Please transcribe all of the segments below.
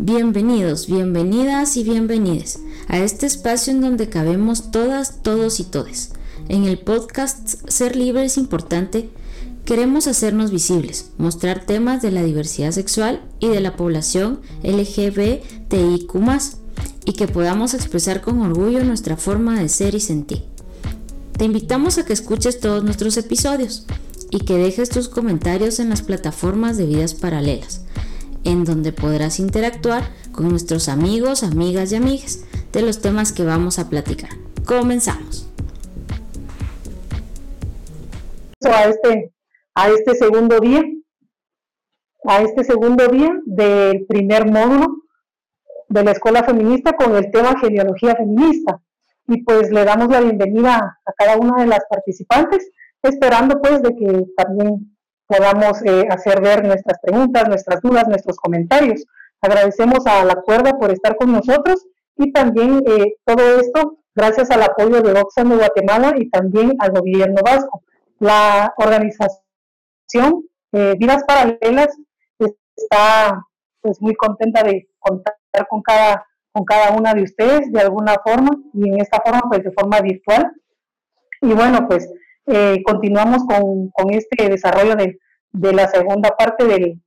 Bienvenidos, bienvenidas y bienvenides a este espacio en donde cabemos todas, todos y todes. En el podcast Ser Libre es importante, queremos hacernos visibles, mostrar temas de la diversidad sexual y de la población LGBTIQ y que podamos expresar con orgullo nuestra forma de ser y sentir. Te invitamos a que escuches todos nuestros episodios y que dejes tus comentarios en las plataformas de vidas paralelas en donde podrás interactuar con nuestros amigos, amigas y amigas de los temas que vamos a platicar. Comenzamos. A este, a este segundo día, a este segundo día del primer módulo de la Escuela Feminista con el tema genealogía feminista. Y pues le damos la bienvenida a cada una de las participantes, esperando pues de que también podamos eh, hacer ver nuestras preguntas, nuestras dudas, nuestros comentarios. Agradecemos a la cuerda por estar con nosotros y también eh, todo esto gracias al apoyo de Oxfam de Guatemala y también al gobierno vasco. La organización eh, Vidas Paralelas está pues muy contenta de contar con cada, con cada una de ustedes de alguna forma y en esta forma pues de forma virtual. Y bueno, pues eh, continuamos con, este desarrollo de, la segunda parte del,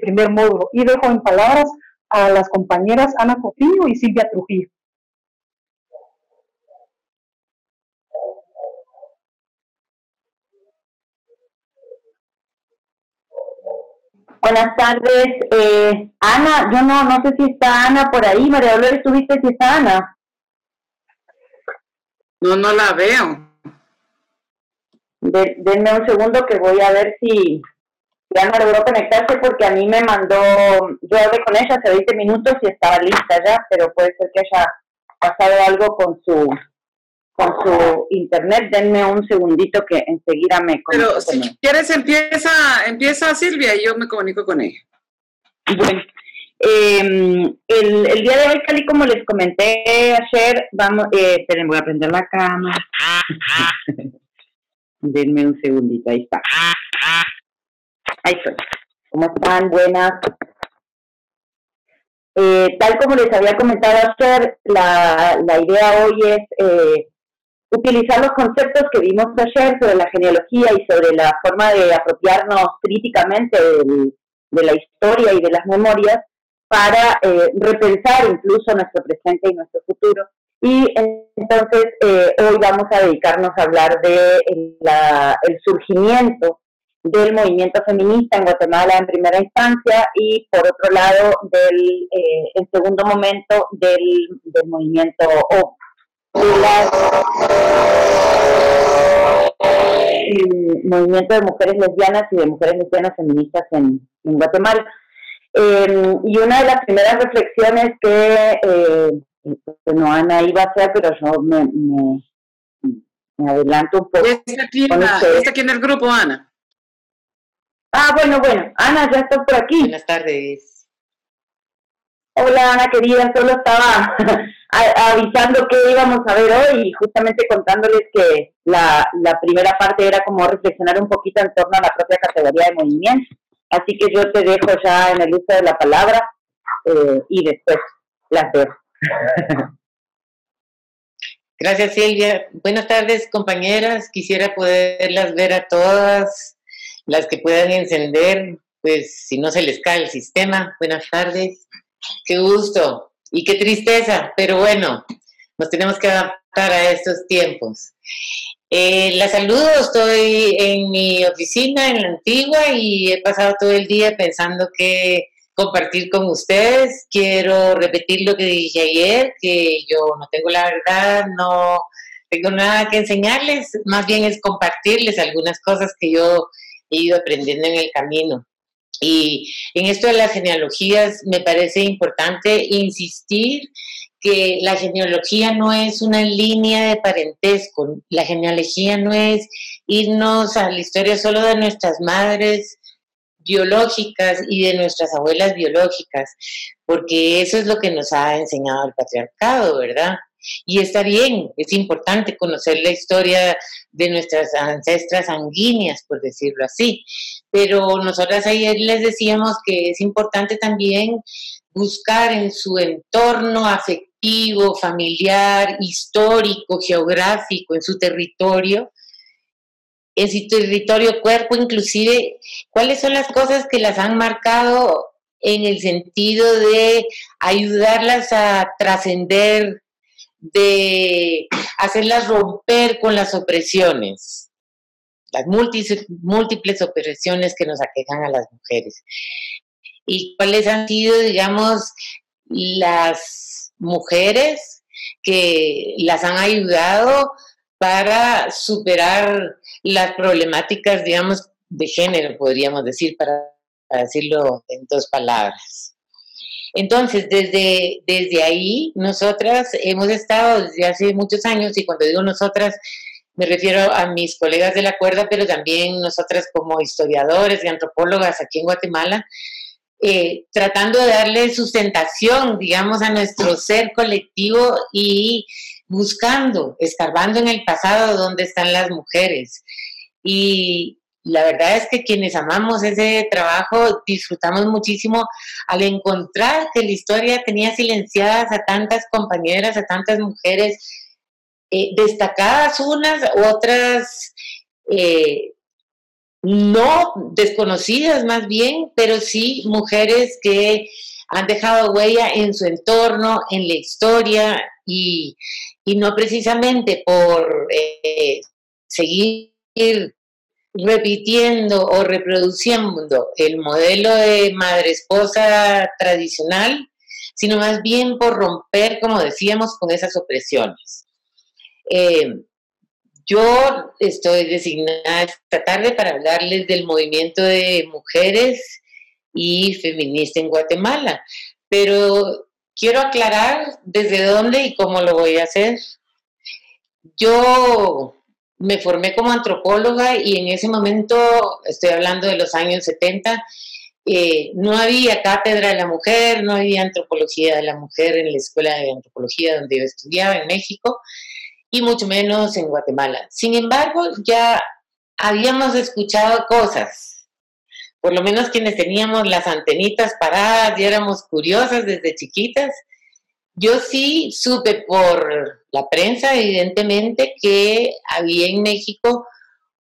primer módulo. Y dejo en palabras a las compañeras Ana Cotillo y Silvia Trujillo. Buenas tardes, eh, Ana. Yo no, no sé si está Ana por ahí. María Dolores, ¿tuviste si está Ana? No, no la veo denme un segundo que voy a ver si ya no logró conectarse porque a mí me mandó, yo hablé con ella hace 20 minutos y estaba lista ya, pero puede ser que haya pasado algo con su con su internet. Denme un segundito que enseguida me conecto. Pero si quieres empieza, empieza Silvia y yo me comunico con ella. Bueno, em, el, el, día de hoy, tal y como les comenté ayer, vamos, eh, esperen, voy a prender la cámara. Denme un segundito, ahí está. Ahí estoy. ¿Cómo están? Buenas. Eh, tal como les había comentado ayer, la, la idea hoy es eh, utilizar los conceptos que vimos ayer sobre la genealogía y sobre la forma de apropiarnos críticamente de la historia y de las memorias para eh, repensar incluso nuestro presente y nuestro futuro y entonces eh, hoy vamos a dedicarnos a hablar de el surgimiento del movimiento feminista en Guatemala en primera instancia y por otro lado del eh, segundo momento del, movimiento o el movimiento de mujeres lesbianas y de mujeres lesbianas feministas en, Guatemala. Eh, y una de las primeras reflexiones que eh, bueno, Ana iba a hacer, pero yo me, me, adelanto un poco. Está aquí, está aquí en el grupo, Ana. Ah, bueno, bueno. Ana, ya estás por aquí. Buenas tardes. Hola, Ana querida. Solo estaba avisando que íbamos a ver hoy y justamente contándoles que la, la primera parte era como reflexionar un poquito en torno a la propia categoría de movimiento. Así que yo te dejo ya en el uso de la palabra eh, y después las dejo. Gracias, Silvia. Buenas tardes, compañeras. Quisiera poderlas ver a todas, las que puedan encender, pues si no se les cae el sistema. Buenas tardes. Qué gusto y qué tristeza, pero bueno, nos tenemos que adaptar a estos tiempos. Eh, la saludo, estoy en mi oficina en la antigua y he pasado todo el día pensando que compartir con ustedes. Quiero repetir lo que dije ayer, que yo no tengo la verdad, no tengo nada que enseñarles, más bien es compartirles algunas cosas que yo he ido aprendiendo en el camino. Y en esto de las genealogías me parece importante insistir que la genealogía no es una línea de parentesco, la genealogía no es irnos a la historia solo de nuestras madres, biológicas y de nuestras abuelas biológicas, porque eso es lo que nos ha enseñado el patriarcado, ¿verdad? Y está bien, es importante conocer la historia de nuestras ancestras sanguíneas, por decirlo así. Pero nosotras ayer les decíamos que es importante también buscar en su entorno afectivo, familiar, histórico, geográfico, en su territorio, en su territorio cuerpo inclusive, cuáles son las cosas que las han marcado en el sentido de ayudarlas a trascender, de hacerlas romper con las opresiones, las múltiples opresiones que nos aquejan a las mujeres. Y cuáles han sido, digamos, las mujeres que las han ayudado para superar las problemáticas, digamos, de género, podríamos decir, para, decirlo en dos palabras. Entonces, desde, desde ahí, nosotras hemos estado desde hace muchos años, y cuando digo nosotras, me refiero a mis colegas de la cuerda, pero también nosotras como historiadores y antropólogas aquí en Guatemala, eh, tratando de darle sustentación, digamos, a nuestro ser colectivo y buscando, escarbando en el pasado dónde están las mujeres. Y la verdad es que quienes amamos ese trabajo disfrutamos muchísimo al encontrar que la historia tenía silenciadas a tantas compañeras, a tantas mujeres, eh, destacadas unas, otras eh, no desconocidas más bien, pero sí mujeres que han dejado huella en su entorno, en la historia y, no precisamente por eh, seguir repitiendo o reproduciendo el modelo de madre esposa tradicional, sino más bien por romper, como decíamos, con esas opresiones. Eh, yo estoy designada esta tarde para hablarles del movimiento de mujeres y feminista en Guatemala, pero quiero aclarar desde dónde y cómo lo voy a hacer. Yo me formé como antropóloga y en ese momento, estoy hablando de los años 70, eh, no había cátedra de la mujer, no había antropología de la mujer en la escuela de antropología donde yo estudiaba en México y mucho menos en Guatemala. Sin embargo, ya habíamos escuchado cosas, por lo menos quienes teníamos las antenitas paradas y éramos curiosas desde chiquitas. Yo sí supe por la prensa, evidentemente, que había en México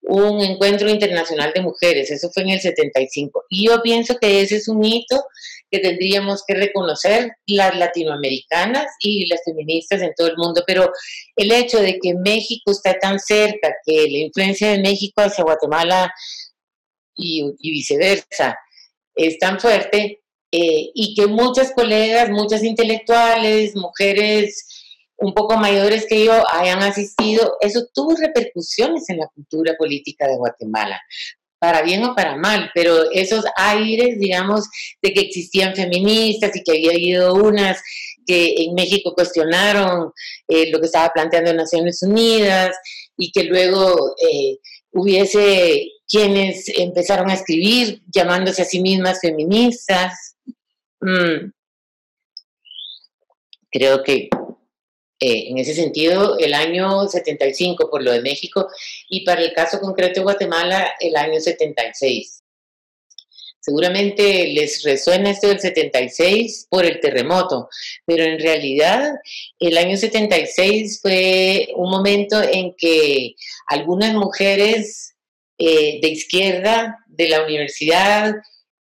un encuentro internacional de mujeres, eso fue en el 75. Y yo pienso que ese es un hito que tendríamos que reconocer las latinoamericanas y las feministas en todo el mundo, pero el hecho de que México está tan cerca, que la influencia de México hacia Guatemala y, viceversa. Es tan fuerte, eh, y que muchas colegas, muchas intelectuales, mujeres un poco mayores que yo hayan asistido, eso tuvo repercusiones en la cultura política de Guatemala, para bien o para mal, pero esos aires, digamos, de que existían feministas y que había habido unas que en México cuestionaron eh, lo que estaba planteando Naciones Unidas y que luego eh, hubiese quienes empezaron a escribir llamándose a sí mismas feministas. Mm. Creo que eh, en ese sentido, el año 75 por lo de México y para el caso concreto de Guatemala, el año 76. Seguramente les resuena esto del 76 por el terremoto, pero en realidad el año 76 fue un momento en que algunas mujeres eh, de izquierda de la universidad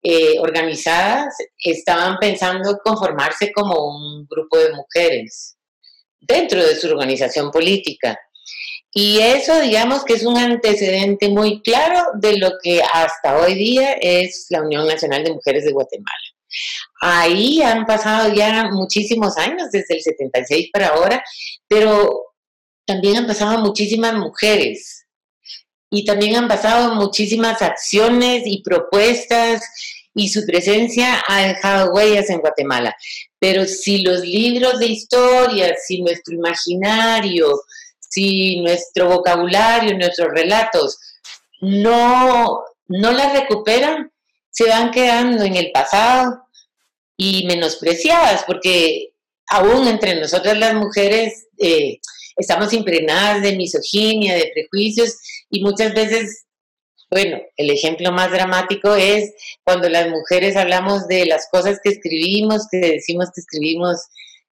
eh, organizadas estaban pensando conformarse como un grupo de mujeres dentro de su organización política. Y eso, digamos que es un antecedente muy claro de lo que hasta hoy día es la Unión Nacional de Mujeres de Guatemala. Ahí han pasado ya muchísimos años, desde el 76 para ahora, pero también han pasado muchísimas mujeres y también han pasado muchísimas acciones y propuestas y su presencia ha dejado huellas en Guatemala. Pero si los libros de historia, si nuestro imaginario, si nuestro vocabulario, nuestros relatos no, no las recuperan, se van quedando en el pasado y menospreciadas, porque aún entre nosotras las mujeres eh, estamos impregnadas de misoginia, de prejuicios y muchas veces Bueno, el ejemplo más dramático es cuando las mujeres hablamos de las cosas que escribimos, que decimos que escribimos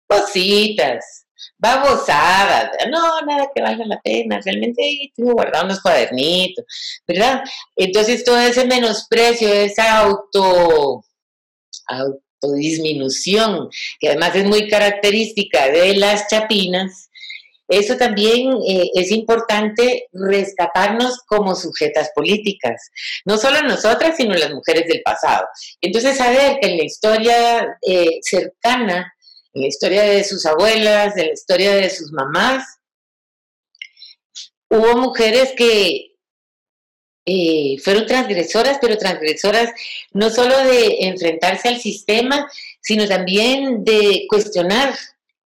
cositas, babosadas, no, nada que valga la pena, realmente tengo guardado unos cuadernitos, ¿verdad? Entonces todo ese menosprecio, esa auto, autodisminución, que además es muy característica de las chapinas, eso también eh, es importante rescatarnos como sujetas políticas, no solo nosotras, sino las mujeres del pasado. Entonces, saber que en la historia eh, cercana en la historia de sus abuelas, en la historia de sus mamás. Hubo mujeres que eh, fueron transgresoras, pero transgresoras no solo de enfrentarse al sistema, sino también de cuestionar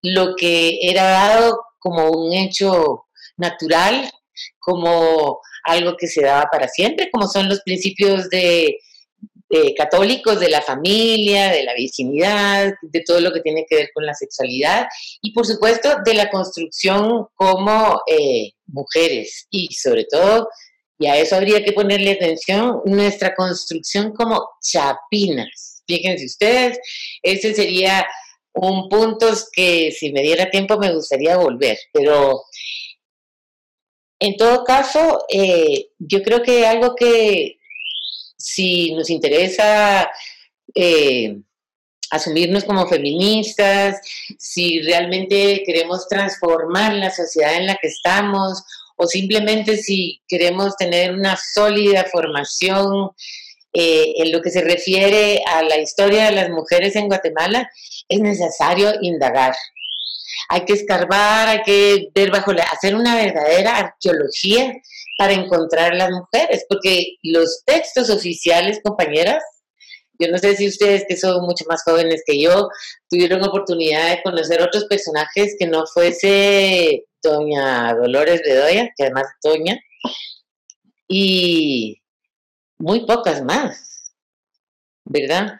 lo que era dado como un hecho natural, como algo que se daba para siempre, como son los principios de católicos de la familia, de la virginidad, de todo lo que tiene que ver con la sexualidad y por supuesto de la construcción como eh, mujeres y sobre todo, y a eso habría que ponerle atención, nuestra construcción como chapinas. Fíjense ustedes, ese sería un punto que si me diera tiempo me gustaría volver, pero en todo caso, eh, yo creo que algo que si nos interesa eh, asumirnos como feministas, si realmente queremos transformar la sociedad en la que estamos o simplemente si queremos tener una sólida formación eh, en lo que se refiere a la historia de las mujeres en Guatemala, es necesario indagar. Hay que escarbar, hay que ver bajo la, hacer una verdadera arqueología para encontrar las mujeres, porque los textos oficiales, compañeras, yo no sé si ustedes que son mucho más jóvenes que yo, tuvieron oportunidad de conocer otros personajes que no fuese doña Dolores Bedoya, que además es doña, y muy pocas más, ¿verdad?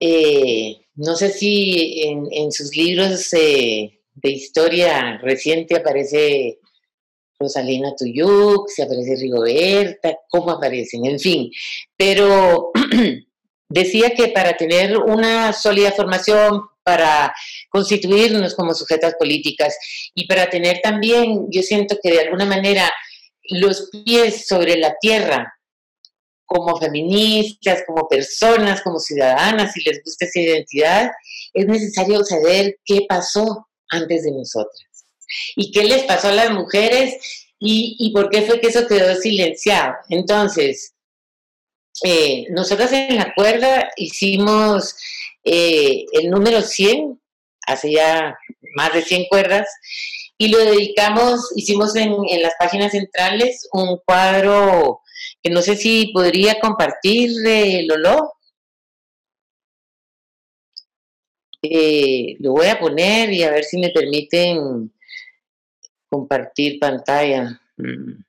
Eh, no sé si en, sus libros eh, de historia reciente aparece Rosalina Tuyuk, si aparece Rigoberta, cómo aparecen, en fin. Pero decía que para tener una sólida formación, para constituirnos como sujetas políticas y para tener también, yo siento que de alguna manera los pies sobre la tierra como feministas, como personas, como ciudadanas, si les gusta esa identidad, es necesario saber qué pasó antes de nosotras y qué les pasó a las mujeres y, por qué fue que eso quedó silenciado. Entonces, eh, nosotros en la cuerda hicimos eh, el número 100, hace ya más de 100 cuerdas, y lo dedicamos, hicimos en, las páginas centrales un cuadro que no sé si podría compartir, eh, Lolo. lo voy a poner y a ver si me permiten compartir pantalla. Mm.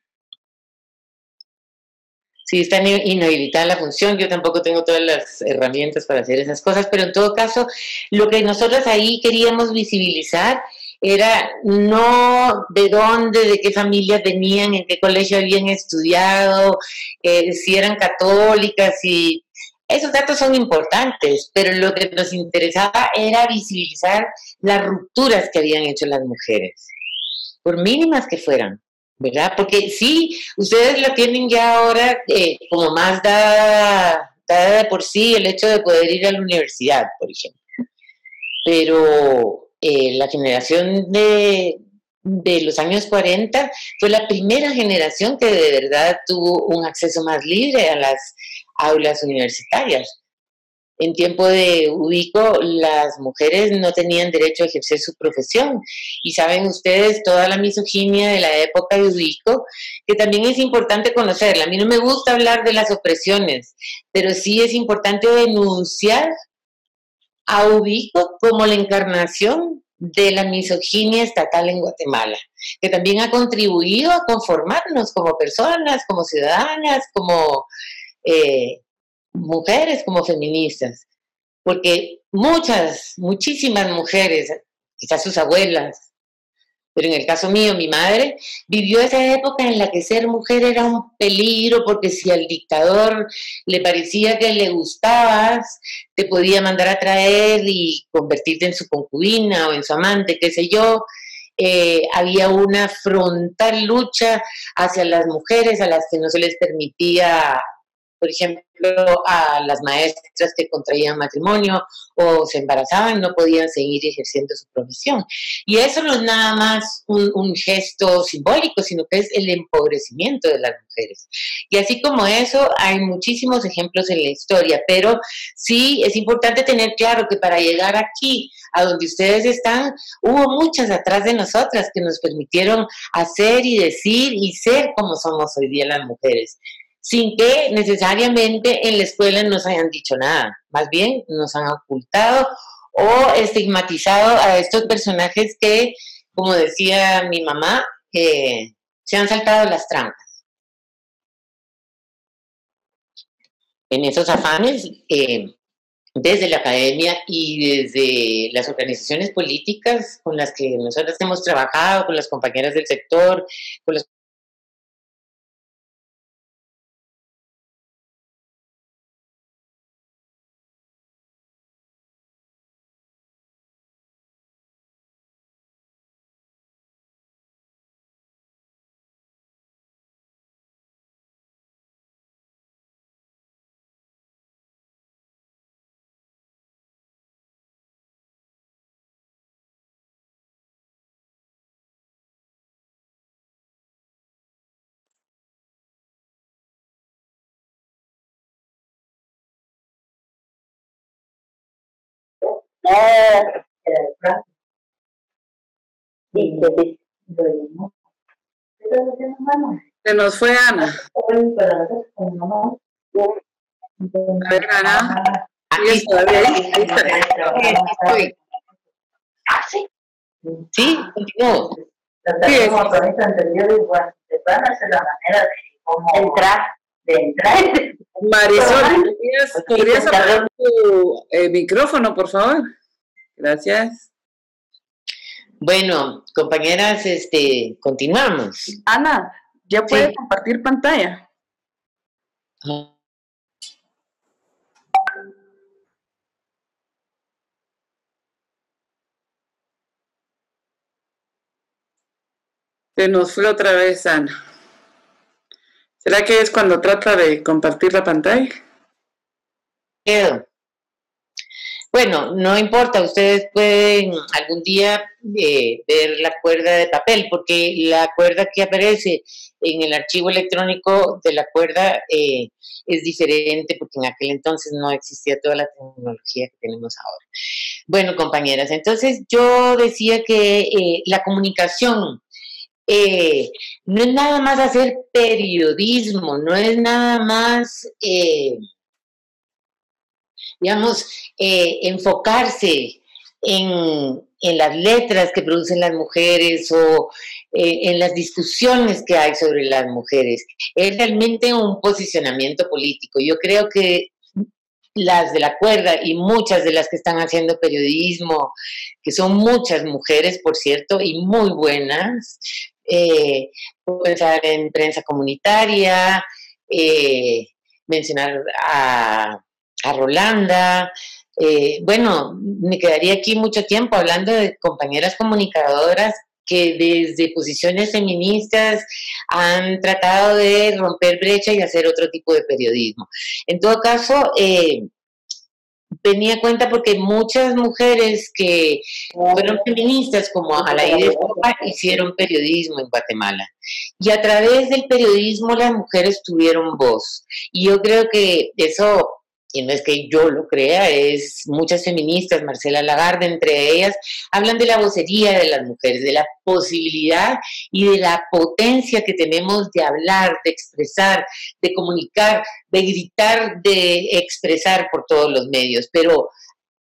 Sí, está inhabilitada la función, yo tampoco tengo todas las herramientas para hacer esas cosas, pero en todo caso, lo que nosotros ahí queríamos visibilizar era no de dónde, de qué familias venían, en qué colegio habían estudiado, eh, si eran católicas y esos datos son importantes, pero lo que nos interesaba era visibilizar las rupturas que habían hecho las mujeres por mínimas que fueran, ¿verdad? Porque sí, ustedes lo tienen ya ahora eh, como más dada, de por sí el hecho de poder ir a la universidad, por ejemplo. Pero eh, la generación de, los años 40 fue la primera generación que de verdad tuvo un acceso más libre a las aulas universitarias. En tiempo de Ubico, las mujeres no tenían derecho a ejercer su profesión. Y saben ustedes toda la misoginia de la época de Ubico, que también es importante conocerla. A mí no me gusta hablar de las opresiones, pero sí es importante denunciar a Ubico como la encarnación de la misoginia estatal en Guatemala, que también ha contribuido a conformarnos como personas, como ciudadanas, como eh, mujeres como feministas, porque muchas, muchísimas mujeres, quizás sus abuelas, pero en el caso mío, mi madre vivió esa época en la que ser mujer era un peligro porque si al dictador le parecía que le gustabas, te podía mandar a traer y convertirte en su concubina o en su amante, qué sé yo. Eh, había una frontal lucha hacia las mujeres a las que no se les permitía por ejemplo, a las maestras que contraían matrimonio o se embarazaban, no podían seguir ejerciendo su profesión. Y eso no es nada más un, gesto simbólico, sino que es el empobrecimiento de las mujeres. Y así como eso, hay muchísimos ejemplos en la historia, pero sí es importante tener claro que para llegar aquí, a donde ustedes están, hubo muchas atrás de nosotras que nos permitieron hacer y decir y ser como somos hoy día las mujeres sin que necesariamente en la escuela nos hayan dicho nada, más bien nos han ocultado o estigmatizado a estos personajes que, como decía mi mamá, se han saltado las trampas. En esos afanes, eh, desde la academia y desde las organizaciones políticas con las que nosotros hemos trabajado, con las compañeras del sector, con Se nos fue Ana. A ver, Ana. Aquí sí. Sí, continúo. Sí, es igual. la manera de cómo entrar, de entrar. Marisol, ¿podrías, apagar tu eh, micrófono, por favor? Gracias. Bueno, compañeras, este, continuamos. Ana, ¿ya puede compartir pantalla? Se nos fue otra vez Ana. ¿Será que es cuando trata de compartir la pantalla? Bueno, no importa, ustedes pueden algún día eh, ver la cuerda de papel, porque la cuerda que aparece en el archivo electrónico de la cuerda eh, es diferente, porque en aquel entonces no existía toda la tecnología que tenemos ahora. Bueno, compañeras, entonces yo decía que eh, la comunicación eh, no es nada más hacer periodismo, no es nada más, eh, digamos, eh, enfocarse en, en, las letras que producen las mujeres o en las discusiones que hay sobre las mujeres. Es realmente un posicionamiento político. Yo creo que las de la cuerda y muchas de las que están haciendo periodismo, que son muchas mujeres, por cierto, y muy buenas, eh, pensar en prensa comunitaria, eh, mencionar a, Rolanda. Eh, bueno, me quedaría aquí mucho tiempo hablando de compañeras comunicadoras que desde posiciones feministas han tratado de romper brecha y hacer otro tipo de periodismo. En todo caso, eh, cuenta porque muchas mujeres que fueron feministas como a la de hicieron periodismo en Guatemala. Y a través del periodismo las mujeres tuvieron voz. Y yo creo que eso y no es que yo lo crea, es muchas feministas, Marcela Lagarde entre ellas, hablan de la vocería de las mujeres, de la posibilidad y de la potencia que tenemos de hablar, de expresar, de comunicar, de gritar, de expresar por todos los medios, pero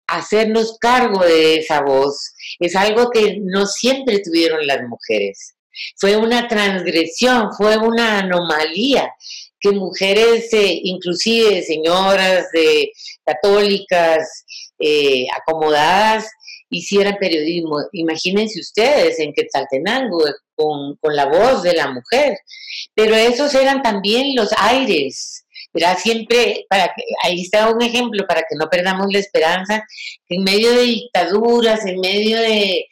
hacernos cargo de esa voz es algo que no siempre tuvieron las mujeres. Fue una transgresión, fue una anomalía que mujeres, eh, inclusive señoras de católicas, eh, acomodadas hicieran periodismo. Imagínense ustedes en Quetzaltenango con, con la voz de la mujer. Pero esos eran también los aires. Era siempre, para que, ahí está un ejemplo para que no perdamos la esperanza, en medio de dictaduras, en medio de,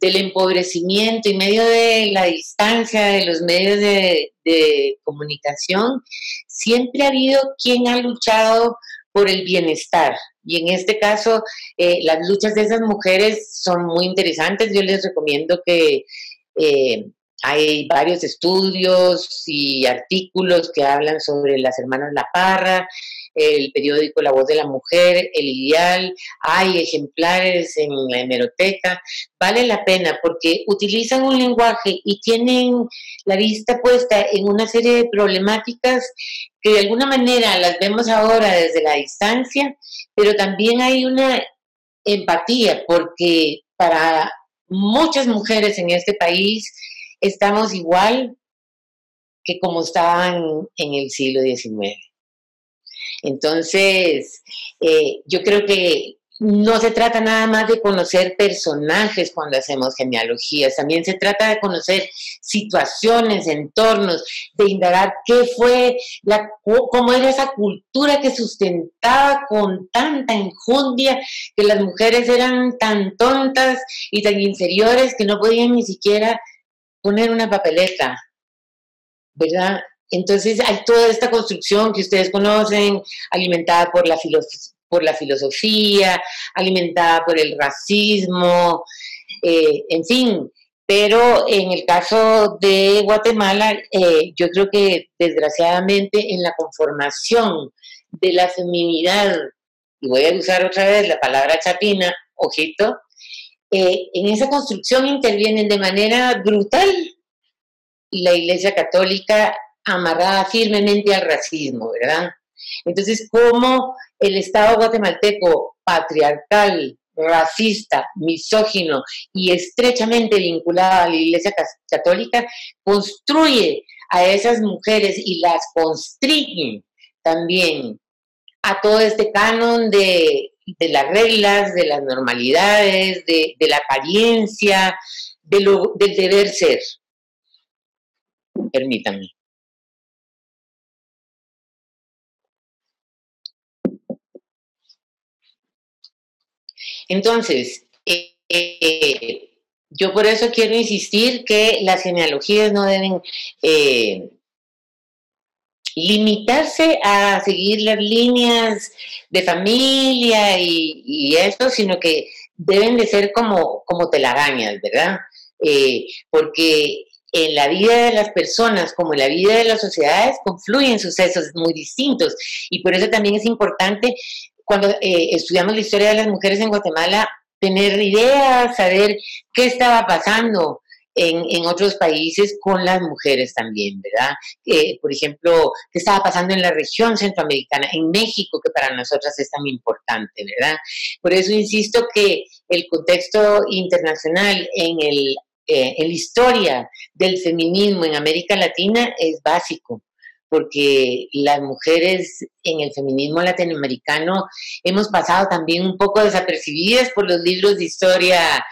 del empobrecimiento, en medio de la distancia de los medios de, de comunicación, siempre ha habido quien ha luchado por el bienestar. Y en este caso, eh, las luchas de esas mujeres son muy interesantes. Yo les recomiendo que eh, hay varios estudios y artículos que hablan sobre las hermanas La Parra, el periódico La Voz de la Mujer, El Ideal, hay ejemplares en la hemeroteca. Vale la pena porque utilizan un lenguaje y tienen la vista puesta en una serie de problemáticas que de alguna manera las vemos ahora desde la distancia, pero también hay una empatía porque para muchas mujeres en este país, estamos igual que como estaban en el siglo XIX. Entonces, eh, yo creo que no se trata nada más de conocer personajes cuando hacemos genealogías, también se trata de conocer situaciones, entornos, de indagar qué fue, la, cómo era esa cultura que sustentaba con tanta enjundia que las mujeres eran tan tontas y tan inferiores que no podían ni siquiera poner una papeleta, ¿verdad? Entonces hay toda esta construcción que ustedes conocen, alimentada por la, por la filosofía, alimentada por el racismo, eh, en fin. Pero en el caso de Guatemala, eh, yo creo que desgraciadamente en la conformación de la feminidad, y voy a usar otra vez la palabra chapina, ojito, eh, en esa construcción intervienen de manera brutal la Iglesia Católica amarrada firmemente al racismo, ¿verdad? Entonces, ¿cómo el Estado guatemalteco patriarcal, racista, misógino y estrechamente vinculado a la Iglesia Católica construye a esas mujeres y las constriñe también a todo este canon de las reglas, de las normalidades, de, la apariencia, del deber ser. Permítanme. Entonces, eh, yo por eso quiero insistir que las genealogías no deben eh, limitarse a seguir las líneas de familia y, eso, sino que deben de ser como, como telarañas, ¿verdad? Eh, porque en la vida de las personas como en la vida de las sociedades confluyen sucesos muy distintos y por eso también es importante cuando eh, estudiamos la historia de las mujeres en Guatemala tener ideas, saber qué estaba pasando, en, otros países con las mujeres también, ¿verdad? por ejemplo, qué estaba pasando en la región centroamericana, en México, que para nosotras es tan importante, ¿verdad? Por eso insisto que el contexto internacional en, el, eh, en la historia del feminismo en América Latina es básico porque las mujeres en el feminismo latinoamericano hemos pasado también un poco desapercibidas por los libros de historia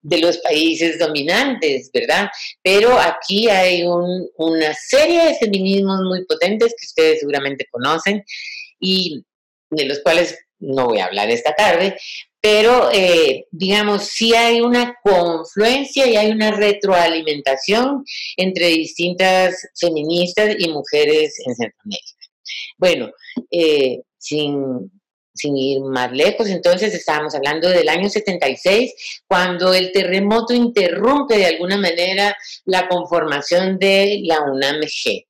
de los países dominantes, ¿verdad? Pero aquí hay una serie de feminismos muy potentes que ustedes seguramente conocen y de los cuales no voy a hablar esta tarde, pero eh, digamos, sí hay una confluencia y hay una retroalimentación entre distintas feministas y mujeres en Centroamérica. Bueno, eh, sin sin ir más lejos, entonces estábamos hablando del año 76, cuando el terremoto interrumpe de alguna manera la conformación de la UNAMG.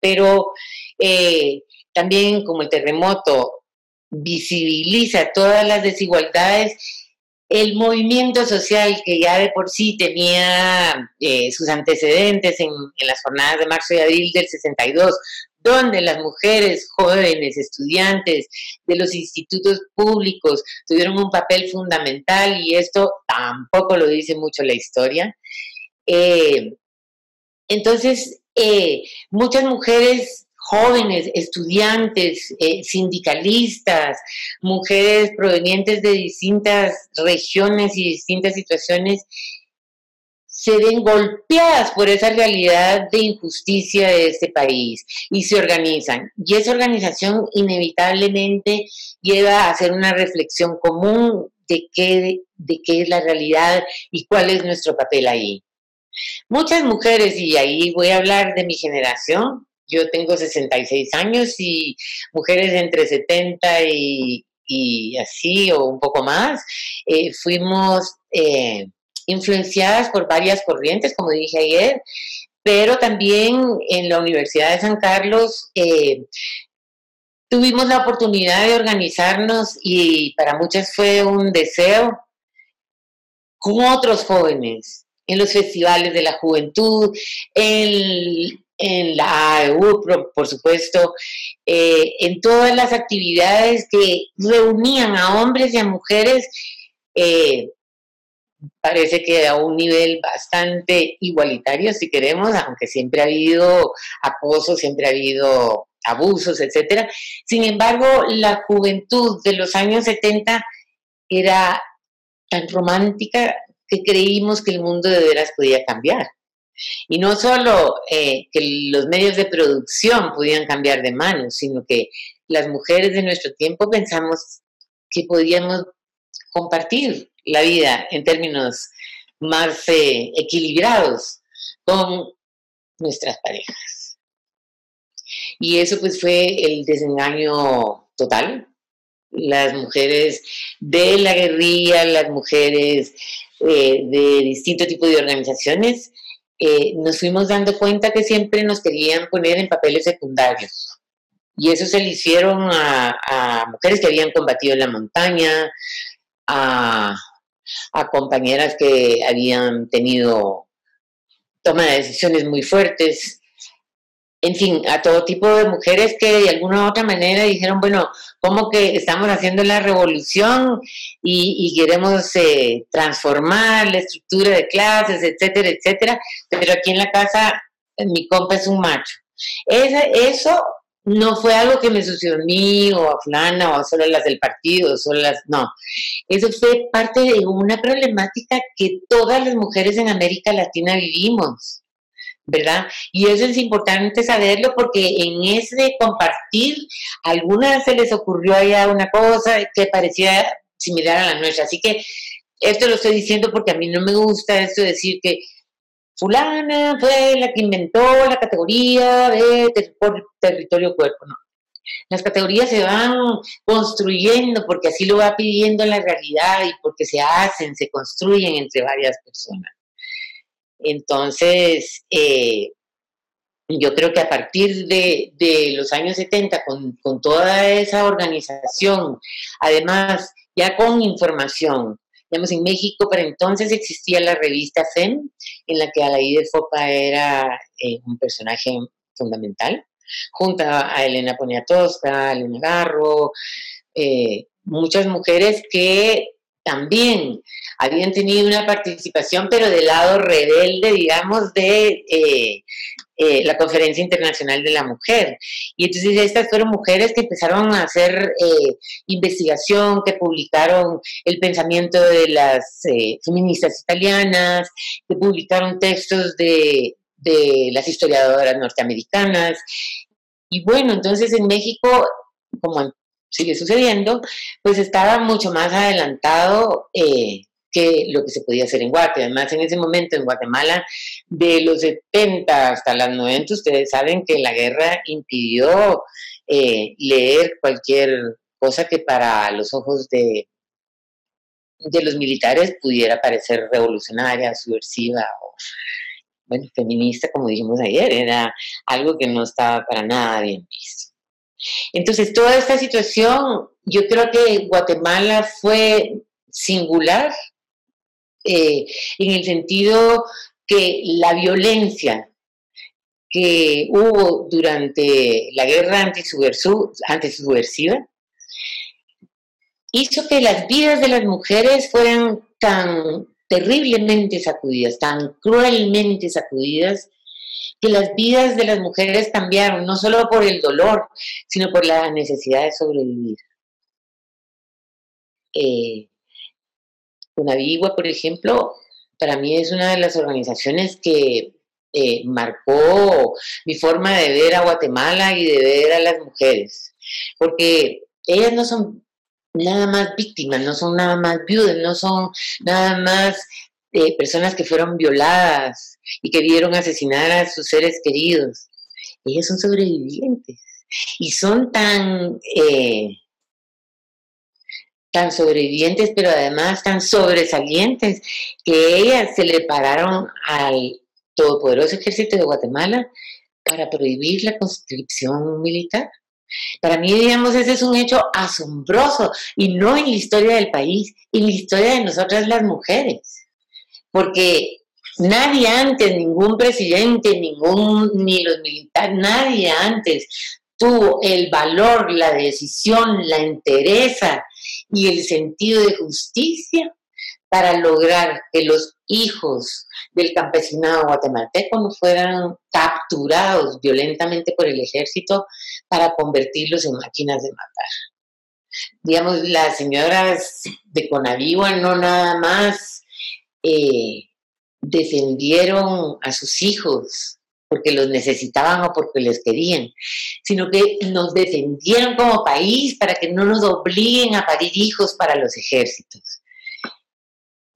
Pero eh, también como el terremoto visibiliza todas las desigualdades, el movimiento social que ya de por sí tenía eh, sus antecedentes en, las jornadas de marzo y abril del 62, donde las mujeres jóvenes, estudiantes de los institutos públicos tuvieron un papel fundamental y esto tampoco lo dice mucho la historia. Eh, entonces, eh, muchas mujeres jóvenes, estudiantes, eh, sindicalistas, mujeres provenientes de distintas regiones y distintas situaciones, se ven golpeadas por esa realidad de injusticia de este país y se organizan. Y esa organización inevitablemente lleva a hacer una reflexión común de qué, de qué es la realidad y cuál es nuestro papel ahí. Muchas mujeres, y ahí voy a hablar de mi generación, yo tengo 66 años y mujeres entre 70 y, así o un poco más, eh, fuimos eh, influenciadas por varias corrientes, como dije ayer, pero también en la Universidad de San Carlos eh, tuvimos la oportunidad de organizarnos y para muchas fue un deseo con otros jóvenes en los festivales de la juventud, en, la AEU, por, supuesto, eh, en todas las actividades que reunían a hombres y a mujeres, eh, parece que a un nivel bastante igualitario, si queremos, aunque siempre ha habido acoso, siempre ha habido abusos, etcétera. Sin embargo, la juventud de los años 70 era tan romántica que creímos que el mundo de veras podía cambiar. Y no solo eh, que los medios de producción podían cambiar de mano, sino que las mujeres de nuestro tiempo pensamos que podíamos compartir la vida en términos más eh, equilibrados con nuestras parejas. Y eso pues fue el desengaño total. Las mujeres de la guerrilla, las mujeres eh, de distinto tipo de organizaciones, eh, nos fuimos dando cuenta que siempre nos querían poner en papeles secundarios. Y eso se le hicieron a, mujeres que habían combatido en la montaña, a, a compañeras que habían tenido toma de decisiones muy fuertes, en fin, a todo tipo de mujeres que de alguna u otra manera dijeron, bueno, como que estamos haciendo la revolución y, queremos eh, transformar la estructura de clases, etcétera, etcétera, pero aquí en la casa mi compa es un macho. eso no fue algo que me sucedió a mí o a Flana o a solo las del partido, solo las, no. Eso fue parte de una problemática que todas las mujeres en América Latina vivimos. ¿Verdad? Y eso es importante saberlo porque en ese compartir, a algunas se les ocurrió allá una cosa que parecía similar a la nuestra. Así que esto lo estoy diciendo porque a mí no me gusta esto de decir que fulana fue la que inventó la categoría de territorio cuerpo, no. Las categorías se van construyendo porque así lo va pidiendo la realidad y porque se hacen, se construyen entre varias personas. Entonces, eh, yo creo que a partir de, los años 70, con, toda esa organización, además ya con información, digamos, en México para entonces existía la revista FEM, en la que Alaí de Fopa era eh, un personaje fundamental, junto a Elena Poniatowska, Elena Garro, eh, muchas mujeres que también habían tenido una participación, pero del lado rebelde, digamos, de eh, eh, la Conferencia Internacional de la Mujer. Y entonces estas fueron mujeres que empezaron a hacer eh, investigación, que publicaron el pensamiento de las feministas italianas, que publicaron textos de, de las historiadoras norteamericanas. Y bueno, entonces en México, como sigue sucediendo, pues estaba mucho más adelantado eh, que lo que se podía hacer en Guatemala. Además, en ese momento en Guatemala, de los 70 hasta las 90, ustedes saben que la guerra impidió eh, leer cualquier cosa que para los ojos de, de los militares pudiera parecer revolucionaria, subversiva o bueno, feminista, como dijimos ayer, era algo que no estaba para nada bien visto. Entonces, toda esta situación, yo creo que Guatemala fue singular eh, en el sentido que la violencia que hubo durante la guerra antisubversiva hizo que las vidas de las mujeres fueran tan terriblemente sacudidas, tan cruelmente sacudidas, que las vidas de las mujeres cambiaron, no solo por el dolor, sino por la necesidad de sobrevivir. Eh, Unavigua, por ejemplo, para mí es una de las organizaciones que eh, marcó mi forma de ver a Guatemala y de ver a las mujeres, porque ellas no son nada más víctimas, no son nada más viudas, no son nada más eh, personas que fueron violadas y que vieron asesinar a sus seres queridos. Ellas son sobrevivientes y son tan, eh, tan sobrevivientes, pero además tan sobresalientes, que ellas se le pararon al todopoderoso ejército de Guatemala para prohibir la conscripción militar. Para mí, digamos, ese es un hecho asombroso y no en la historia del país, en la historia de nosotras las mujeres. Porque nadie antes, ningún presidente, ningún, ni los militares, nadie antes tuvo el valor, la decisión, la entereza y el sentido de justicia para lograr que los hijos del campesinado guatemalteco no fueran capturados violentamente por el ejército para convertirlos en máquinas de matar. Digamos, las señoras de Conavigua no nada más eh, defendieron a sus hijos porque los necesitaban o porque les querían, sino que nos defendieron como país para que no nos obliguen a parir hijos para los ejércitos.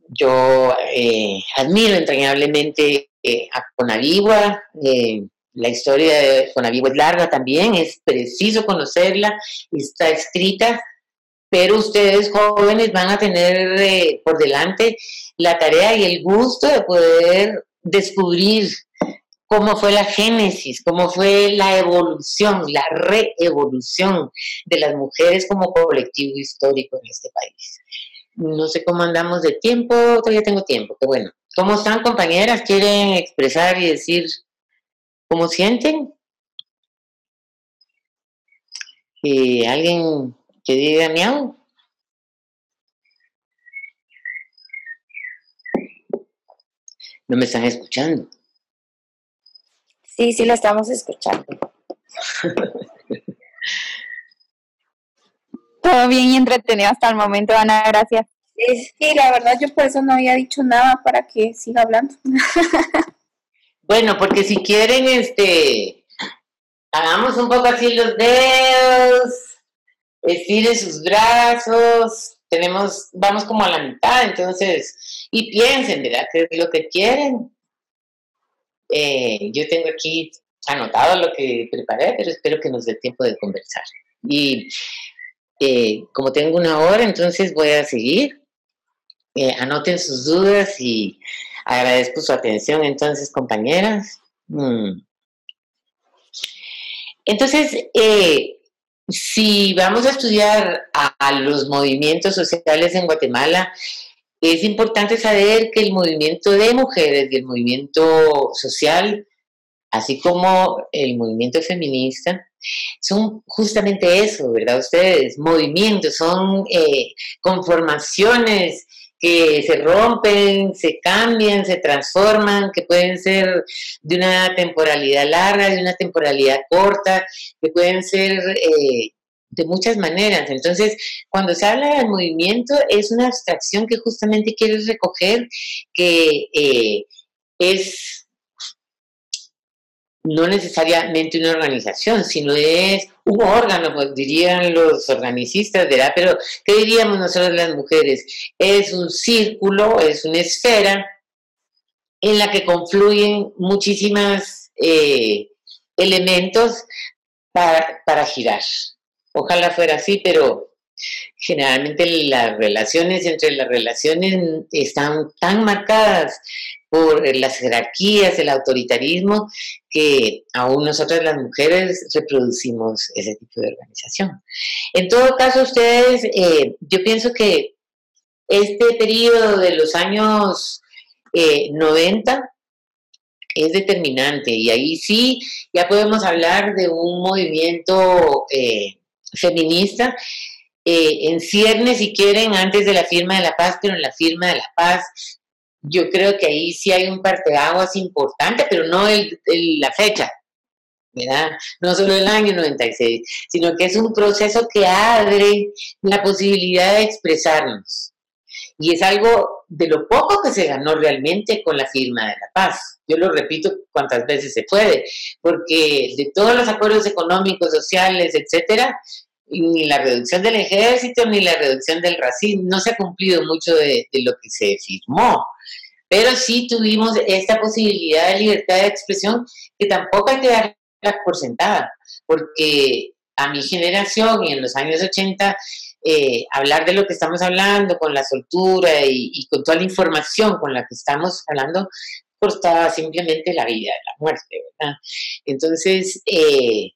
Yo eh, admiro entrañablemente eh, a Conavigua, la historia de Conavigua es larga también, es preciso conocerla, está escrita, pero ustedes jóvenes van a tener por delante la tarea y el gusto de poder descubrir cómo fue la génesis, cómo fue la evolución, la reevolución de las mujeres como colectivo histórico en este país. No sé cómo andamos de tiempo, todavía tengo tiempo, qué bueno. ¿Cómo están compañeras? ¿Quieren expresar y decir cómo sienten? ¿Y ¿Alguien que diga miau? No me están escuchando. Sí, sí, lo estamos escuchando. Todo bien y entretenido hasta el momento, Ana, gracias. Sí, la verdad yo por eso no había dicho nada para que siga hablando. bueno, porque si quieren, este, hagamos un poco así los dedos, estiren sus brazos, tenemos, vamos como a la mitad, entonces, y piensen, ¿verdad? ¿Qué es lo que quieren? Eh, yo tengo aquí anotado lo que preparé, pero espero que nos dé tiempo de conversar. Y eh, como tengo una hora, entonces voy a seguir. Eh, anoten sus dudas y agradezco su atención entonces, compañeras. Mm. Entonces, eh, si vamos a estudiar a, los movimientos sociales en Guatemala, es importante saber que el movimiento de mujeres y el movimiento social, así como el movimiento feminista, son justamente eso, ¿verdad? Ustedes, movimientos, son eh, conformaciones que se rompen, se cambian, se transforman, que pueden ser de una temporalidad larga, de una temporalidad corta, que pueden ser eh, de muchas maneras. Entonces, cuando se habla del movimiento, es una abstracción que justamente quiere recoger que eh, es no necesariamente una organización, sino es un órgano, pues dirían los organicistas, ¿verdad? Pero, ¿qué diríamos nosotros las mujeres? Es un círculo, es una esfera en la que confluyen muchísimas eh, elementos para, para girar. Ojalá fuera así, pero generalmente las relaciones entre las relaciones están tan marcadas por las jerarquías, el autoritarismo, que aún nosotras las mujeres reproducimos ese tipo de organización. En todo caso, ustedes, eh, yo pienso que este periodo de los años 90 eh, es determinante y ahí sí ya podemos hablar de un movimiento eh, feminista en cierne, si quieren, antes de la firma de la paz, pero en la firma de la paz yo creo que ahí sí hay un parteaguas importante, pero no el, la fecha, ¿verdad? No solo el año 96, sino que es un proceso que abre la posibilidad de expresarnos. Y es algo de lo poco que se ganó realmente con la firma de la paz. Yo lo repito cuantas veces se puede, porque de todos los acuerdos económicos, sociales, etcétera, ni la reducción del ejército ni la reducción del racismo, no se ha cumplido mucho de, lo que se firmó. Pero sí tuvimos esta posibilidad de libertad de expresión que tampoco hay que darla por sentada, porque a mi generación y en los años 80 eh, hablar de lo que estamos hablando con la soltura y, con toda la información con la que estamos hablando, costaba simplemente la vida, la muerte, ¿verdad? Entonces, eh,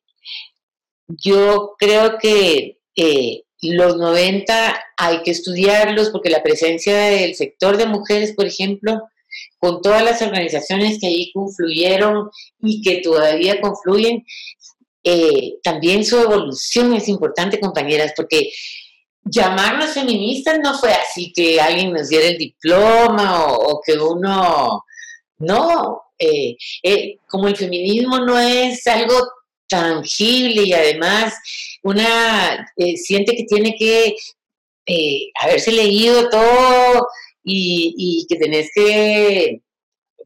yo creo que eh, los 90 hay que estudiarlos porque la presencia del sector de mujeres, por ejemplo, con todas las organizaciones que ahí confluyeron y que todavía confluyen, también su evolución es importante, compañeras, porque llamarnos feministas no fue así que alguien nos diera el diploma o, que uno, no, eh, eh, como el feminismo no es algo tangible y además una eh, siente que tiene que haberse leído todo y, y que tenés que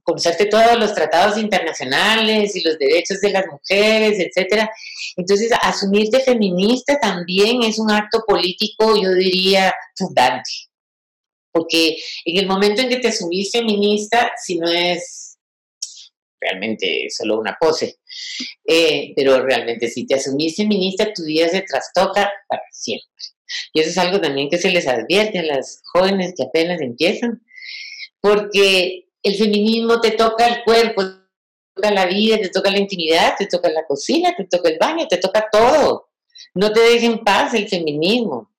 conocerte todos los tratados internacionales y los derechos de las mujeres, etcétera. Entonces, asumirte feminista también es un acto político, yo diría, fundante. Porque en el momento en que te asumís feminista, si no es realmente solo una pose, eh, pero realmente si te asumís feminista, tu vida se trastoca para siempre. Y eso es algo también que se les advierte a las jóvenes que apenas empiezan, porque el feminismo te toca el cuerpo, te toca la vida, te toca la intimidad, te toca la cocina, te toca el baño, te toca todo. No te dejen en paz el feminismo.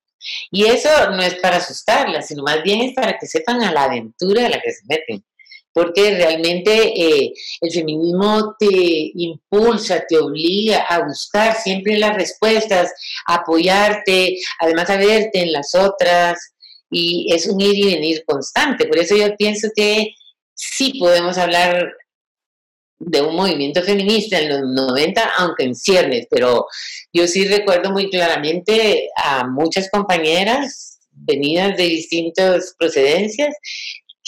Y eso no es para asustarlas, sino más bien es para que sepan a la aventura a la que se meten. Porque realmente eh, el feminismo te impulsa, te obliga a buscar siempre las respuestas, a apoyarte, además a verte en las otras, y es un ir y venir constante. Por eso yo pienso que sí podemos hablar de un movimiento feminista en los 90, aunque en ciernes, pero yo sí recuerdo muy claramente a muchas compañeras venidas de distintas procedencias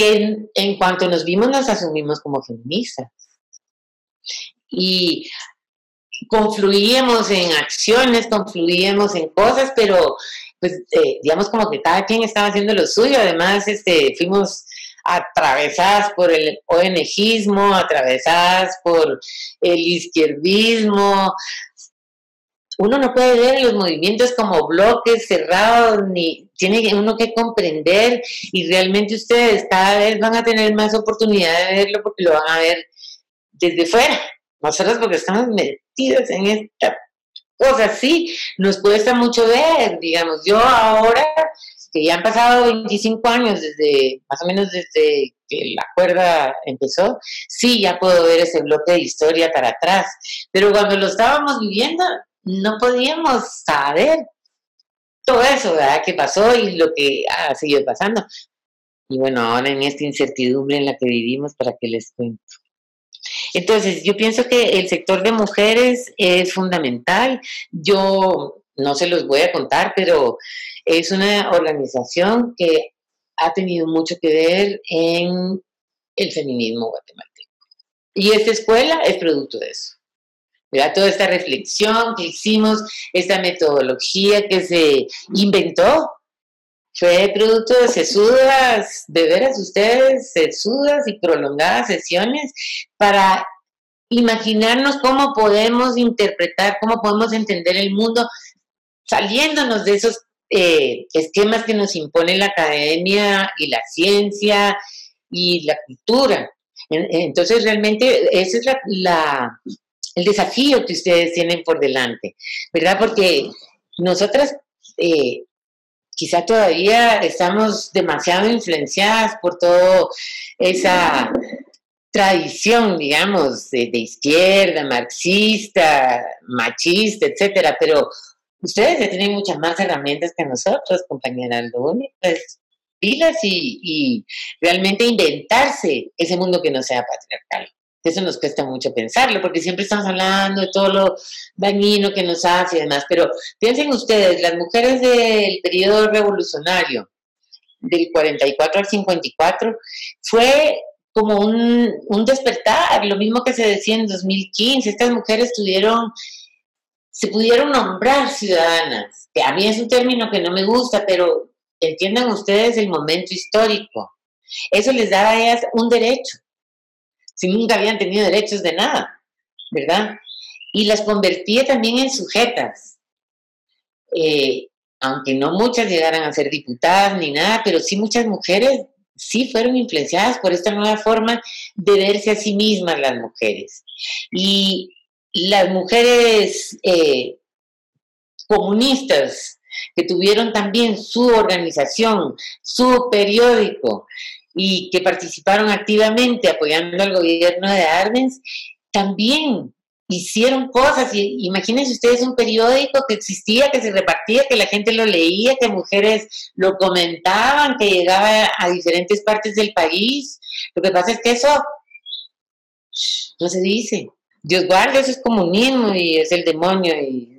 en, cuanto nos vimos nos asumimos como feministas. Y confluíamos en acciones, confluíamos en cosas, pero pues eh, digamos como que cada quien estaba haciendo lo suyo, además este, fuimos atravesadas por el ONGismo, atravesadas por el izquierdismo. Uno no puede ver los movimientos como bloques cerrados, ni tiene uno que comprender y realmente ustedes cada vez van a tener más oportunidad de verlo porque lo van a ver desde fuera. Nosotros porque estamos metidos en esta cosa, sí, nos cuesta mucho ver, digamos, yo ahora que ya han pasado 25 años desde, más o menos desde que la cuerda empezó, sí, ya puedo ver ese bloque de historia para atrás. Pero cuando lo estábamos viviendo, no podíamos saber todo eso, ¿verdad? Que pasó y lo que ha seguido pasando. Y bueno, ahora en esta incertidumbre en la que vivimos, ¿para qué les cuento? Entonces, yo pienso que el sector de mujeres es fundamental. Yo no se los voy a contar, pero es una organización que ha tenido mucho que ver en el feminismo guatemalteco. Y esta escuela es producto de eso. Toda esta reflexión que hicimos, esta metodología que se inventó, fue producto de sesudas, de veras ustedes, sesudas y prolongadas sesiones para imaginarnos cómo podemos interpretar, cómo podemos entender el mundo saliéndonos de esos eh, esquemas que nos impone la academia y la ciencia y la cultura. Entonces, realmente ese es la, el desafío que ustedes tienen por delante, ¿verdad? Porque nosotras eh, quizá todavía estamos demasiado influenciadas por toda esa tradición, digamos, de, izquierda, marxista, machista, etcétera, pero Ustedes ya tienen muchas más herramientas que nosotros, compañera. Lo único es pilas y, y realmente inventarse ese mundo que no sea patriarcal. Eso nos cuesta mucho pensarlo, porque siempre estamos hablando de todo lo dañino que nos hace y demás. Pero piensen ustedes, las mujeres del periodo revolucionario, del 44 al 54, fue como un, un despertar, lo mismo que se decía en 2015. Estas mujeres tuvieron, se pudieron nombrar ciudadanas, que a mí es un término que no me gusta, pero entiendan ustedes el momento histórico. Eso les daba a ellas un derecho si nunca habían tenido derechos de nada, ¿verdad? Y las convertía también en sujetas. Eh, aunque no muchas llegaran a ser diputadas ni nada, pero sí muchas mujeres sí fueron influenciadas por esta nueva forma de verse a sí mismas las mujeres. Y las mujeres eh, comunistas que tuvieron también su organización, su periódico, y que participaron activamente apoyando al gobierno de Arbenz, también hicieron cosas. Y, imagínense ustedes un periódico que existía, que se repartía, que la gente lo leía, que mujeres lo comentaban, que llegaba a diferentes partes del país. Lo que pasa es que eso no se dice. Dios guarde, eso es comunismo y es el demonio y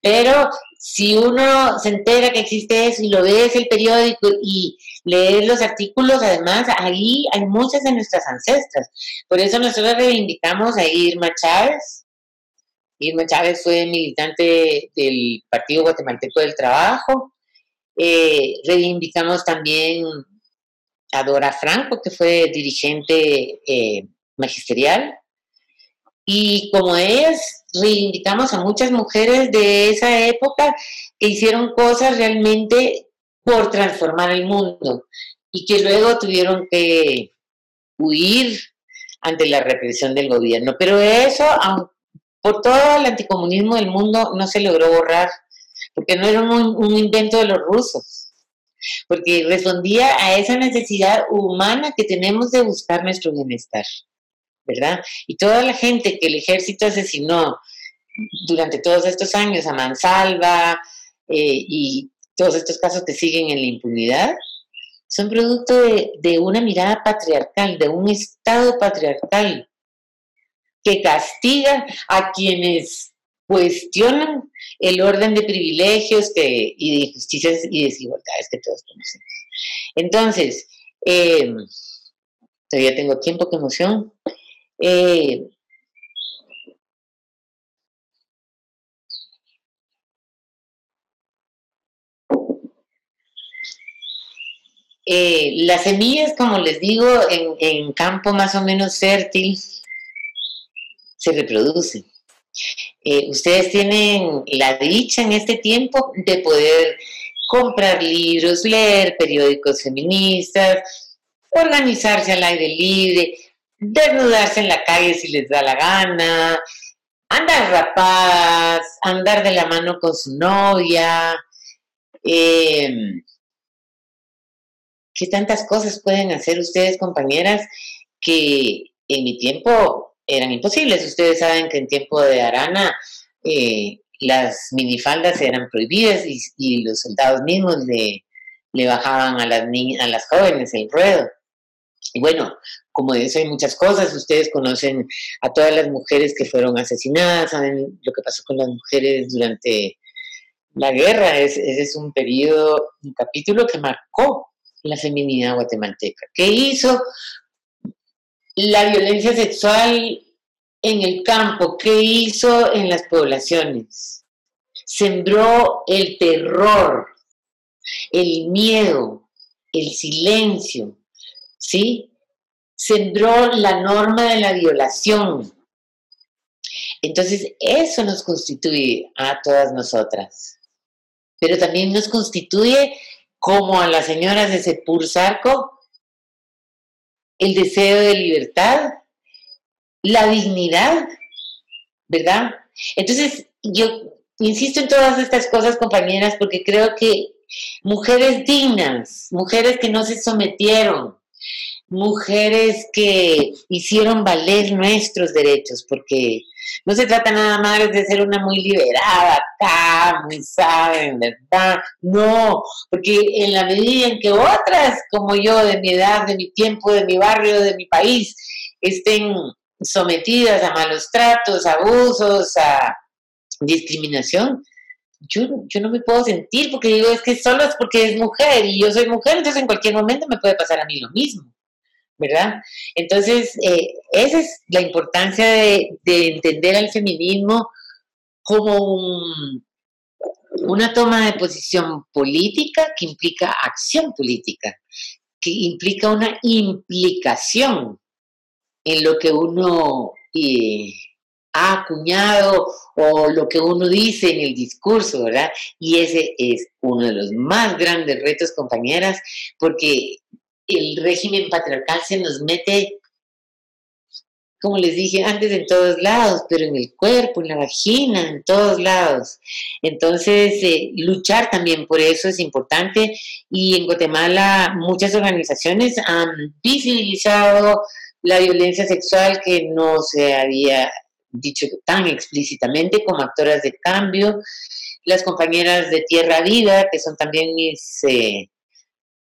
Pero si uno se entera que existe eso y lo ve es el periódico y leer los artículos, además ahí hay muchas de nuestras ancestras. Por eso nosotros reivindicamos a Irma Chávez. Irma Chávez fue militante del Partido Guatemalteco del Trabajo. Eh, reivindicamos también a Dora Franco, que fue dirigente eh, magisterial. Y como es, reivindicamos a muchas mujeres de esa época que hicieron cosas realmente por transformar el mundo y que luego tuvieron que huir ante la represión del gobierno. Pero eso, por todo el anticomunismo del mundo, no se logró borrar, porque no era un, invento de los rusos, porque respondía a esa necesidad humana que tenemos de buscar nuestro bienestar, ¿verdad? Y toda la gente que el ejército asesinó durante todos estos años, a Mansalva eh, y todos estos casos que siguen en la impunidad, son producto de, una mirada patriarcal, de un Estado patriarcal que castiga a quienes cuestionan el orden de privilegios y de injusticias y desigualdades que todos conocemos. Entonces, eh, todavía tengo tiempo, qué emoción. Eh, Eh, las semillas, como les digo, en, campo más o menos fértil, se reproducen. Eh, ustedes tienen la dicha en este tiempo de poder comprar libros, leer periódicos feministas, organizarse al aire libre, desnudarse en la calle si les da la gana, andar rapadas, andar de la mano con su novia, eh, ¿Qué tantas cosas pueden hacer ustedes, compañeras, que en mi tiempo eran imposibles? Ustedes saben que en tiempo de Arana eh, las minifaldas eran prohibidas y, los soldados mismos le, le bajaban a las, a las jóvenes el ruedo. Y bueno, como de eso hay muchas cosas, ustedes conocen a todas las mujeres que fueron asesinadas, saben lo que pasó con las mujeres durante la guerra, ese es un periodo, un capítulo que marcó la feminidad guatemalteca. ¿Qué hizo la violencia sexual en el campo? ¿Qué hizo en las poblaciones? Sembró el terror, el miedo, el silencio, ¿sí? Sembró la norma de la violación. Entonces, eso nos constituye a todas nosotras. Pero también nos constituye como a las señoras de Sepulsarco, el deseo de libertad, la dignidad, ¿verdad? Entonces, yo insisto en todas estas cosas, compañeras, porque creo que mujeres dignas, mujeres que no se sometieron, mujeres que hicieron valer nuestros derechos, porque no se trata nada más de ser una muy liberada acá, muy saben, ¿verdad? No, porque en la medida en que otras como yo, de mi edad, de mi tiempo, de mi barrio, de mi país, estén sometidas a malos tratos, abusos, a discriminación, yo, yo no me puedo sentir porque digo, es que solo es porque es mujer y yo soy mujer, entonces en cualquier momento me puede pasar a mí lo mismo. ¿verdad? Entonces, eh, esa es la importancia de, entender al feminismo como una toma de posición política que implica acción política, que implica una implicación en lo que uno eh, ha acuñado o lo que uno dice en el discurso, ¿verdad? Y ese es uno de los más grandes retos, compañeras, porque el régimen patriarcal se nos mete, como les dije antes, en todos lados, pero en el cuerpo, en la vagina, en todos lados. Entonces, eh, luchar también por eso es importante y en Guatemala muchas organizaciones han visibilizado la violencia sexual que no se había dicho tan explícitamente como actoras de cambio. Las compañeras de Tierra Vida, que son también mis eh,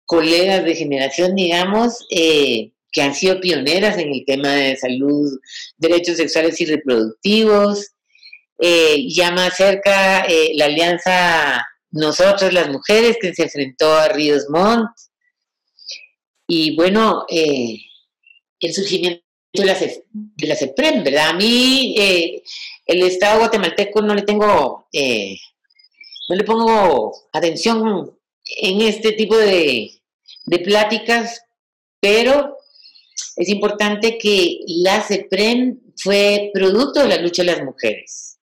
colegas de generación, digamos, eh, que han sido pioneras en el tema de salud, derechos sexuales y reproductivos. Eh, ya más cerca, la alianza Nosotros las Mujeres, que se enfrentó a Ríos Montt. Y bueno, el surgimiento de la, de la CEPREM, ¿verdad? A mí, el Estado guatemalteco no le tengo, no le pongo atención en este tipo de, de pláticas, pero es importante que la CEPREN fue producto de la lucha de las mujeres.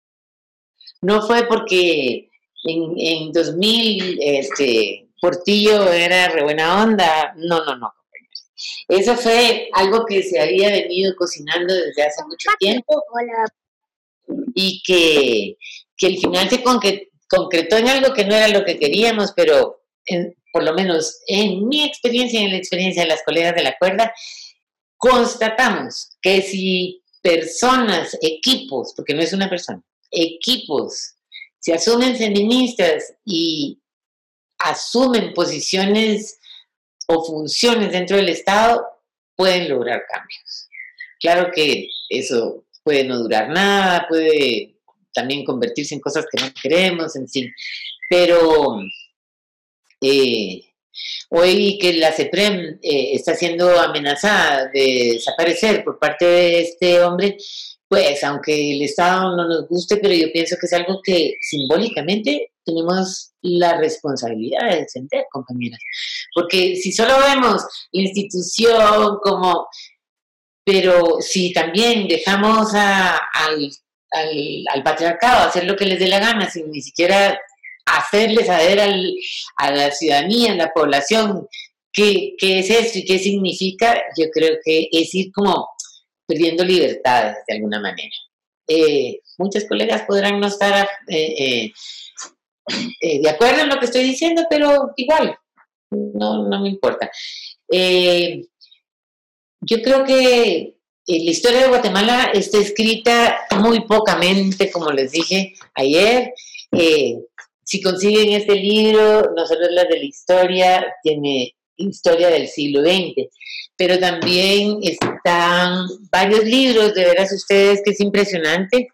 No fue porque en, en 2000 este, Portillo era re buena onda, no, no, no. Eso fue algo que se había venido cocinando desde hace mucho tiempo. y que, que al final se concretó en algo que no era lo que queríamos, pero en, por lo menos en mi experiencia y en la experiencia de las colegas de la cuerda, constatamos que si personas, equipos, porque no es una persona, equipos, se asumen feministas y asumen posiciones o funciones dentro del Estado, pueden lograr cambios. Claro que eso puede no durar nada, puede también convertirse en cosas que no queremos, en fin, pero eh, hoy que la CEPREM eh, está siendo amenazada de desaparecer por parte de este hombre, pues aunque el Estado no nos guste, pero yo pienso que es algo que simbólicamente tenemos la responsabilidad de defender, compañeras. Porque si solo vemos la institución como, pero si también dejamos al, al, al patriarcado hacer lo que les dé la gana, sin ni siquiera hacerle saber a la ciudadanía, a la población, qué, es esto y qué significa, yo creo que es ir como perdiendo libertades de alguna manera. Eh, muchos colegas podrán no estar eh, eh, de acuerdo en lo que estoy diciendo, pero igual, no, no me importa. yo creo que la historia de Guatemala está escrita muy pocamente, como les dije ayer. Si consiguen este libro, nosotros las de la historia, tiene historia del siglo XX, pero también están varios libros, de veras ustedes, que es impresionante.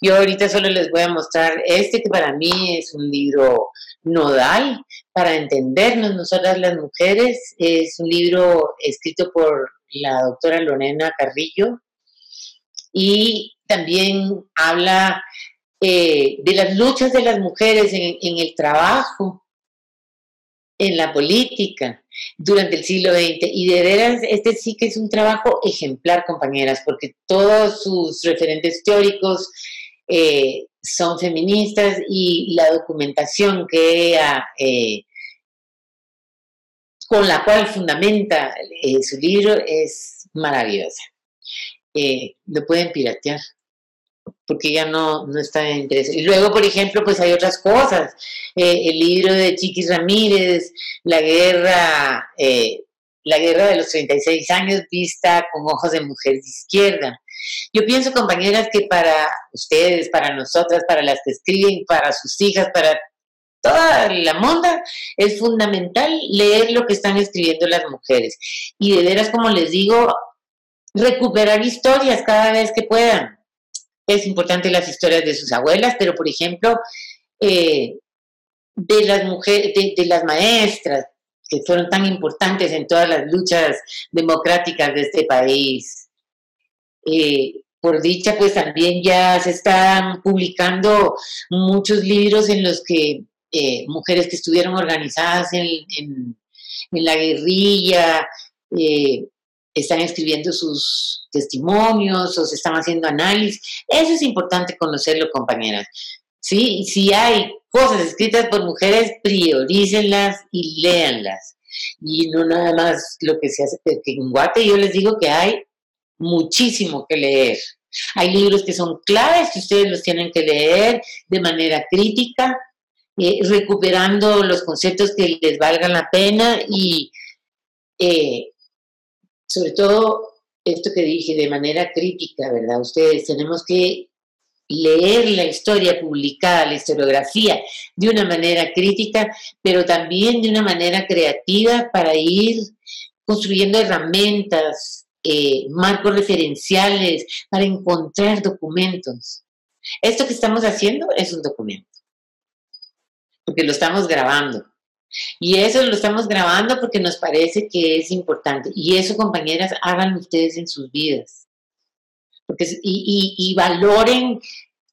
Yo ahorita solo les voy a mostrar este que para mí es un libro nodal para entendernos nosotras las mujeres. Es un libro escrito por la doctora Lorena Carrillo y también habla eh, de las luchas de las mujeres en, el trabajo, en la política durante el siglo XX. Y de veras, este sí que es un trabajo ejemplar, compañeras, porque todos sus referentes teóricos eh, son feministas y la documentación que eh, con la cual fundamenta su libro es maravillosa. lo pueden piratear porque ya no, no está en interés. Y luego, por ejemplo, pues hay otras cosas. Eh, el libro de Chiquis Ramírez, La guerra, eh, la guerra de los 36 años vista con ojos de mujer de izquierda. Yo pienso, compañeras, que para ustedes, para nosotras, para las que escriben, para sus hijas, para toda la monda, es fundamental leer lo que están escribiendo las mujeres. Y de veras, como les digo, recuperar historias cada vez que puedan. Es importante las historias de sus abuelas, pero por ejemplo, eh, de las mujeres, de, las maestras, que fueron tan importantes en todas las luchas democráticas de este país. Eh, por dicha, pues también ya se están publicando muchos libros en los que eh, mujeres que estuvieron organizadas en, la guerrilla están escribiendo sus testimonios o se están haciendo análisis. Eso es importante conocerlo, compañeras. ¿sí? Si hay cosas escritas por mujeres, priorícenlas y léanlas. Y no nada más lo que se hace, en Guate yo les digo que hay muchísimo que leer. Hay libros que son claves que ustedes los tienen que leer de manera crítica, eh, recuperando los conceptos que les valgan la pena y eh, sobre todo esto que dije de manera crítica, ¿verdad? Ustedes tenemos que leer la historia publicada, la historiografía, de una manera crítica, pero también de una manera creativa para ir construyendo herramientas, eh, marcos referenciales, para encontrar documentos. Esto que estamos haciendo es un documento, porque lo estamos grabando. Y eso lo estamos grabando porque nos parece que es importante. Y eso, compañeras, háganlo ustedes en sus vidas y, valoren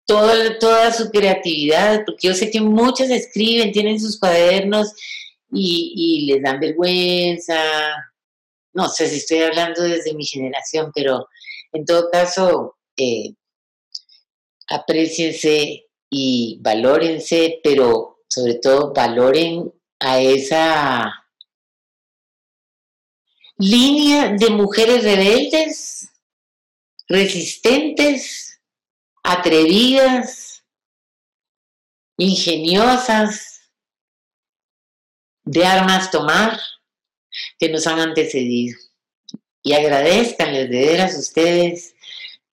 toda su creatividad, porque yo sé que muchas escriben, tienen sus cuadernos y, les dan vergüenza. No sé si estoy hablando desde mi generación, pero en todo caso, eh, apreciense y valórense, pero sobre todo valoren a esa línea de mujeres rebeldes resistentes, atrevidas, ingeniosas, de armas tomar, que nos han antecedido. Y agradezcanles de veras a ustedes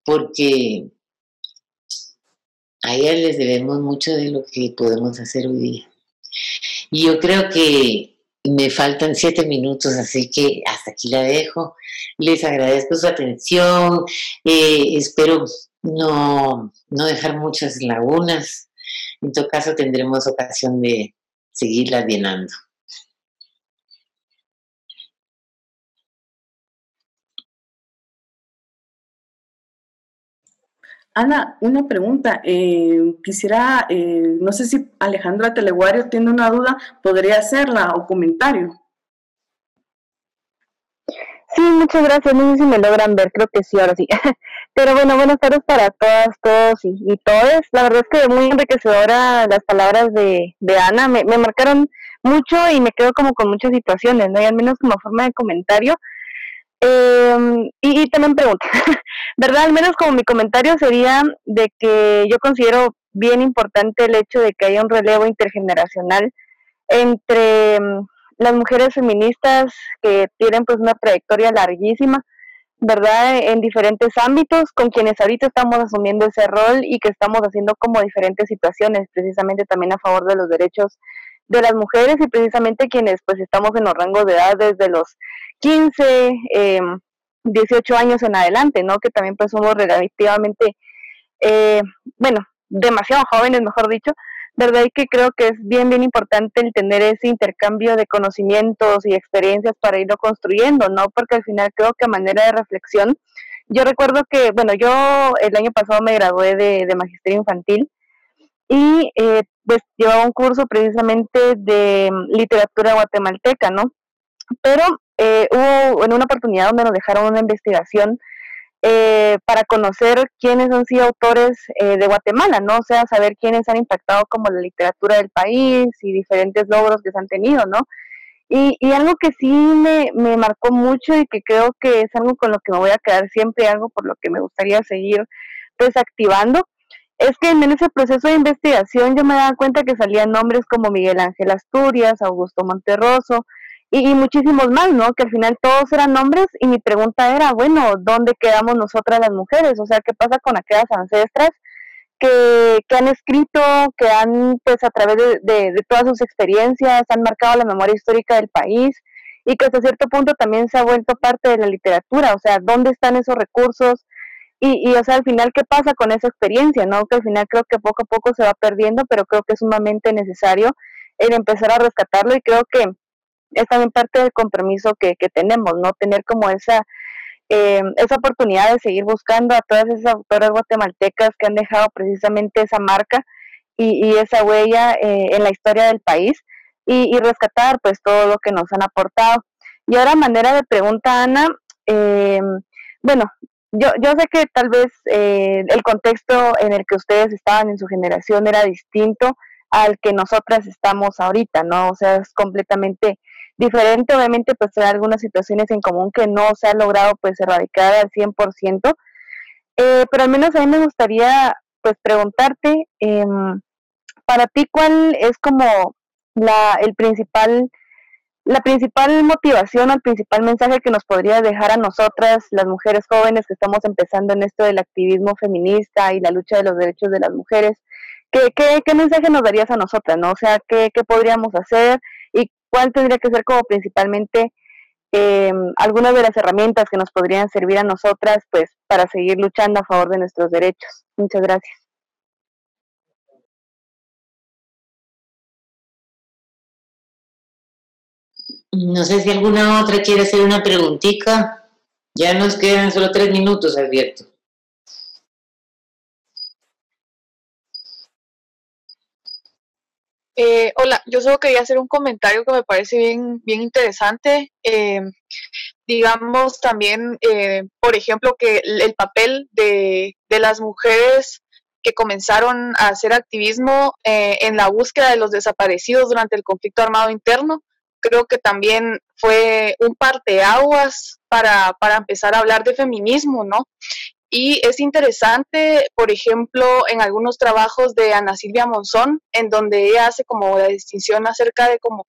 porque a ellas les debemos mucho de lo que podemos hacer hoy día. Y yo creo que me faltan siete minutos, así que hasta aquí la dejo. Les agradezco su atención. Eh, espero no, no dejar muchas lagunas. En todo caso, tendremos ocasión de seguirlas llenando. Ana, una pregunta. Eh, quisiera, eh, no sé si Alejandra Teleguario tiene una duda, podría hacerla o comentario. Sí, muchas gracias. No sé si me logran ver, creo que sí, ahora sí. Pero bueno, buenas tardes para todas, todos y, y todos. La verdad es que muy enriquecedora las palabras de, de Ana. Me, me marcaron mucho y me quedo como con muchas situaciones, ¿no? Y al menos como forma de comentario. Eh, y, también pregunta, ¿verdad? Al menos como mi comentario sería de que yo considero bien importante el hecho de que haya un relevo intergeneracional entre mm, las mujeres feministas que tienen pues una trayectoria larguísima, ¿verdad? En diferentes ámbitos, con quienes ahorita estamos asumiendo ese rol y que estamos haciendo como diferentes situaciones, precisamente también a favor de los derechos de las mujeres y precisamente quienes pues estamos en los rangos de edad desde los 15, eh, 18 años en adelante, ¿no? Que también pues somos relativamente, eh, bueno, demasiado jóvenes, mejor dicho, ¿verdad? Y que creo que es bien, bien importante el tener ese intercambio de conocimientos y experiencias para irlo construyendo, ¿no? Porque al final creo que a manera de reflexión, yo recuerdo que, bueno, yo el año pasado me gradué de, de magisterio infantil y eh, pues llevaba un curso precisamente de literatura guatemalteca, ¿no? Pero eh, hubo en una oportunidad donde nos dejaron una investigación eh, para conocer quiénes han sido autores eh, de Guatemala, ¿no? O sea, saber quiénes han impactado como la literatura del país y diferentes logros que se han tenido, ¿no? Y, y algo que sí me, me marcó mucho y que creo que es algo con lo que me voy a quedar siempre, algo por lo que me gustaría seguir pues activando, es que en ese proceso de investigación yo me daba cuenta que salían nombres como Miguel Ángel Asturias, Augusto Monterroso, y, muchísimos más, ¿no? Que al final todos eran hombres y mi pregunta era, bueno, ¿dónde quedamos nosotras las mujeres? O sea, ¿qué pasa con aquellas ancestras que, que han escrito, que han, pues a través de, de, de, todas sus experiencias, han marcado la memoria histórica del país y que hasta cierto punto también se ha vuelto parte de la literatura? O sea, ¿dónde están esos recursos? Y, y, o sea, al final, ¿qué pasa con esa experiencia? ¿no? Que al final creo que poco a poco se va perdiendo, pero creo que es sumamente necesario el empezar a rescatarlo y creo que es también parte del compromiso que, que tenemos, ¿no? Tener como esa, eh, esa oportunidad de seguir buscando a todas esas autoras guatemaltecas que han dejado precisamente esa marca y, y esa huella eh, en la historia del país y, y, rescatar pues todo lo que nos han aportado. Y ahora manera de pregunta, Ana, eh, bueno, yo, yo sé que tal vez el contexto en el que ustedes estaban en su generación era distinto al que nosotras estamos ahorita, ¿no? O sea, es completamente diferente, obviamente pues hay algunas situaciones en común que no se ha logrado pues erradicar al 100%, eh, pero al menos a mí me gustaría pues preguntarte, eh, para ti cuál es como la, el principal, la principal motivación o el principal mensaje que nos podría dejar a nosotras, las mujeres jóvenes que estamos empezando en esto del activismo feminista y la lucha de los derechos de las mujeres, ¿qué, qué, qué mensaje nos darías a nosotras, no? O sea, ¿qué, qué podríamos hacer? cuál tendría que ser como principalmente eh, algunas de las herramientas que nos podrían servir a nosotras pues para seguir luchando a favor de nuestros derechos. Muchas gracias. No sé si alguna otra quiere hacer una preguntita. Ya nos quedan solo tres minutos, Alberto. Eh, hola, yo solo quería hacer un comentario que me parece bien, bien interesante. Eh, digamos también, eh, por ejemplo, que el, papel de, de, las mujeres que comenzaron a hacer activismo en la búsqueda de los desaparecidos durante el conflicto armado interno, creo que también fue un parteaguas para, para empezar a hablar de feminismo, ¿no? Y es interesante, por ejemplo, en algunos trabajos de Ana Silvia Monzón, en donde ella hace como la distinción acerca de como,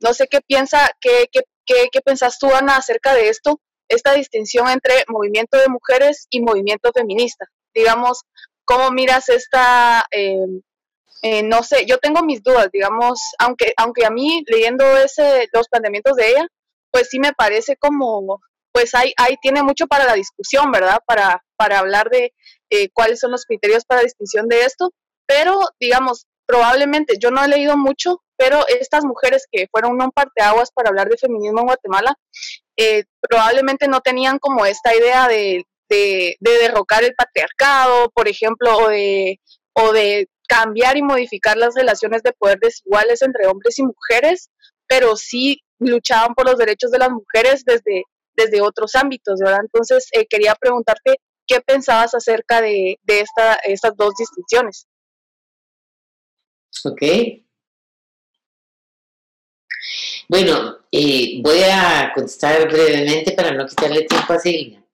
no sé qué piensa, qué, qué, qué, qué pensás tú, Ana, acerca de esto, esta distinción entre movimiento de mujeres y movimiento feminista. Digamos, ¿cómo miras esta, eh, eh, no sé, yo tengo mis dudas, digamos, aunque, aunque a mí leyendo ese, los planteamientos de ella, pues sí me parece como pues ahí, ahí tiene mucho para la discusión, ¿verdad? Para, para hablar de eh, cuáles son los criterios para distinción de esto, pero digamos, probablemente, yo no he leído mucho, pero estas mujeres que fueron un parteaguas para hablar de feminismo en Guatemala, eh, probablemente no tenían como esta idea de, de, derrocar el patriarcado, por ejemplo, o de, o de cambiar y modificar las relaciones de poder desiguales entre hombres y mujeres, pero sí luchaban por los derechos de las mujeres desde, desde otros ámbitos, ¿verdad? Entonces, eh, quería preguntarte qué pensabas acerca de, de esta, estas dos distinciones. Ok. Bueno, eh, voy a contestar brevemente para no quitarle tiempo a Silvia.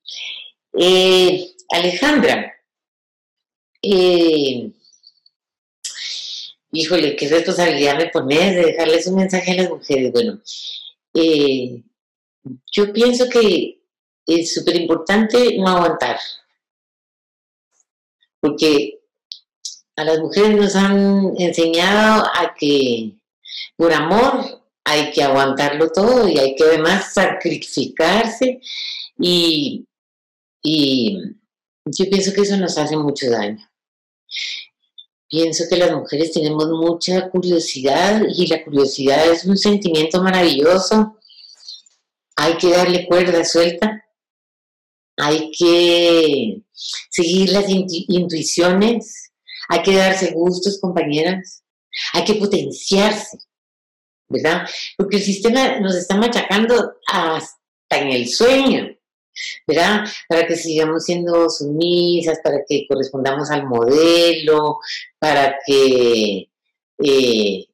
Eh, Alejandra, eh, híjole, qué responsabilidad me pones de dejarles un mensaje a las mujeres. Bueno, eh, yo pienso que es súper importante no aguantar, porque a las mujeres nos han enseñado a que por amor hay que aguantarlo todo y hay que además sacrificarse y, y yo pienso que eso nos hace mucho daño. Pienso que las mujeres tenemos mucha curiosidad y la curiosidad es un sentimiento maravilloso. Hay que darle cuerda suelta, hay que seguir las intuiciones, hay que darse gustos, compañeras, hay que potenciarse, ¿verdad? Porque el sistema nos está machacando hasta en el sueño, ¿verdad? Para que sigamos siendo sumisas, para que correspondamos al modelo, para que eh,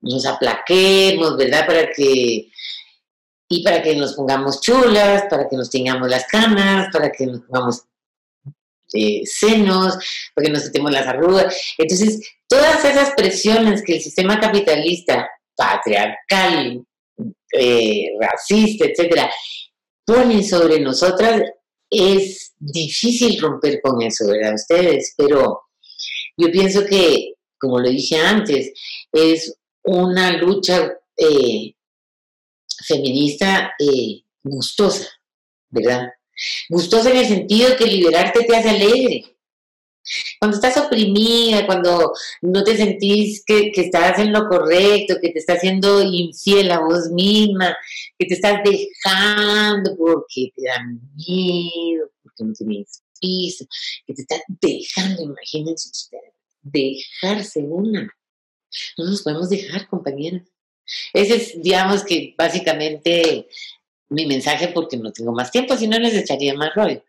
nos aplaquemos, ¿verdad? Para que y para que nos pongamos chulas, para que nos tengamos las canas, para que nos pongamos eh, senos, para que nos quitemos las arrugas. Entonces, todas esas presiones que el sistema capitalista patriarcal, eh, racista, etcétera, pone sobre nosotras, es difícil romper con eso, ¿verdad? Ustedes, pero yo pienso que, como lo dije antes, es una lucha eh, feminista eh, gustosa, ¿verdad? Gustosa en el sentido que liberarte te hace alegre. Cuando estás oprimida, cuando no te sentís que, que, estás en lo correcto, que te estás haciendo infiel a vos misma, que te estás dejando porque te da miedo, porque no tienes piso, que te estás dejando, imagínense ustedes, dejarse una. No nos podemos dejar, compañeras. Ese es, digamos que básicamente mi mensaje porque no tengo más tiempo, si no les echaría más rollo.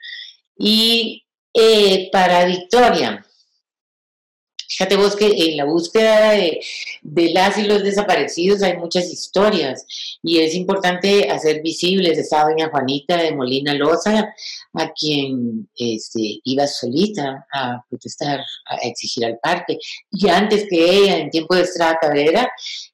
Y eh, para Victoria, fíjate vos que en la búsqueda de, las y los desaparecidos hay muchas historias y es importante hacer visibles. Está doña Juanita de Molina Loza, a quien este, iba solita a protestar, a exigir al parque. Y antes que ella, en tiempo de Estrada Cabrera,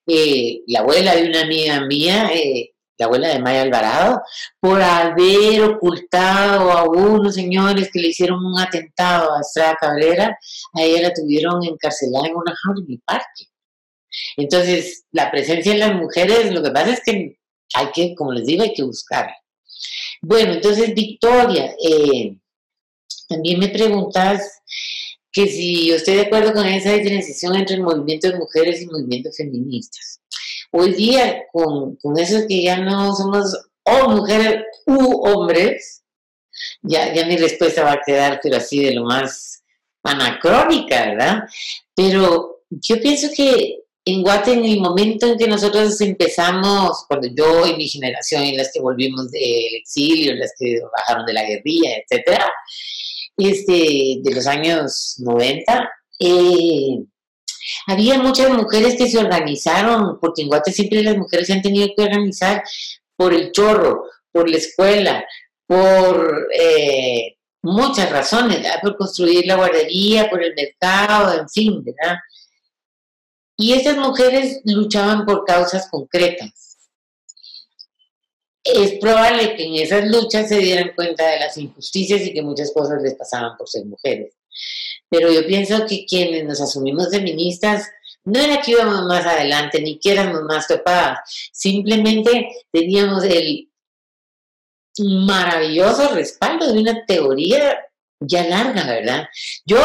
eh, la abuela de una amiga mía, eh, la abuela de Maya Alvarado, por haber ocultado a unos señores que le hicieron un atentado a Estrada Cabrera, a ella la tuvieron encarcelada en una jaula en el parque. Entonces, la presencia de las mujeres, lo que pasa es que hay que, como les digo, hay que buscar. Bueno, entonces, Victoria, eh, también me preguntas que si yo estoy de acuerdo con esa diferenciación entre el movimiento de mujeres y movimientos feministas. Hoy día, con, con eso que ya no somos o mujeres u hombres, ya, ya mi respuesta va a quedar, pero así de lo más anacrónica, ¿verdad? Pero yo pienso que en Guate, en el momento en que nosotros empezamos, cuando yo y mi generación y las que volvimos del exilio, las que bajaron de la guerrilla, etcétera, este, de los años 90, eh, había muchas mujeres que se organizaron, porque en Guate siempre las mujeres se han tenido que organizar por el chorro, por la escuela, por eh, muchas razones, por construir la guardería, por el mercado, en fin, ¿verdad? Y esas mujeres luchaban por causas concretas. Es probable que en esas luchas se dieran cuenta de las injusticias y que muchas cosas les pasaban por ser mujeres. Pero yo pienso que quienes nos asumimos feministas no era que íbamos más adelante ni que éramos más topadas, simplemente teníamos el maravilloso respaldo de una teoría ya larga, ¿verdad? Yo,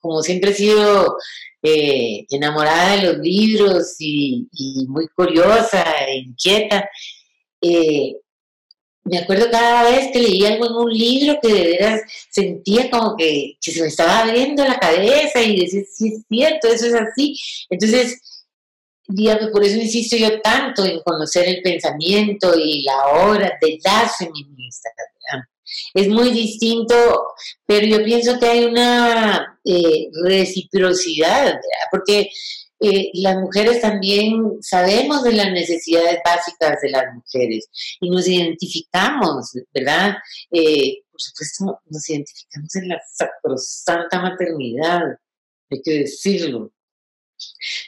como siempre he sido eh, enamorada de los libros y, muy curiosa e inquieta, eh, me acuerdo cada vez que leía algo en un libro que de veras sentía como que, se me estaba abriendo la cabeza y decía, sí es cierto, eso es así. Entonces, dígame, por eso insisto yo tanto en conocer el pensamiento y la obra de las feministas. Es muy distinto, pero yo pienso que hay una eh, reciprocidad, porque las mujeres también sabemos de las necesidades básicas de las mujeres y nos identificamos, ¿verdad? Eh, por supuesto, nos identificamos en la sacrosanta maternidad, hay que decirlo.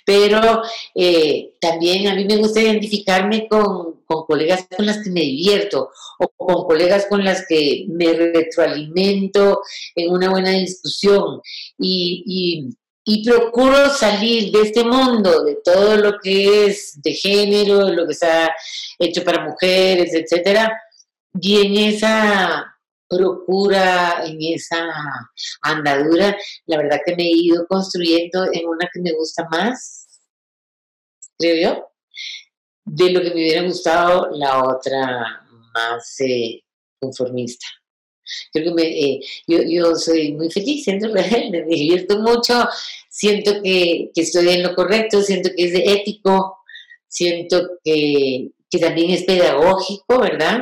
Pero eh, también a mí me gusta identificarme con, con, colegas con las que me divierto o con colegas con las que me retroalimento en una buena discusión. Y y procuro salir de este mundo, de todo lo que es de género, lo que está hecho para mujeres, etcétera, y en esa procura, en esa andadura, la verdad que me he ido construyendo en una que me gusta más, creo yo, de lo que me hubiera gustado la otra más eh, conformista. Creo que me, eh, yo, soy muy feliz siendo rebelde, me divierto mucho, siento que, que, estoy en lo correcto, siento que es ético, siento que, que también es pedagógico, ¿verdad?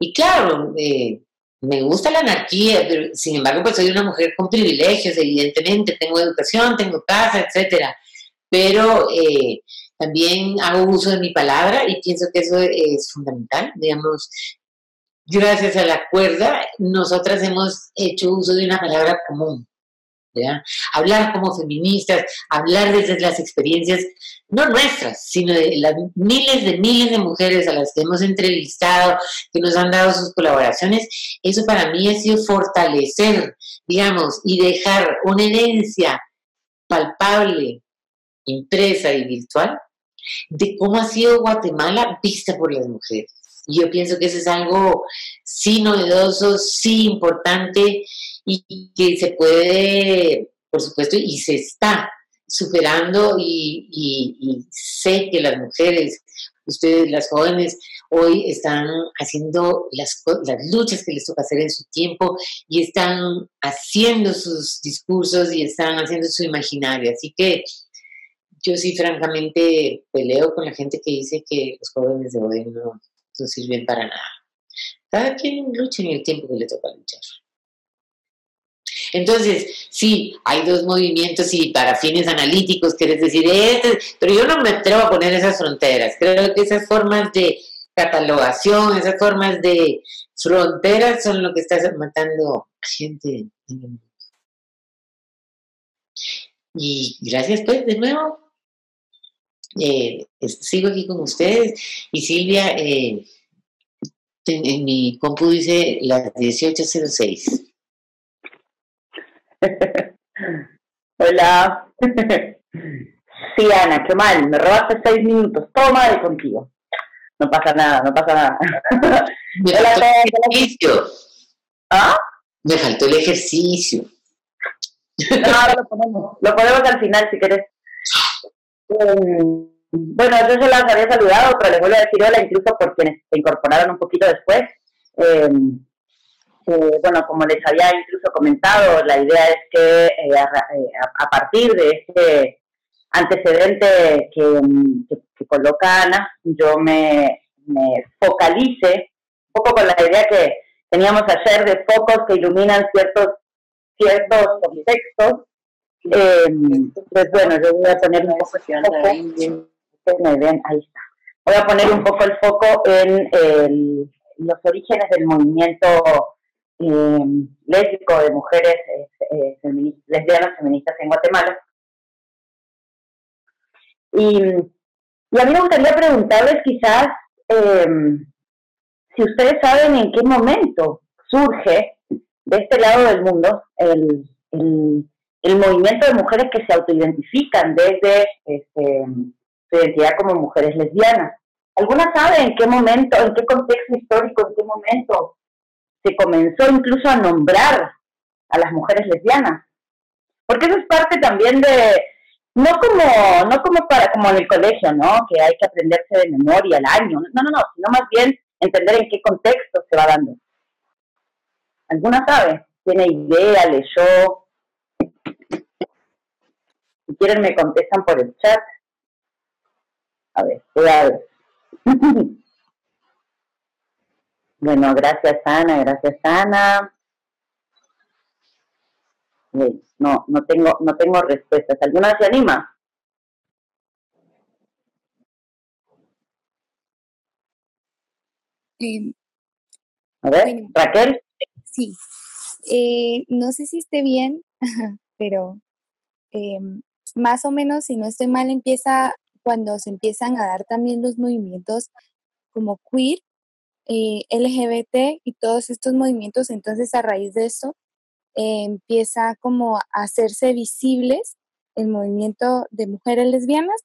Y claro, eh, me gusta la anarquía, pero sin embargo, pues soy una mujer con privilegios, evidentemente, tengo educación, tengo casa, etcétera, pero eh, también hago uso de mi palabra y pienso que eso es fundamental, digamos, gracias a la cuerda, nosotras hemos hecho uso de una palabra común. Hablar como feministas, hablar desde las experiencias, no nuestras, sino de las miles de miles de mujeres a las que hemos entrevistado, que nos han dado sus colaboraciones, eso para mí ha sido fortalecer, digamos, y dejar una herencia palpable, impresa y virtual de cómo ha sido Guatemala vista por las mujeres. Y yo pienso que eso es algo sí novedoso, sí importante y que se puede, por supuesto, y se está superando y, sé que las mujeres, ustedes, las jóvenes, hoy están haciendo las, las luchas que les toca hacer en su tiempo y están haciendo sus discursos y están haciendo su imaginario. Así que yo sí francamente peleo con la gente que dice que los jóvenes de hoy no, no sirven para nada. Cada quien lucha en el tiempo que le toca luchar. Entonces, sí, hay dos movimientos y para fines analíticos quieres decir, este, pero yo no me atrevo a poner esas fronteras. Creo que esas formas de catalogación, esas formas de fronteras son lo que está matando gente Y gracias pues de nuevo. Eh, sigo aquí con ustedes y Silvia, eh, en, mi compu dice las 18.06. Hola. Sí, Ana, qué mal, me robaste seis minutos, todo mal contigo. No pasa nada, no pasa nada. Me faltó el ejercicio. ¿Ah? Me faltó el ejercicio. No, lo ponemos, lo ponemos al final si querés. Eh, bueno, yo se las había saludado, pero les vuelvo a decir hola incluso por quienes se incorporaron un poquito después. Eh, eh, bueno, como les había incluso comentado, la idea es que a, partir de este antecedente que, que, coloca Ana, yo me, me, focalice un poco con la idea que teníamos ayer de focos que iluminan ciertos, ciertos contextos. Pues bueno, yo voy a poner un poco me ven, ahí está. Voy a poner un poco el foco en los orígenes del movimiento eh, lésbico de mujeres eh, feministas, lesbianas feministas en Guatemala. Y, a mí me gustaría preguntarles quizás em, si ustedes saben en qué momento surge de este lado del mundo el, el movimiento de mujeres que se autoidentifican desde este, identidad como mujeres lesbianas. ¿Alguna sabe en qué momento, en qué contexto histórico, en qué momento se comenzó incluso a nombrar a las mujeres lesbianas? Porque eso es parte también de, no como, no como para, como en el colegio, ¿no? Que hay que aprenderse de memoria el año. No, no, no, sino más bien entender en qué contexto se va dando. ¿Alguna sabe? ¿Tiene idea? ¿Leyó? Si quieren me contestan por el chat. A ver, ver. bueno, gracias Ana, gracias Ana. No, no tengo, no tengo respuestas. ¿Alguna se anima? Eh, a ver, Raquel. Sí. Eh, no sé si esté bien, pero eh, más o menos, si no estoy mal, empieza cuando se empiezan a dar también los movimientos como queer, eh, LGBT y todos estos movimientos, entonces a raíz de eso eh, empieza como a hacerse visibles el movimiento de mujeres lesbianas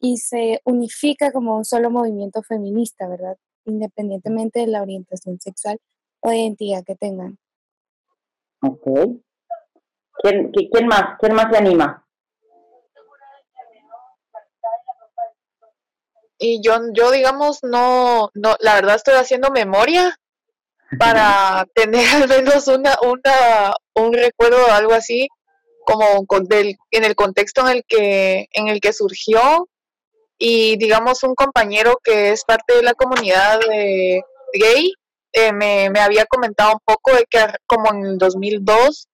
y se unifica como un solo movimiento feminista, ¿verdad? Independientemente de la orientación sexual o identidad que tengan. Ok. ¿Quién, quién más? ¿Quién más se anima? y yo, yo digamos, no, no, la verdad estoy haciendo memoria para tener al menos una, una, un recuerdo o algo así, como con del, en el contexto en el que, en el que surgió, y digamos un compañero que es parte de la comunidad de gay, eh, me, me, había comentado un poco de que como en el 2002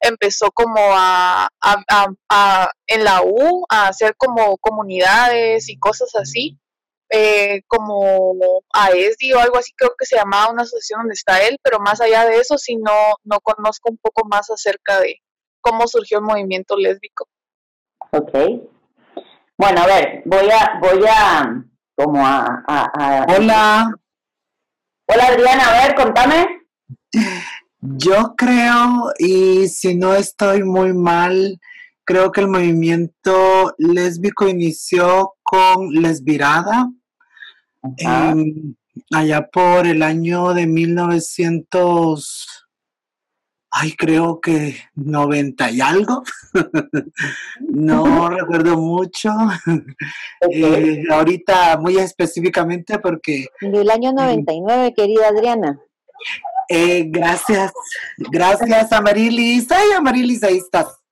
empezó como a, a, a, en la U a hacer como comunidades y cosas así eh, como AESDI o algo así, creo que se llamaba una asociación donde está él, pero más allá de eso, si no, no conozco un poco más acerca de cómo surgió el movimiento lésbico. Ok. Bueno, a ver, voy a, voy a, como a, Hola. Hola Adriana, a ver, contame. Yo creo, y si no estoy muy mal, creo que el movimiento lésbico inició con Lesbirada, allá por el año de 1900 ay, creo que 90 y algo. no recuerdo mucho. Eh, ahorita muy específicamente porque... Del año 99, querida Adriana. Eh, gracias, gracias Amarilis. Ay, Amarilis, ahí estás.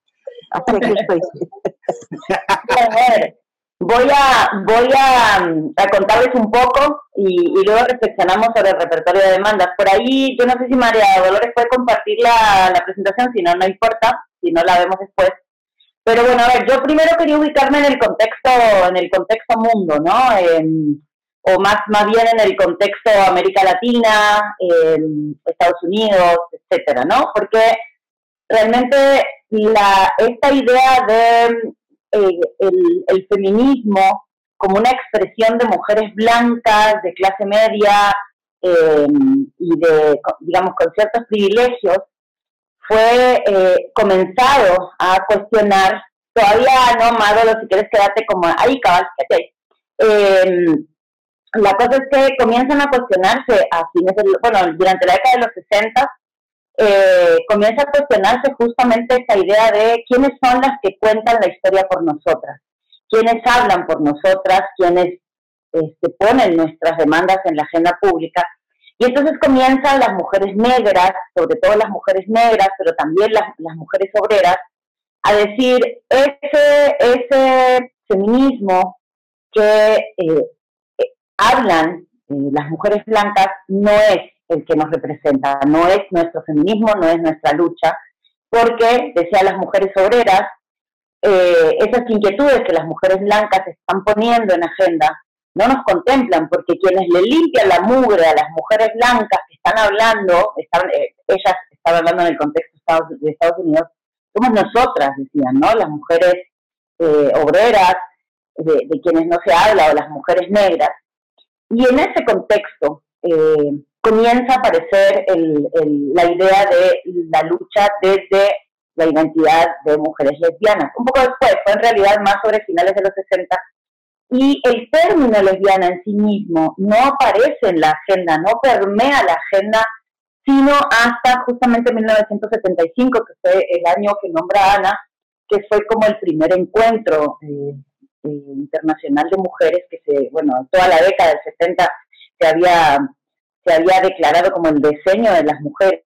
Voy a, voy a, contarles un poco y, luego reflexionamos sobre el repertorio de demandas. Por ahí, yo no sé si María Dolores puede compartir la, presentación, si no, no importa, si no la vemos después. Pero bueno, a ver, yo primero quería ubicarme en el contexto, en el contexto mundo, ¿no? O más, más bien en el contexto América Latina, Estados Unidos, etcétera, ¿no? Porque realmente la, esta idea de eh, el, feminismo como una expresión de mujeres blancas, de clase media eh, y de, digamos, con ciertos privilegios, fue eh, comenzado a cuestionar, todavía no, Maduro, si quieres quedarte como ahí, cabal, la cosa es que comienzan a cuestionarse a fines del, bueno, durante la década de los 60 eh, comienza a cuestionarse justamente esa idea de quiénes son las que cuentan la historia por nosotras, quiénes hablan por nosotras, quiénes este, ponen nuestras demandas en la agenda pública. Y entonces comienzan las mujeres negras, sobre todo las mujeres negras, pero también las, mujeres obreras, a decir, ese, ese feminismo que eh, eh, hablan las mujeres blancas no es el que nos representa, no es nuestro feminismo, no es nuestra lucha, porque, decía las mujeres obreras, eh, esas inquietudes que las mujeres blancas están poniendo en agenda no nos contemplan, porque quienes le limpian la mugre a las mujeres blancas que están hablando, están, eh, ellas están hablando en el contexto de Estados Unidos, somos nosotras, decían, ¿no? Las mujeres eh, obreras, de, de, quienes no se habla, o las mujeres negras. Y en ese contexto, comienza a aparecer la idea de la lucha desde la identidad de mujeres lesbianas. Un poco después, fue en realidad más sobre finales de los 60, y el término lesbiana en sí mismo no aparece en la agenda, no permea la agenda, sino hasta justamente 1975, que fue el año que nombra Ana, que fue como el primer encuentro eh, eh, internacional de mujeres que se, bueno, toda la década del 70 se había se había declarado como el diseño de las mujeres,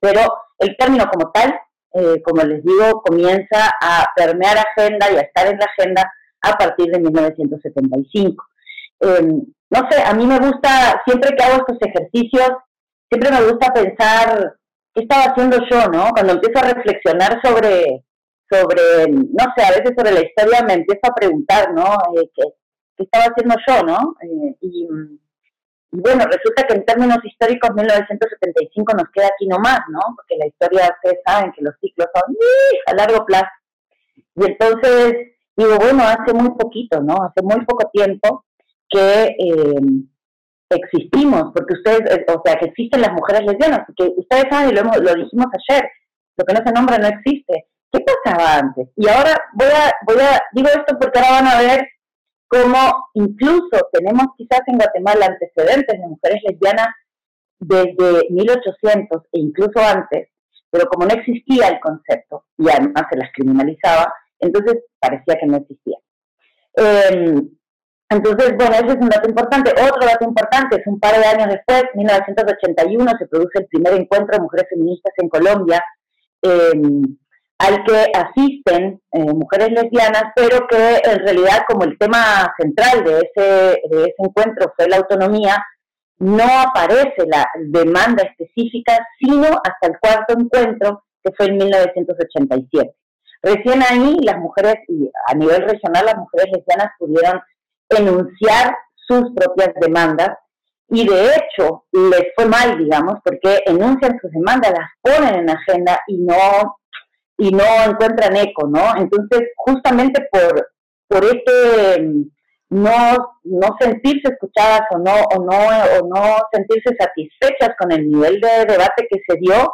pero el término como tal, eh, como les digo, comienza a permear agenda y a estar en la agenda a partir de 1975. Em, no sé, a mí me gusta, siempre que hago estos ejercicios, siempre me gusta pensar qué estaba haciendo yo, ¿no? Cuando empiezo a reflexionar sobre, sobre, no sé, a veces sobre la historia me empiezo a preguntar, ¿no? Eh, ¿qué, estaba haciendo yo, no? Eh, y bueno, resulta que en términos históricos 1975 nos queda aquí nomás, ¿no? Porque la historia, ustedes saben que los ciclos son a largo plazo. Y entonces, digo, bueno, hace muy poquito, ¿no? Hace muy poco tiempo que eh, existimos, porque ustedes, eh, o sea, que existen las mujeres lesbianas, porque ustedes saben, y lo, lo dijimos ayer, lo que no se nombra no existe. ¿Qué pasaba antes? Y ahora voy a, voy a, digo esto porque ahora van a ver como incluso tenemos quizás en Guatemala antecedentes de mujeres lesbianas desde 1800 e incluso antes, pero como no existía el concepto y además se las criminalizaba, entonces parecía que no existía. Em, entonces, bueno, ese es un dato importante. Otro dato importante es un par de años después, 1981, se produce el primer encuentro de mujeres feministas en Colombia. Eh, al que asisten eh, mujeres lesbianas, pero que en realidad como el tema central de ese, de ese encuentro fue la autonomía, no aparece la demanda específica, sino hasta el cuarto encuentro, que fue en 1987. Recién ahí las mujeres, y a nivel regional, las mujeres lesbianas pudieron enunciar sus propias demandas y de hecho les fue mal, digamos, porque enuncian sus demandas, las ponen en agenda y no y no encuentran eco, ¿no? Entonces, justamente por, por este mm, no, no sentirse escuchadas o no, o, no, o no sentirse satisfechas con el nivel de debate que se dio,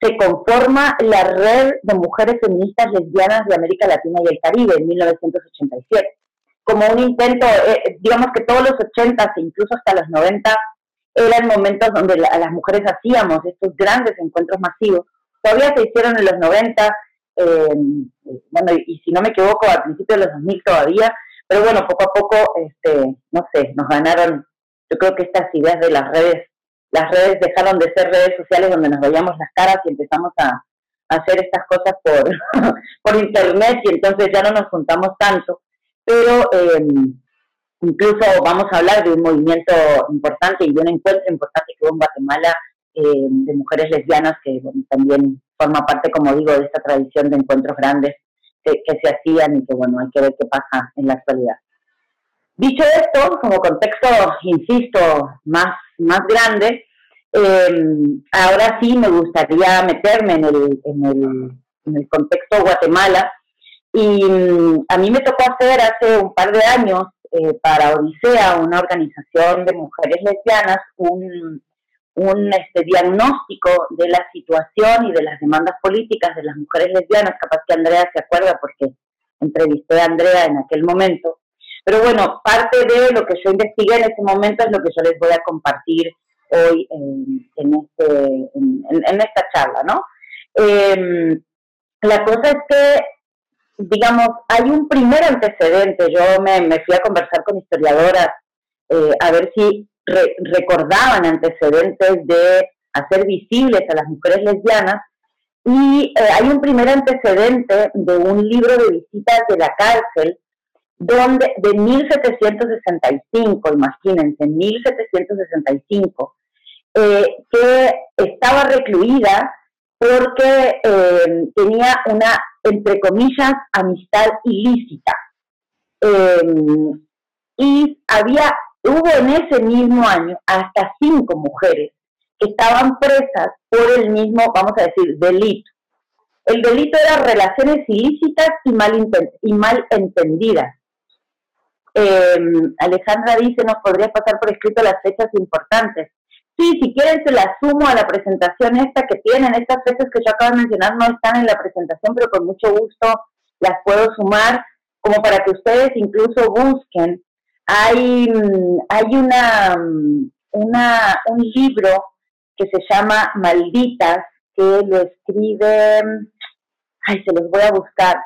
se conforma la Red de Mujeres Feministas Lesbianas de América Latina y el Caribe en 1987. Como un intento, eh, digamos que todos los 80 e incluso hasta los 90 eran momentos donde las mujeres hacíamos estos grandes encuentros masivos. Todavía se hicieron en los 90, eh, bueno, y si no me equivoco, al principio de los 2000 todavía, pero bueno, poco a poco, este, no sé, nos ganaron, yo creo que estas ideas de las redes, las redes dejaron de ser redes sociales donde nos veíamos las caras y empezamos a, hacer estas cosas por, por internet y entonces ya no nos juntamos tanto. Pero eh, incluso vamos a hablar de un movimiento importante y de un encuentro importante que hubo en Guatemala eh, de mujeres lesbianas que también forma parte, como digo, de esta tradición de encuentros grandes que, se hacían y que, bueno, hay que ver qué pasa en la actualidad. Dicho esto, como contexto, insisto, más, más grande, em, ahora sí me gustaría meterme en el, en el, en el contexto Guatemala. Y mm, a mí me tocó hacer hace un par de años eh, para Odisea, una organización de mujeres lesbianas, un, un este, diagnóstico de la situación y de las demandas políticas de las mujeres lesbianas, capaz que Andrea se acuerda porque entrevisté a Andrea en aquel momento. Pero bueno, parte de lo que yo investigué en ese momento es lo que yo les voy a compartir hoy en, en, este, en, esta charla, ¿no? Em, la cosa es que, digamos, hay un primer antecedente. Yo me, me fui a conversar con historiadoras eh, a ver si recordaban antecedentes de hacer visibles a las mujeres lesbianas. Y eh, hay un primer antecedente de un libro de visitas de la cárcel donde de 1765, imagínense, 1765, eh, que estaba recluida porque eh, tenía una, entre comillas, amistad ilícita. y había Hubo en ese mismo año hasta cinco mujeres que estaban presas por el mismo, vamos a decir, delito. El delito era relaciones ilícitas y mal, y mal entendidas. Em, Alejandra dice, nos podría pasar por escrito las fechas importantes. Sí, si quieren se las sumo a la presentación esta que tienen. Estas fechas que yo acabo de mencionar no están en la presentación, pero con mucho gusto las puedo sumar como para que ustedes incluso busquen hay, hay una, una, un libro que se llama Malditas, que lo escribe, ay, se los voy a buscar,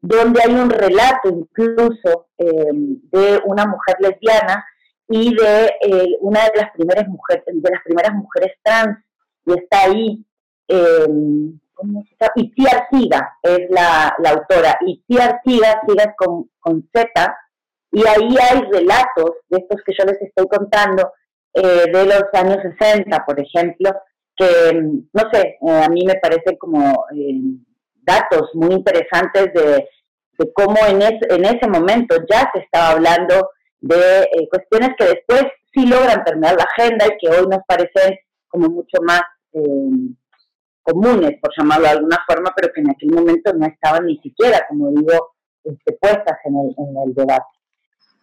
donde hay un relato incluso em, de una mujer lesbiana y de eh, una de las primeras mujeres, de las primeras mujeres trans, y está ahí, eh, ¿cómo se llama? Iti Artiga es la, la autora, Iti Artiga, sigas con, con Z, y ahí hay relatos de estos que yo les estoy contando eh, de los años 60, por ejemplo, que, no sé, eh, a mí me parecen como eh, datos muy interesantes de, cómo en, en ese momento ya se estaba hablando de cuestiones que después sí logran permear la agenda y que hoy nos parecen como mucho más comunes, por llamarlo de alguna forma, pero que en aquel momento no estaban ni siquiera, como digo, este, puestas en el, en el debate.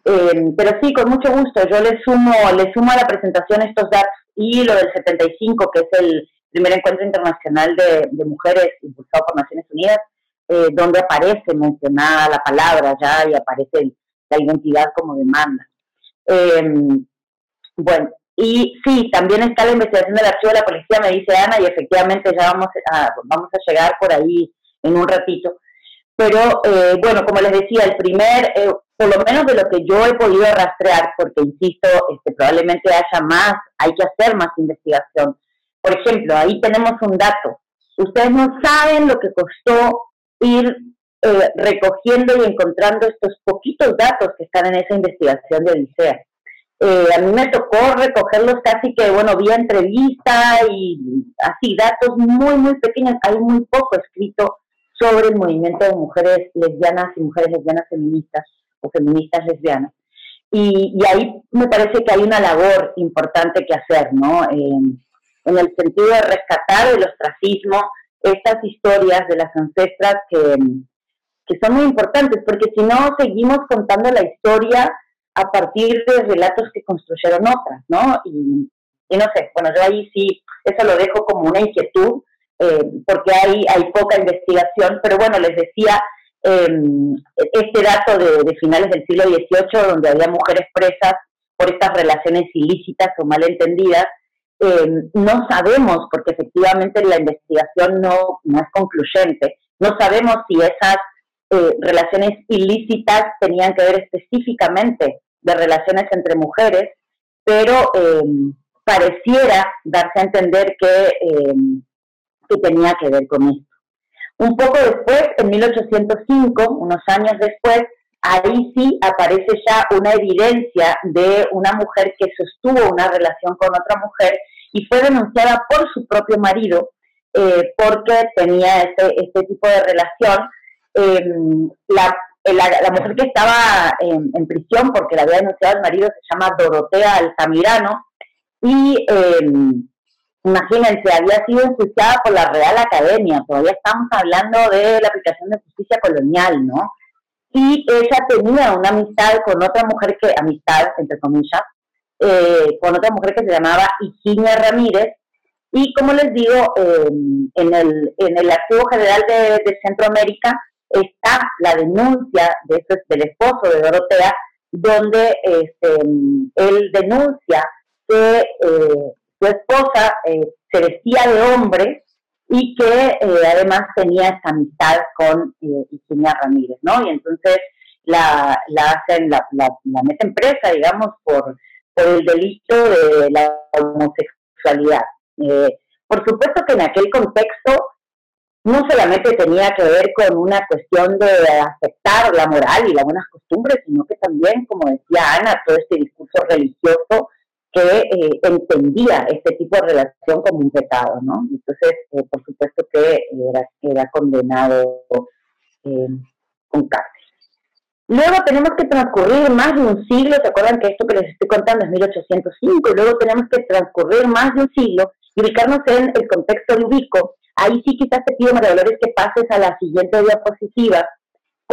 Eh, pero sí, con mucho gusto. Yo le sumo, le sumo a la presentación estos datos y lo del 75, que es el primer encuentro internacional de, mujeres impulsado por Naciones Unidas, eh, donde aparece mencionada la palabra ya y aparece la identidad como demanda. Em, bueno, y sí, también está la investigación del archivo de la policía, me dice Ana, y efectivamente ya vamos a, vamos a llegar por ahí en un ratito. Pero eh, bueno, como les decía, el primer, eh, por lo menos de lo que yo he podido rastrear, porque insisto, este, probablemente haya más, hay que hacer más investigación. Por ejemplo, ahí tenemos un dato. Ustedes no saben lo que costó ir eh, recogiendo y encontrando estos poquitos datos que están en esa investigación de Odisea. a mí me tocó recogerlos casi que, bueno, vía entrevista y así, datos muy, muy pequeños. Hay muy poco escrito sobre el movimiento de mujeres lesbianas y mujeres lesbianas feministas o feministas lesbianas. Y, ahí me parece que hay una labor importante que hacer, ¿no? en el sentido de rescatar el ostracismo estas historias de las ancestras que, que son muy importantes, porque si no seguimos contando la historia a partir de relatos que construyeron otras, ¿no? Y, no sé, bueno, yo ahí sí, eso lo dejo como una inquietud, eh, porque hay, hay poca investigación, pero bueno, les decía, em, este dato de, finales del siglo XVIII, donde había mujeres presas por estas relaciones ilícitas o malentendidas, em, no sabemos, porque efectivamente la investigación no, es concluyente, no sabemos si esas eh, relaciones ilícitas tenían que ver específicamente de relaciones entre mujeres, pero em, pareciera darse a entender que, que tenía que ver con esto. Un poco después, en 1805, unos años después, ahí sí aparece ya una evidencia de una mujer que sostuvo una relación con otra mujer y fue denunciada por su propio marido eh, porque tenía este, este tipo de relación. Em, la, la, mujer que estaba en, prisión porque la había denunciado el marido se llama Dorotea Altamirano y em, imagínense, había sido enjuiciada por la Real Academia, todavía estamos hablando de la aplicación de justicia colonial, ¿no? Y ella tenía una amistad con otra mujer que, amistad, entre comillas, eh, con otra mujer que se llamaba Higinia Ramírez, y como les digo, en, el, en el Archivo General de, Centroamérica está la denuncia de del esposo de Dorotea, donde este, él denuncia que eh, su esposa eh, se vestía de hombre y que eh, además tenía esa amistad con Virginia Ramírez, ¿no? Y entonces la, la hacen, la, la, meten presa, digamos, por, por el delito de la homosexualidad. por supuesto que en aquel contexto no solamente tenía que ver con una cuestión de aceptar la moral y las buenas costumbres, sino que también, como decía Ana, todo este discurso religioso que eh, entendía este tipo de relación como un pecado, ¿no? Entonces, eh, por supuesto que era, era condenado eh, con cárcel. Luego tenemos que transcurrir más de un siglo, ¿se acuerdan que esto que les estoy contando es 1805? Y luego tenemos que transcurrir más de un siglo y ubicarnos en el contexto de Ubico, Ahí sí quizás te pido, María Dolores, que pases a la siguiente diapositiva,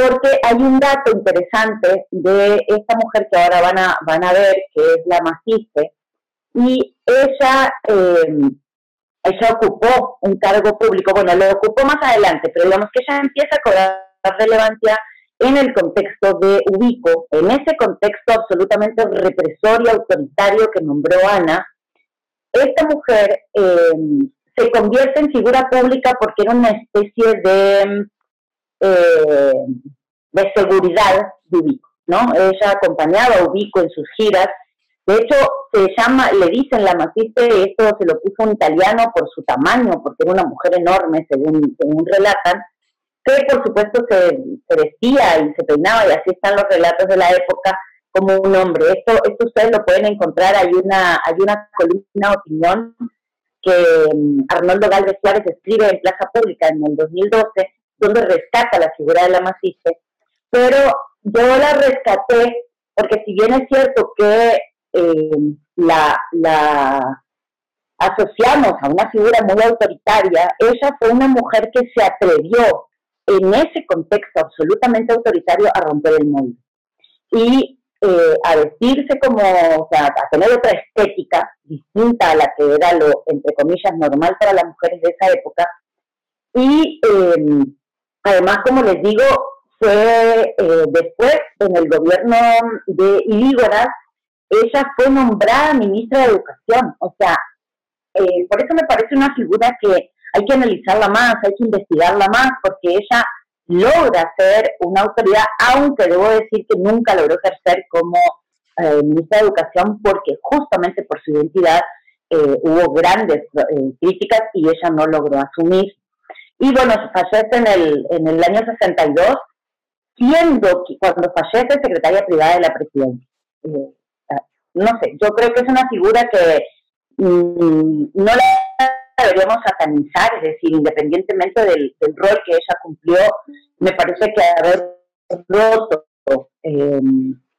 porque hay un dato interesante de esta mujer que ahora van a, van a ver, que es la Maciste, y ella, em, ella ocupó un cargo público, bueno, lo ocupó más adelante, pero digamos que ella empieza a cobrar relevancia en el contexto de Ubico, en ese contexto absolutamente represor y autoritario que nombró Ana, esta mujer eh, se convierte en figura pública porque era una especie de, eh, de seguridad de Ubico, ¿no? Ella acompañaba a Ubico en sus giras. De hecho, se llama, le dicen la maciste, esto se lo puso un italiano por su tamaño, porque era una mujer enorme, según, según relatan, que por supuesto se, se, vestía y se peinaba, y así están los relatos de la época, como un hombre. Esto, esto ustedes lo pueden encontrar, hay una, hay una columna opinión que mm, Arnoldo Galvez Suárez escribe en Plaza Pública en el 2012, donde rescata la figura de la Maciste, pero yo la rescaté porque si bien es cierto que eh, la, asociamos a una figura muy autoritaria, ella fue una mujer que se atrevió en ese contexto absolutamente autoritario a romper el mundo. Y eh, a vestirse como, o sea, a tener otra estética distinta a la que era lo, entre comillas, normal para las mujeres de esa época. Y em, además, como les digo, fue eh, después, en el gobierno de Ilígoras, ella fue nombrada ministra de Educación. O sea, eh, por eso me parece una figura que hay que analizarla más, hay que investigarla más, porque ella logra ser una autoridad, aunque debo decir que nunca logró ejercer como eh, ministra de Educación porque justamente por su identidad hubo grandes críticas y ella no logró asumir. Y bueno, fallece en el, en el año 62, siendo cuando fallece secretaria privada de la presidencia. no sé, yo creo que es una figura que mm, no la deberíamos satanizar, es decir, independientemente del, rol que ella cumplió, me parece que haber roto eh,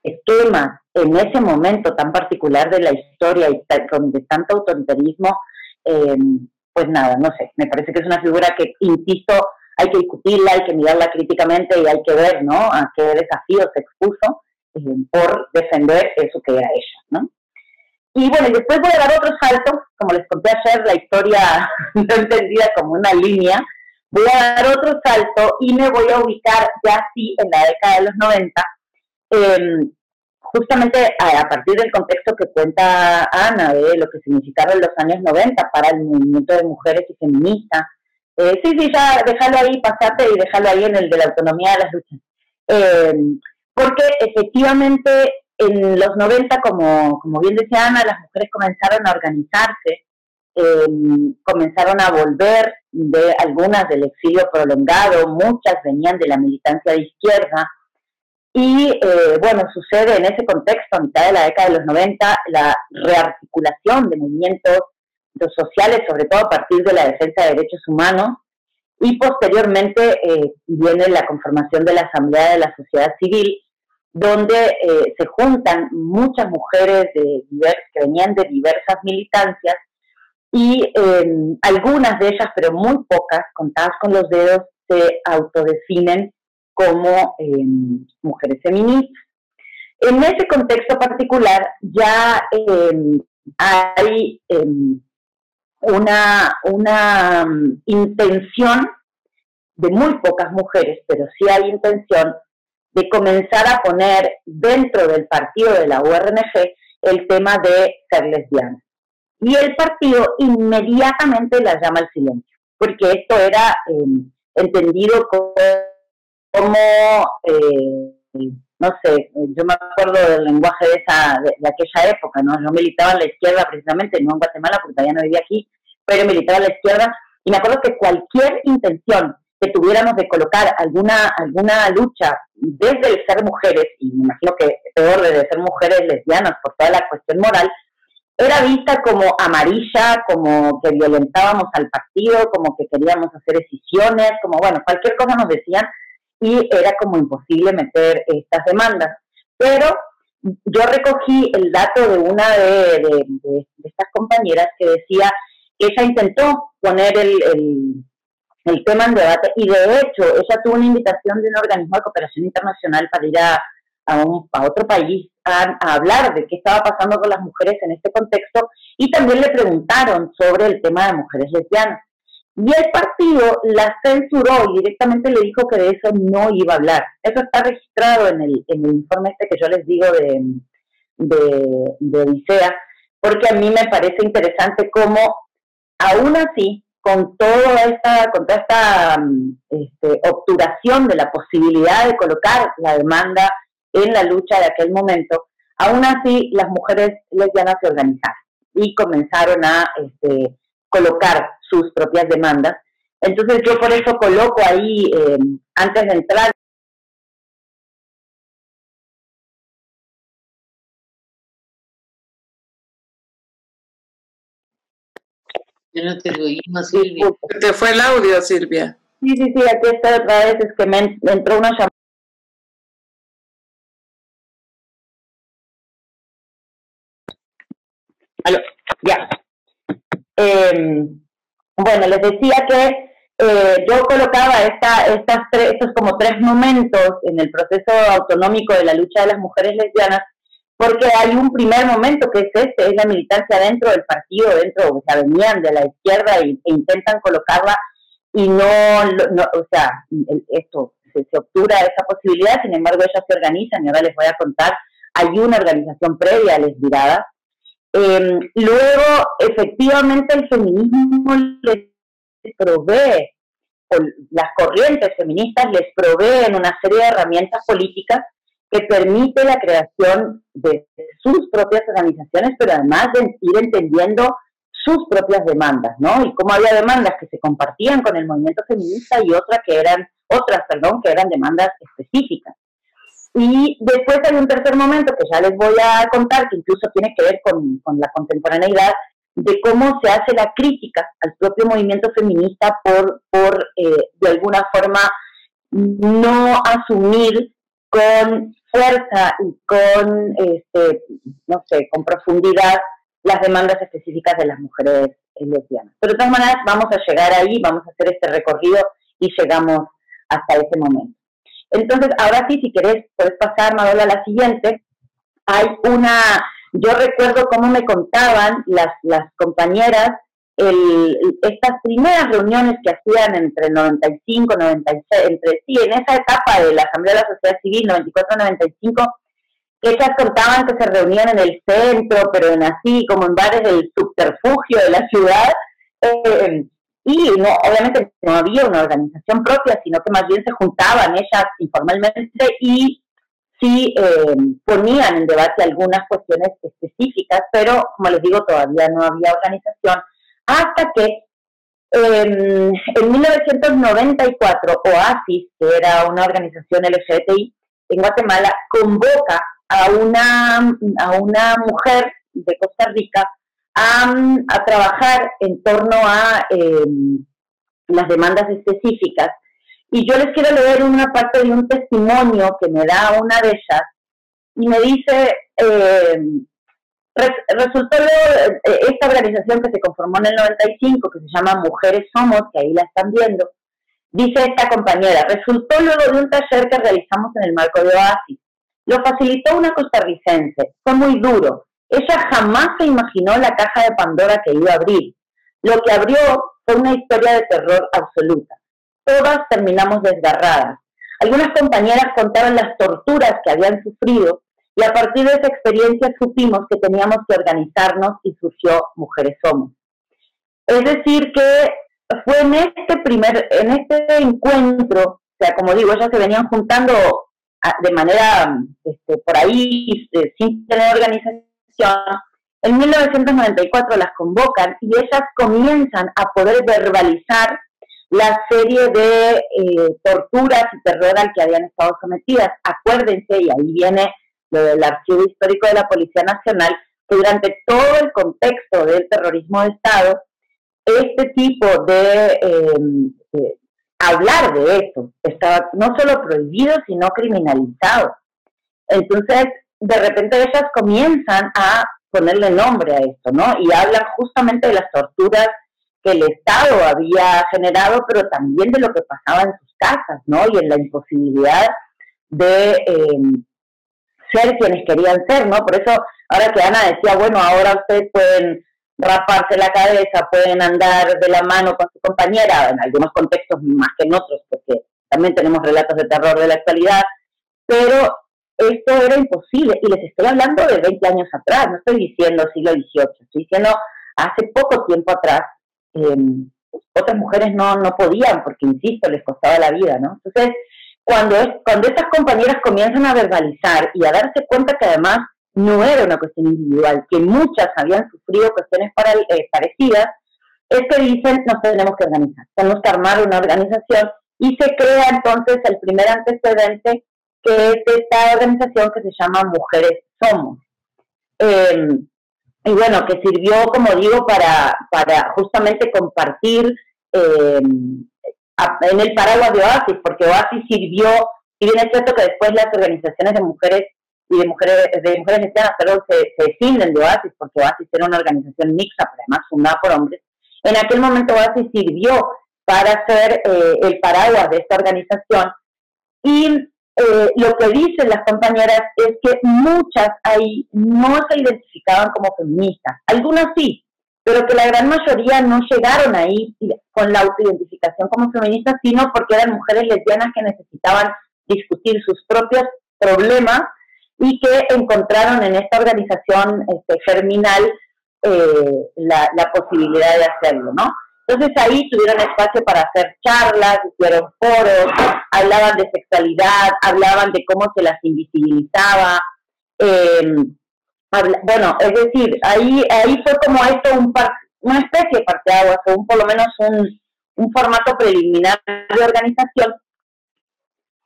esquemas en ese momento tan particular de la historia y de tanto autoritarismo, em, pues nada, no sé, me parece que es una figura que, insisto, hay que discutirla, hay que mirarla críticamente y hay que ver, ¿no?, a qué desafíos se expuso eh, por defender eso que era ella, ¿no? Y bueno, después voy a dar otro salto, como les conté ayer, la historia no entendida como una línea, voy a dar otro salto y me voy a ubicar ya sí en la década de los 90, em, justamente a, partir del contexto que cuenta Ana de lo que significaron los años 90 para el movimiento de mujeres y feministas. Eh, sí, sí, ya déjalo ahí, pasate y déjalo ahí en el de la autonomía de las luchas. Em, porque efectivamente en los 90, como, como bien decía Ana, las mujeres comenzaron a organizarse, em, comenzaron a volver de algunas del exilio prolongado, muchas venían de la militancia de izquierda, y eh, bueno, sucede en ese contexto, a mitad de la década de los 90, la rearticulación de movimientos sociales, sobre todo a partir de la defensa de derechos humanos, y posteriormente eh, viene la conformación de la Asamblea de la Sociedad Civil, donde eh, se juntan muchas mujeres de que venían de diversas militancias y em, algunas de ellas, pero muy pocas, contadas con los dedos, se autodefinen como em, mujeres feministas. En ese contexto particular ya em, hay una, una intención de muy pocas mujeres, pero sí hay intención de comenzar a poner dentro del partido de la URNG el tema de ser lesbiana. Y el partido inmediatamente la llama al silencio, porque esto era em, entendido como, eh, no sé, yo me acuerdo del lenguaje de, esa, de, aquella época, ¿no? Yo militaba en la izquierda precisamente, no en Guatemala, porque todavía no vivía aquí, pero militaba en la izquierda, y me acuerdo que cualquier intención que tuviéramos de colocar alguna, alguna lucha desde el ser mujeres, y me imagino que peor desde ser mujeres lesbianas por toda la cuestión moral, era vista como amarilla, como que violentábamos al partido, como que queríamos hacer decisiones, como bueno, cualquier cosa nos decían y era como imposible meter estas demandas. Pero yo recogí el dato de una de, estas compañeras que decía que ella intentó poner el el tema en debate y de hecho ella tuvo una invitación de un organismo de cooperación internacional para ir a, un, a otro país a, hablar de qué estaba pasando con las mujeres en este contexto y también le preguntaron sobre el tema de mujeres lesbianas. Y el partido la censuró y directamente le dijo que de eso no iba a hablar. Eso está registrado en el, en el informe este que yo les digo de, de, de Odisea, porque a mí me parece interesante cómo aún así con toda esta, con toda esta este, obturación de la posibilidad de colocar la demanda en la lucha de aquel momento, aún así las mujeres lesbianas se organizaron y comenzaron a este, colocar sus propias demandas. Entonces yo por eso coloco ahí, eh, antes de entrar Yo no te oímos, Silvia. Te fue el audio, Silvia. Sí, sí, sí, aquí está otra vez, es que me entró una llamada. ya. Em, bueno, les decía que eh, yo colocaba esta, estas tres, estos como tres momentos en el proceso autonómico de la lucha de las mujeres lesbianas porque hay un primer momento que es este, es la militancia dentro del partido, dentro, o sea, venían de la izquierda e, intentan colocarla y no, o sea, esto, se, obtura esa posibilidad, sin embargo ellas se organizan y ahora les voy a contar, hay una organización previa a Lesbiradas. Em, luego, efectivamente, el feminismo les provee, o las corrientes feministas les proveen una serie de herramientas políticas que permite la creación de sus propias organizaciones, pero además de ir entendiendo sus propias demandas, ¿no? Y cómo había demandas que se compartían con el movimiento feminista y otras que eran, otras, perdón, que eran demandas específicas. Y después hay un tercer momento que ya les voy a contar, que incluso tiene que ver con, con la contemporaneidad, de cómo se hace la crítica al propio movimiento feminista por, por eh, de alguna forma, no asumir con fuerza y con, este, no sé, con profundidad las demandas específicas de las mujeres lesbianas. Pero de todas maneras vamos a llegar ahí, vamos a hacer este recorrido y llegamos hasta ese momento. Entonces, ahora sí, si querés, puedes pasar, Madola, a la siguiente. Hay una, yo recuerdo cómo me contaban las, las compañeras el, estas primeras reuniones que hacían entre 95, 96, entre sí, en esa etapa de la Asamblea de la Sociedad Civil, 94-95, que ellas contaban que se reunían en el centro, pero en así, como en bares del subterfugio de la ciudad, eh, y no, obviamente no había una organización propia, sino que más bien se juntaban ellas informalmente y sí eh, ponían en debate algunas cuestiones específicas, pero como les digo, todavía no había organización, hasta que em, en 1994 OASIS, que era una organización LGBTI en Guatemala, convoca a una, a una mujer de Costa Rica a, trabajar en torno a em, las demandas específicas. Y yo les quiero leer una parte de un testimonio que me da una de ellas y me dice, eh, resultó esta organización que se conformó en el 95, que se llama Mujeres Somos, que ahí la están viendo, dice esta compañera, resultó luego de un taller que realizamos en el marco de Oasis. Lo facilitó una costarricense, fue muy duro, ella jamás se imaginó la caja de Pandora que iba a abrir. Lo que abrió fue una historia de terror absoluta. Todas terminamos desgarradas. Algunas compañeras contaron las torturas que habían sufrido y a partir de esa experiencia supimos que teníamos que organizarnos y surgió Mujeres Somos. Es decir, que fue en este primer, en este encuentro, o sea, como digo, ellas se venían juntando ah, de manera este, por ahí, este, sin tener organización en 1994 las convocan y ellas comienzan a poder verbalizar la serie de eh, torturas y terror al que habían estado sometidas. Acuérdense, y ahí viene lo del archivo histórico de la Policía Nacional, que durante todo el contexto del terrorismo de Estado, este tipo de, em, hablar de esto estaba no solo prohibido, sino criminalizado. Entonces, de repente ellas comienzan a ponerle nombre a esto, ¿no? Y hablan justamente de las torturas que el Estado había generado, pero también de lo que pasaba en sus casas, ¿no? Y en la imposibilidad de em, ser quienes querían ser, ¿no? Por eso, ahora que Ana decía, bueno, ahora ustedes pueden raparse la cabeza, pueden andar de la mano con su compañera, en algunos contextos más que en otros, porque también tenemos relatos de terror de la actualidad, pero esto era imposible. Y les estoy hablando de 20 años atrás, no estoy diciendo siglo XVIII, estoy diciendo hace poco tiempo atrás. Em, otras mujeres no, no podían, porque, insisto, les costaba la vida, ¿no? Entonces, cuando, es, cuando estas compañeras comienzan a verbalizar y a darse cuenta que además no era una cuestión individual, que muchas habían sufrido cuestiones para, eh, parecidas, es que dicen, nos tenemos que organizar, tenemos que armar una organización y se crea entonces el primer antecedente que es esta organización que se llama Mujeres Somos. Em, y bueno, que sirvió, como digo, para, para justamente compartir em, en el paraguas de Oasis, porque Oasis sirvió, y bien es cierto que después las organizaciones de mujeres y de mujeres de mujeres se, se defienden de Oasis, porque Oasis era una organización mixta, pero además fundada por hombres. En aquel momento Oasis sirvió para ser eh, el paraguas de esta organización y eh, lo que dicen las compañeras es que muchas ahí no se identificaban como feministas, algunas sí, pero que la gran mayoría no llegaron ahí con la autoidentificación como feministas, sino porque eran mujeres lesbianas que necesitaban discutir sus propios problemas y que encontraron en esta organización este, germinal eh, la, la posibilidad de hacerlo, ¿no? Entonces ahí tuvieron espacio para hacer charlas, hicieron foros, hablaban de sexualidad, hablaban de cómo se las invisibilizaba. Em, bueno, es decir, ahí, ahí fue como esto un una especie de parteaguas, o un, por lo menos un, un formato preliminar de organización.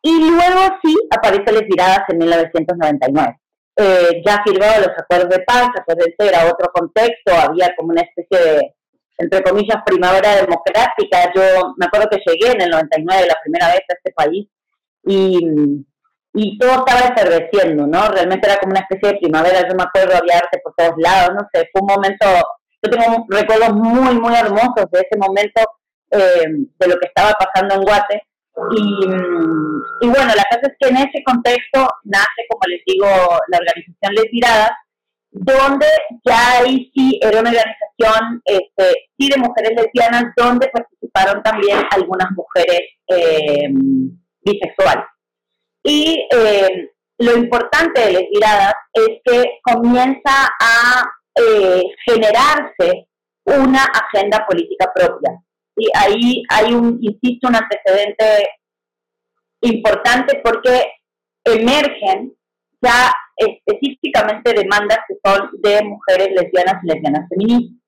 Y luego sí aparece Les Viradas en 1999. Eh, ya firmado los acuerdos de paz, acuérdense, era otro contexto, había como una especie de entre comillas, primavera democrática. Yo me acuerdo que llegué en el 99 la primera vez a este país y, y todo estaba efervesciendo, ¿no? Realmente era como una especie de primavera, yo me acuerdo, había arte por todos lados, no sé, fue un momento, yo tengo recuerdos muy, muy hermosos de ese momento, eh, de lo que estaba pasando en Guate, y, y, bueno, la cosa es que en ese contexto nace, como les digo, la organización Les Miradas, donde ya ahí sí era una organización este, sí de mujeres lesbianas, donde participaron también algunas mujeres eh, bisexuales. Y eh, lo importante de Les Miradas es que comienza a eh, generarse una agenda política propia. Y ahí hay un, insisto, un antecedente importante porque emergen ya específicamente demandas que son de mujeres lesbianas y lesbianas feministas.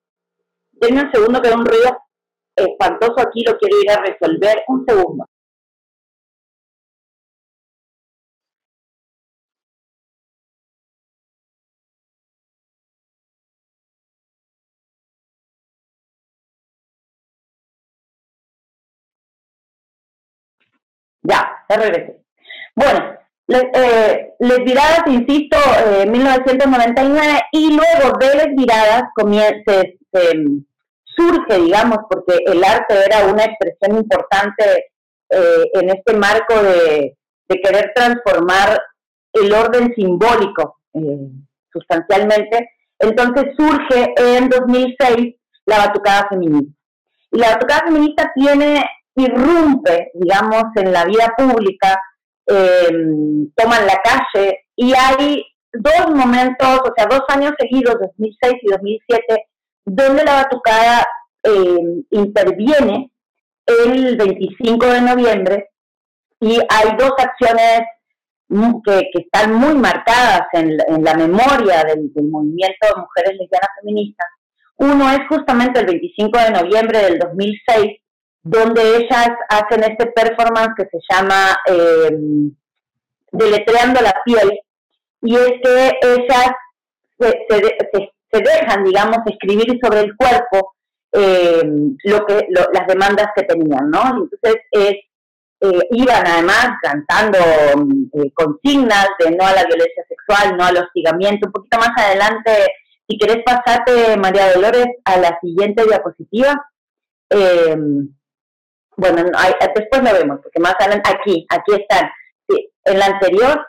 Denme un segundo que hay un ruido espantoso aquí, lo quiero ir a resolver. Un segundo. Ya, ya regresé. Bueno, les, eh, les Viradas, insisto, eh, 1999, y luego de Les Viradas se, surge, digamos, porque el arte era una expresión importante eh, en este marco de, querer transformar el orden simbólico eh, sustancialmente. Entonces surge en 2006 la batucada feminista. Y la batucada feminista tiene, irrumpe, digamos, en la vida pública eh, toman la calle y hay dos momentos, o sea, dos años seguidos, 2006 y 2007, donde la batucada eh, interviene el 25 de noviembre y hay dos acciones que, están muy marcadas en, la memoria del, movimiento de mujeres lesbianas feministas. Uno es justamente el 25 de noviembre del 2006, donde ellas hacen este performance que se llama eh, Deletreando la piel, y es que ellas se, dejan, digamos, escribir sobre el cuerpo eh, lo que las demandas que tenían, ¿no? Entonces es eh, iban además cantando consignas de no a la violencia sexual, no al hostigamiento. Un poquito más adelante, si querés pasarte, María Dolores, a la siguiente diapositiva. Eh, bueno, después lo vemos, porque más adelante, aquí, aquí están. En la anterior,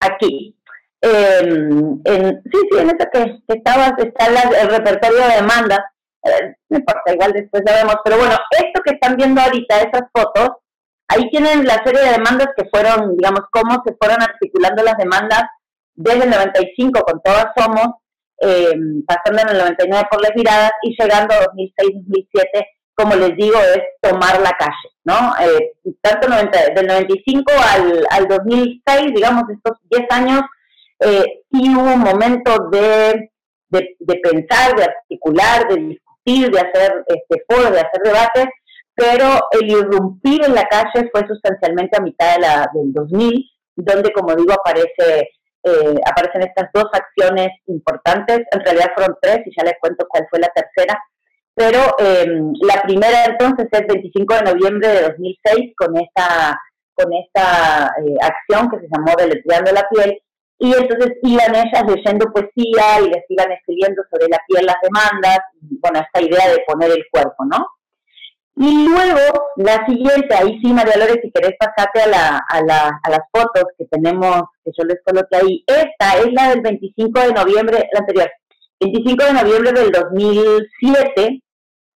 aquí. en, sí, sí, en esa que, estaba, está el repertorio de demandas. Eh, no importa, igual después lo vemos. Pero bueno, esto que están viendo ahorita, esas fotos, ahí tienen la serie de demandas que fueron, digamos, cómo se fueron articulando las demandas desde el 95 con Todas Somos eh, pasando en el 99 por las miradas y llegando a 2006-2007, como les digo, es tomar la calle, ¿no? Eh, tanto del 95 al, al 2006, digamos, estos 10 años, eh, sí hubo un momento de, de, pensar, de articular, de discutir, de hacer este, foros, de hacer debates, pero el irrumpir en la calle fue sustancialmente a mitad de la, del 2000, donde, como digo, aparece eh, aparecen estas dos acciones importantes, en realidad fueron tres y ya les cuento cuál fue la tercera, pero em, la primera entonces es 25 de noviembre de 2006 con esta, con esta eh, acción que se llamó Deletreando la piel. Y entonces iban ellas leyendo poesía y les iban escribiendo sobre la piel las demandas, bueno, esta idea de poner el cuerpo, ¿no? Y luego, la siguiente, ahí sí, María Lore, si querés pasarte a, la, a, la, a las fotos que tenemos, que yo les coloqué ahí. Esta es la del 25 de noviembre, la anterior, 25 de noviembre del 2007,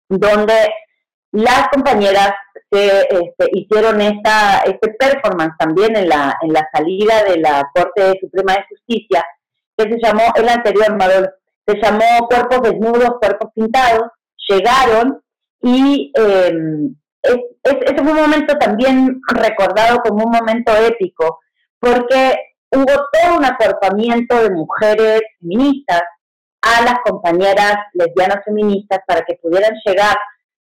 donde las compañeras se este, hicieron esta, este performance también en la, en la salida de la Corte Suprema de Justicia, que se llamó, el anterior, Maduro, se llamó Cuerpos Desnudos, Cuerpos Pintados, llegaron y eh, es, fue un momento también recordado como un momento épico, porque hubo todo un acorpamiento de mujeres feministas a las compañeras lesbianas feministas para que pudieran llegar,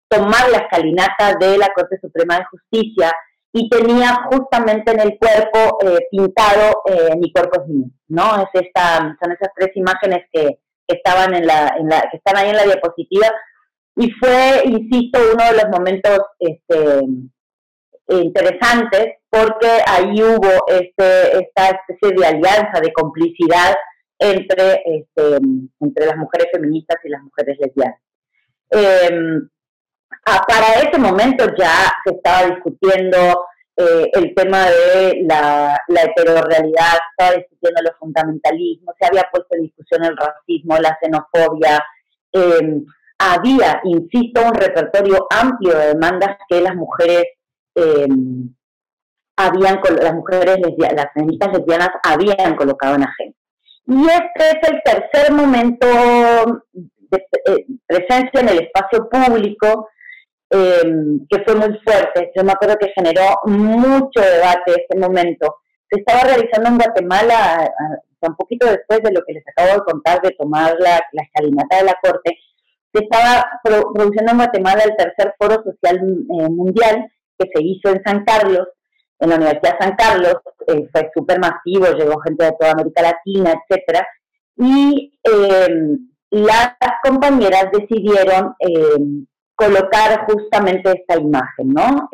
tomar la escalinata de la Corte Suprema de Justicia y tenía justamente en el cuerpo eh, pintado eh, mi cuerpo es mío, ¿no? Es esta, son esas tres imágenes que, que estaban en la, en la, que están ahí en la diapositiva y fue, insisto, uno de los momentos este, interesantes porque ahí hubo este, esta especie de alianza, de complicidad entre, este, entre las mujeres feministas y las mujeres lesbianas. Em, para ese momento ya se estaba discutiendo eh, el tema de la, la heterorrealidad, se estaba discutiendo los fundamentalismos, se había puesto en discusión el racismo, la xenofobia. Em, había, insisto, un repertorio amplio de demandas que las mujeres em, habían, las mujeres lesbianas, las feministas lesbianas habían colocado en agenda. Y este es el tercer momento de eh, presencia en el espacio público em, que fue muy fuerte. Yo me acuerdo que generó mucho debate ese momento. Se estaba realizando en Guatemala, un poquito después de lo que les acabo de contar, de tomar la, la escalinata de la Corte, estaba produciendo en Guatemala el tercer foro social eh, mundial que se hizo en San Carlos, en la Universidad de San Carlos, eh, fue súper masivo, llegó gente de toda América Latina, etcétera, y eh, las compañeras decidieron colocar justamente esta imagen, ¿no?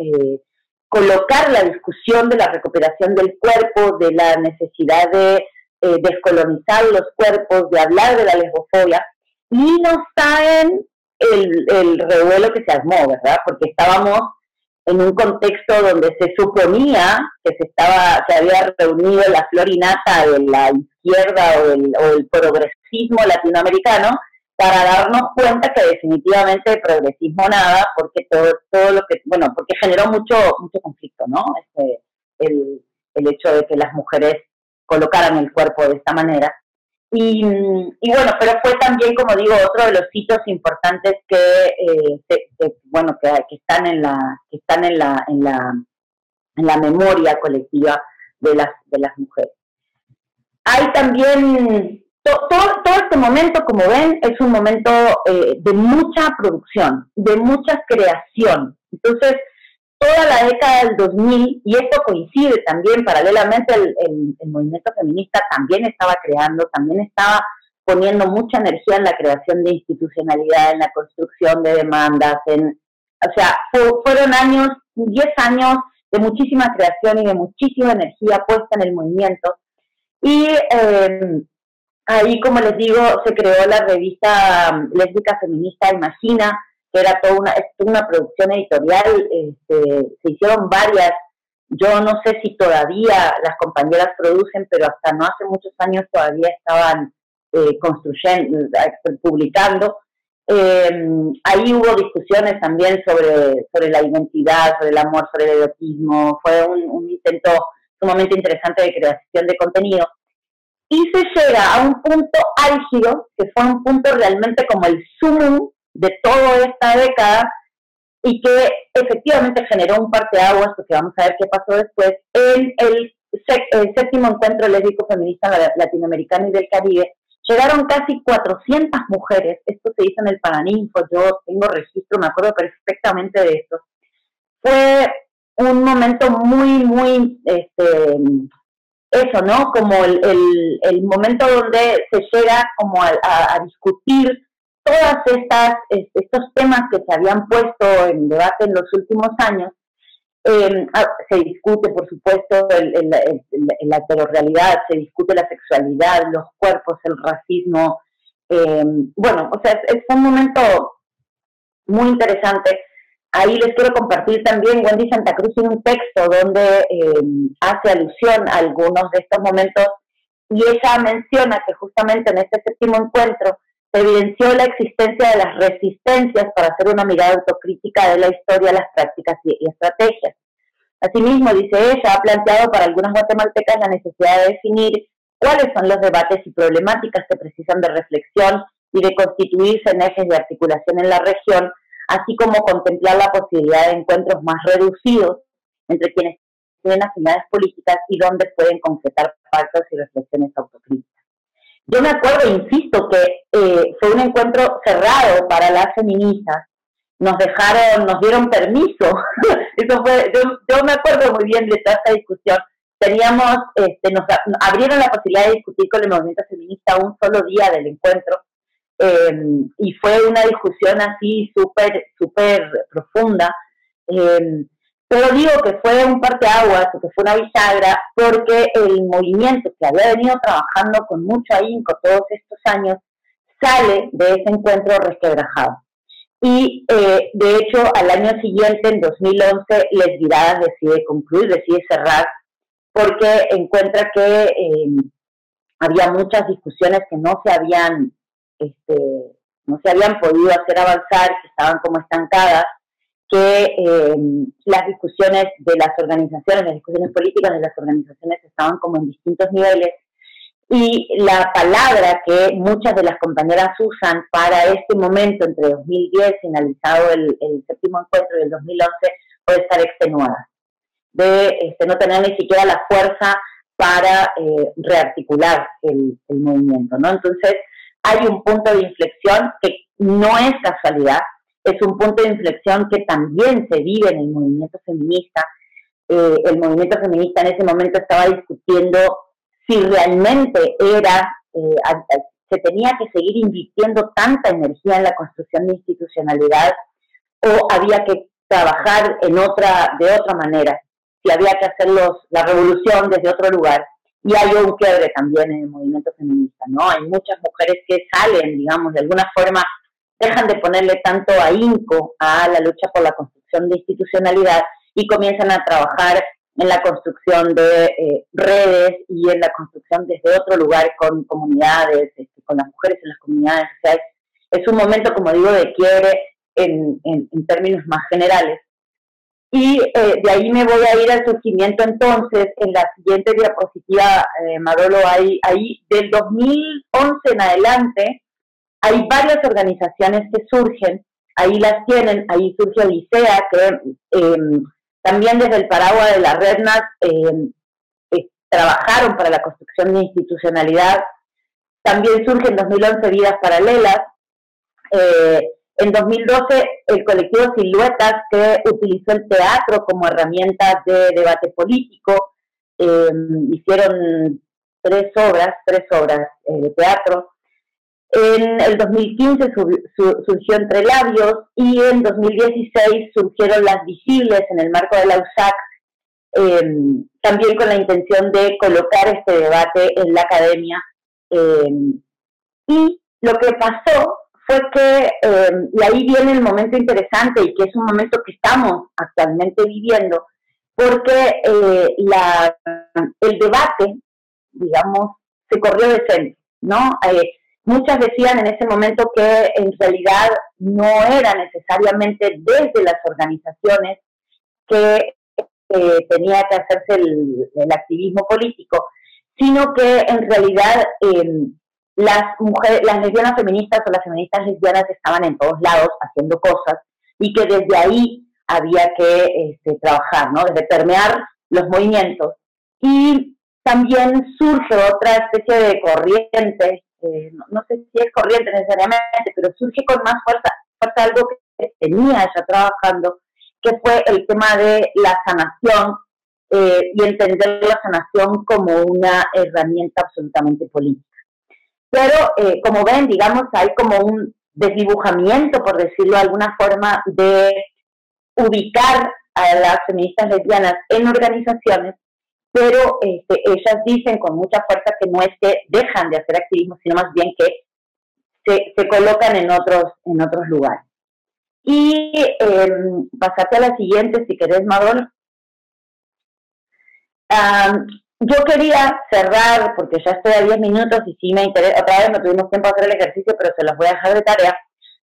colocar la discusión de la recuperación del cuerpo, de la necesidad de descolonizar los cuerpos, de hablar de la lesbofobia, y nos saben el, el revuelo que se armó, ¿verdad? Porque estábamos en un contexto donde se suponía que se estaba, se había reunido la florinata de la izquierda o el, o el progresismo latinoamericano para darnos cuenta que definitivamente el progresismo nada, porque todo, todo lo que, bueno, porque generó mucho, mucho conflicto, ¿no? Este, el, el hecho de que las mujeres colocaran el cuerpo de esta manera. Y, bueno, pero fue también, como digo, otro de los hitos importantes que, eh, bueno, que, que, están en la, que están en la, en la, en la memoria colectiva de las, de las mujeres. Hay también, todo, todo este momento, como ven, es un momento eh, de mucha producción, de mucha creación. Entonces, toda la década del 2000, y esto coincide también, paralelamente el, movimiento feminista también estaba creando, también estaba poniendo mucha energía en la creación de institucionalidad, en la construcción de demandas, en, o sea, fueron años, 10 años de muchísima creación y de muchísima energía puesta en el movimiento. Y em, ahí, como les digo, se creó la revista lésbica feminista Imagina, que era toda una, una producción editorial, este, se hicieron varias, yo no sé si todavía las compañeras producen, pero hasta no hace muchos años todavía estaban eh, construyendo, eh, publicando. Em, ahí hubo discusiones también sobre, sobre la identidad, sobre el amor, sobre el erotismo, fue un, un intento sumamente interesante de creación de contenido. Y se llega a un punto álgido, que fue un punto realmente como el zoom de toda esta década y que efectivamente generó un parteaguas, porque vamos a ver qué pasó después, en el, séptimo encuentro lésbico feminista latinoamericano y del Caribe, llegaron casi 400 mujeres, esto se hizo en el Paraninfo, yo tengo registro, me acuerdo perfectamente de esto. Fue un momento muy, muy, este, eso, ¿no? Como el, el, momento donde se llega como a discutir todas estas estos temas que se habían puesto en debate en los últimos años em, se discute por supuesto el, la heterorrealidad se discute la sexualidad los cuerpos el racismo em, bueno o sea es, un momento muy interesante. Ahí les quiero compartir también Wendy Santa Cruz en un texto donde em, hace alusión a algunos de estos momentos y ella menciona que justamente en este séptimo encuentro evidenció la existencia de las resistencias para hacer una mirada autocrítica de la historia, las prácticas y, estrategias. Asimismo, dice ella, ha planteado para algunas guatemaltecas la necesidad de definir cuáles son los debates y problemáticas que precisan de reflexión y de constituirse en ejes de articulación en la región, así como contemplar la posibilidad de encuentros más reducidos entre quienes tienen afinidades políticas y donde pueden concretar pactos y reflexiones autocríticas. Yo me acuerdo, insisto, que eh, fue un encuentro cerrado para las feministas. Nos dejaron, nos dieron permiso. Eso fue, yo, me acuerdo muy bien de toda esta discusión. Teníamos, este, nos abrieron la posibilidad de discutir con el movimiento feminista un solo día del encuentro. Em, y fue una discusión así súper, súper profunda. Em, Pero digo que fue un parteaguas, que fue una bisagra, porque el movimiento que había venido trabajando con mucho ahínco todos estos años sale de ese encuentro resquebrajado. Y eh, de hecho, al año siguiente, en 2011, Les Viradas decide concluir, decide cerrar, porque encuentra que eh, había muchas discusiones que no se habían, este, no se habían podido hacer avanzar, que estaban como estancadas, que eh, las discusiones de las organizaciones, las discusiones políticas de las organizaciones estaban como en distintos niveles y la palabra que muchas de las compañeras usan para este momento entre 2010, finalizado el, séptimo encuentro y el 2011, puede estar extenuada, de este, no tener ni siquiera la fuerza para eh, rearticular el, el, movimiento, ¿no? Entonces, hay un punto de inflexión que no es casualidad, es un punto de inflexión que también se vive en el movimiento feminista. Eh, el movimiento feminista en ese momento estaba discutiendo si realmente era, eh, se tenía que seguir invirtiendo tanta energía en la construcción de institucionalidad o había que trabajar otra, de otra manera, si había que hacer la revolución desde otro lugar. Y hay un quiebre también en el movimiento feminista, ¿no? Hay muchas mujeres que salen, digamos, de alguna forma, dejan de ponerle tanto ahínco a la lucha por la construcción de institucionalidad y comienzan a trabajar en la construcción de eh, redes y en la construcción desde otro lugar con comunidades, este, con las mujeres en las comunidades. O sea, es, un momento, como digo, de quiebre en, en, términos más generales. Y eh, de ahí me voy a ir al surgimiento entonces, en la siguiente diapositiva, eh, Marolo, ahí, ahí del 2011 en adelante, hay varias organizaciones que surgen, ahí las tienen, ahí surge Odisea, que em, también desde el paraguas de la REDNAS eh, eh, trabajaron para la construcción de institucionalidad. También surge en 2011 Vidas Paralelas. Eh, en 2012 el colectivo Siluetas, que utilizó el teatro como herramienta de debate político, hicieron tres obras, tres obras de teatro. En el 2015 surgió Entre Labios y en 2016 surgieron Las Visibles en el marco de la USAC, em, también con la intención de colocar este debate en la academia. Em, y lo que pasó fue que, em, y ahí viene el momento interesante y que es un momento que estamos actualmente viviendo, porque eh, la, el debate, digamos, se corrió de centro, ¿no? Muchas decían en ese momento que en realidad no era necesariamente desde las organizaciones que eh, tenía que hacerse el, activismo político, sino que en realidad em, las mujeres, las lesbianas feministas o las feministas lesbianas estaban en todos lados haciendo cosas y que desde ahí había que este, trabajar, ¿no? Desde permear los movimientos. Y también surge otra especie de corriente eh, no, sé si es corriente necesariamente, pero surge con más fuerza, fuerza algo que tenía ya trabajando, que fue el tema de la sanación eh, y entender la sanación como una herramienta absolutamente política. Pero, eh, como ven, digamos, hay como un desdibujamiento, por decirlo de alguna forma, de ubicar a las feministas lesbianas en organizaciones pero este, ellas dicen con mucha fuerza que no es que dejan de hacer activismo, sino más bien que se, se colocan en otros, en otros lugares. Y eh, pasate a la siguiente, si querés, Madonna. yo quería cerrar, porque ya estoy a 10 minutos y sí me interesa, otra vez no tuvimos tiempo de hacer el ejercicio, pero se los voy a dejar de tarea.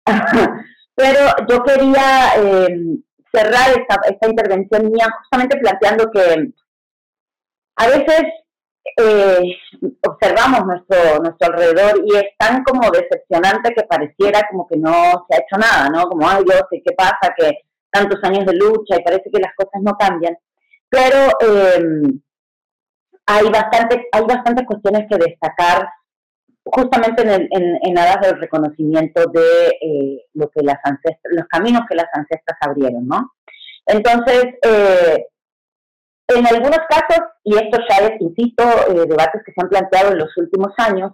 pero yo quería em, cerrar esta, esta intervención mía justamente planteando que a veces eh, observamos nuestro, nuestro alrededor y es tan como decepcionante que pareciera como que no se ha hecho nada, ¿no? Como, ay Dios, ¿qué pasa? Que tantos años de lucha y parece que las cosas no cambian. Pero em, hay, bastante, hay bastantes cuestiones que destacar justamente en, el, en, en aras del reconocimiento de eh, lo que las ancestras, los caminos que las ancestras abrieron, ¿no? Entonces, eh, en algunos casos, y esto ya es, insisto, eh, debates que se han planteado en los últimos años,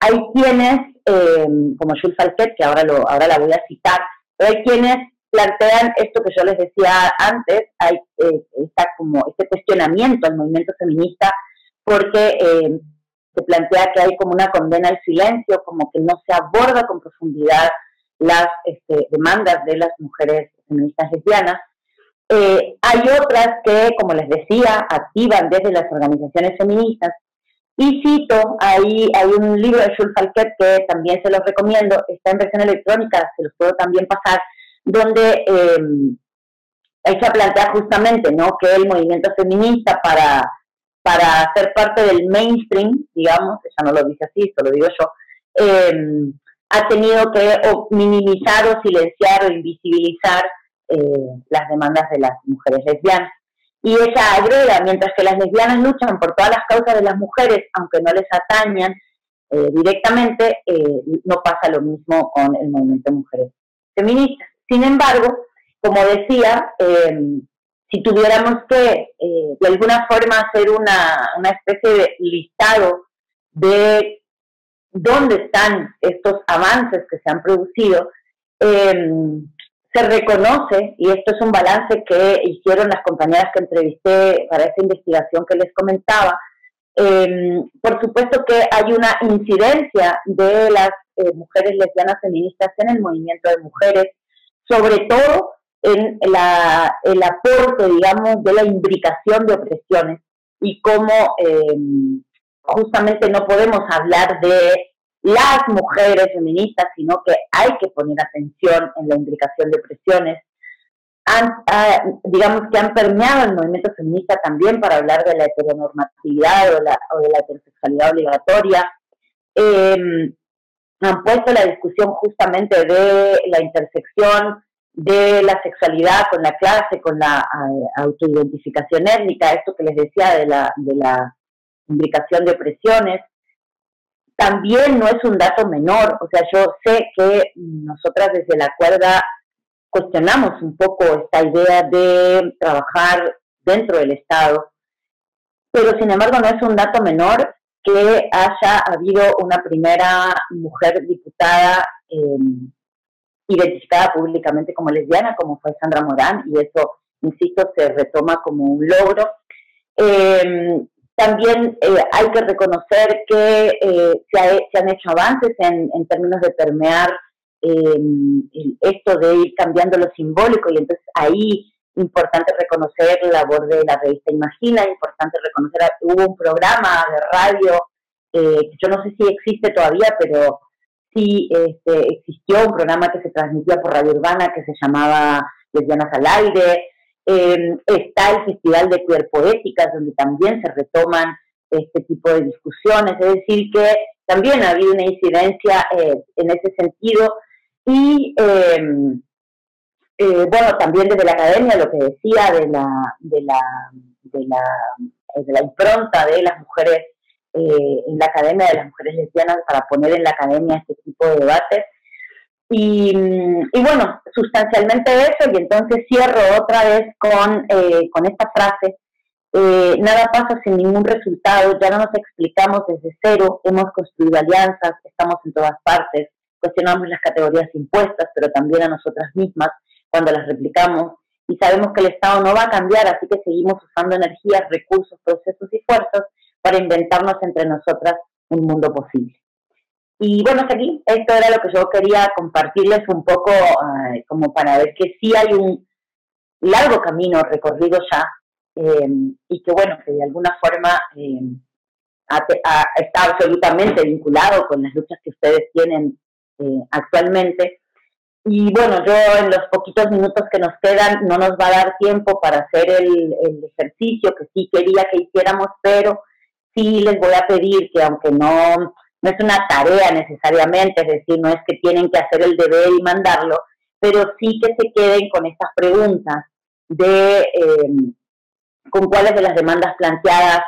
hay quienes, eh, como Jules Falquet, que ahora, lo, ahora la voy a citar, pero hay quienes plantean esto que yo les decía antes, hay eh, está como este cuestionamiento al movimiento feminista porque eh, se plantea que hay como una condena al silencio, como que no se aborda con profundidad las este, demandas de las mujeres feministas lesbianas. Eh, hay otras que, como les decía, activan desde las organizaciones feministas. Y cito, ahí hay un libro de Jules Falquet que también se los recomiendo, está en versión electrónica, se los puedo también pasar, donde eh, ahí se plantea justamente ¿no? que el movimiento feminista para para ser parte del mainstream, digamos, ella no lo dice así, esto lo digo yo, em, ha tenido que minimizar o silenciar o invisibilizar eh, las demandas de las mujeres lesbianas. Y ella agrega, mientras que las lesbianas luchan por todas las causas de las mujeres, aunque no les atañan eh, directamente, eh, no pasa lo mismo con el movimiento de mujeres feministas. Sin embargo, como decía, si tuviéramos que de alguna forma hacer una, especie de listado de dónde están estos avances que se han producido, se reconoce, y esto es un balance que hicieron las compañeras que entrevisté para esa investigación que les comentaba, em, por supuesto que hay una incidencia de las eh, mujeres lesbianas feministas en el movimiento de mujeres, sobre todo en la, el aporte, digamos, de la imbricación de opresiones y cómo eh, justamente no podemos hablar de las mujeres feministas, sino que hay que poner atención en la imbricación de opresiones. Ah, digamos que han permeado el movimiento feminista también para hablar de la heteronormatividad o, la, o de la heterosexualidad obligatoria. Eh, han puesto la discusión justamente de la intersección de la sexualidad con la clase, con la autoidentificación étnica, esto que les decía de la, de la implicación de opresiones, también no es un dato menor, o sea, yo sé que nosotras desde la cuerda cuestionamos un poco esta idea de trabajar dentro del Estado, pero sin embargo no es un dato menor que haya habido una primera mujer diputada identificada públicamente como lesbiana, como fue Sandra Morán, y eso, insisto, se retoma como un logro. Eh, también eh, hay que reconocer que eh, se, han hecho avances en, términos de permear esto de ir cambiando lo simbólico y entonces ahí importante reconocer la labor de la revista Imagina, importante reconocer, hubo un programa de radio, yo no sé si existe todavía, pero sí este, existió un programa que se transmitía por Radio Urbana que se llamaba Lesbianas al Aire. Em, está el Festival de Queer Poéticas, donde también se retoman este tipo de discusiones. Es decir, que también ha habido una incidencia eh, en ese sentido. Y em, eh, bueno, también desde la academia, lo que decía de la, de la, de la, de la impronta de las mujeres eh, en la Academia de las Mujeres Lesbianas para poner en la Academia este tipo de debates. Y, bueno, sustancialmente eso, y entonces cierro otra vez con, eh, con esta frase, eh, nada pasa sin ningún resultado, ya no nos explicamos desde cero, hemos construido alianzas, estamos en todas partes, cuestionamos las categorías impuestas, pero también a nosotras mismas cuando las replicamos, y sabemos que el Estado no va a cambiar, así que seguimos usando energías, recursos, procesos y fuerzas para inventarnos entre nosotras un mundo posible. Y bueno, hasta aquí, esto era lo que yo quería compartirles un poco, eh, como para ver que sí hay un largo camino recorrido ya, eh, y que bueno, que de alguna forma eh, está absolutamente vinculado con las luchas que ustedes tienen actualmente. Y bueno, yo en los poquitos minutos que nos quedan no nos va a dar tiempo para hacer el ejercicio que sí quería que hiciéramos, pero sí les voy a pedir que aunque no, no es una tarea necesariamente, es decir, no es que tienen que hacer el deber y mandarlo, pero sí que se queden con estas preguntas de em, con cuáles de las demandas planteadas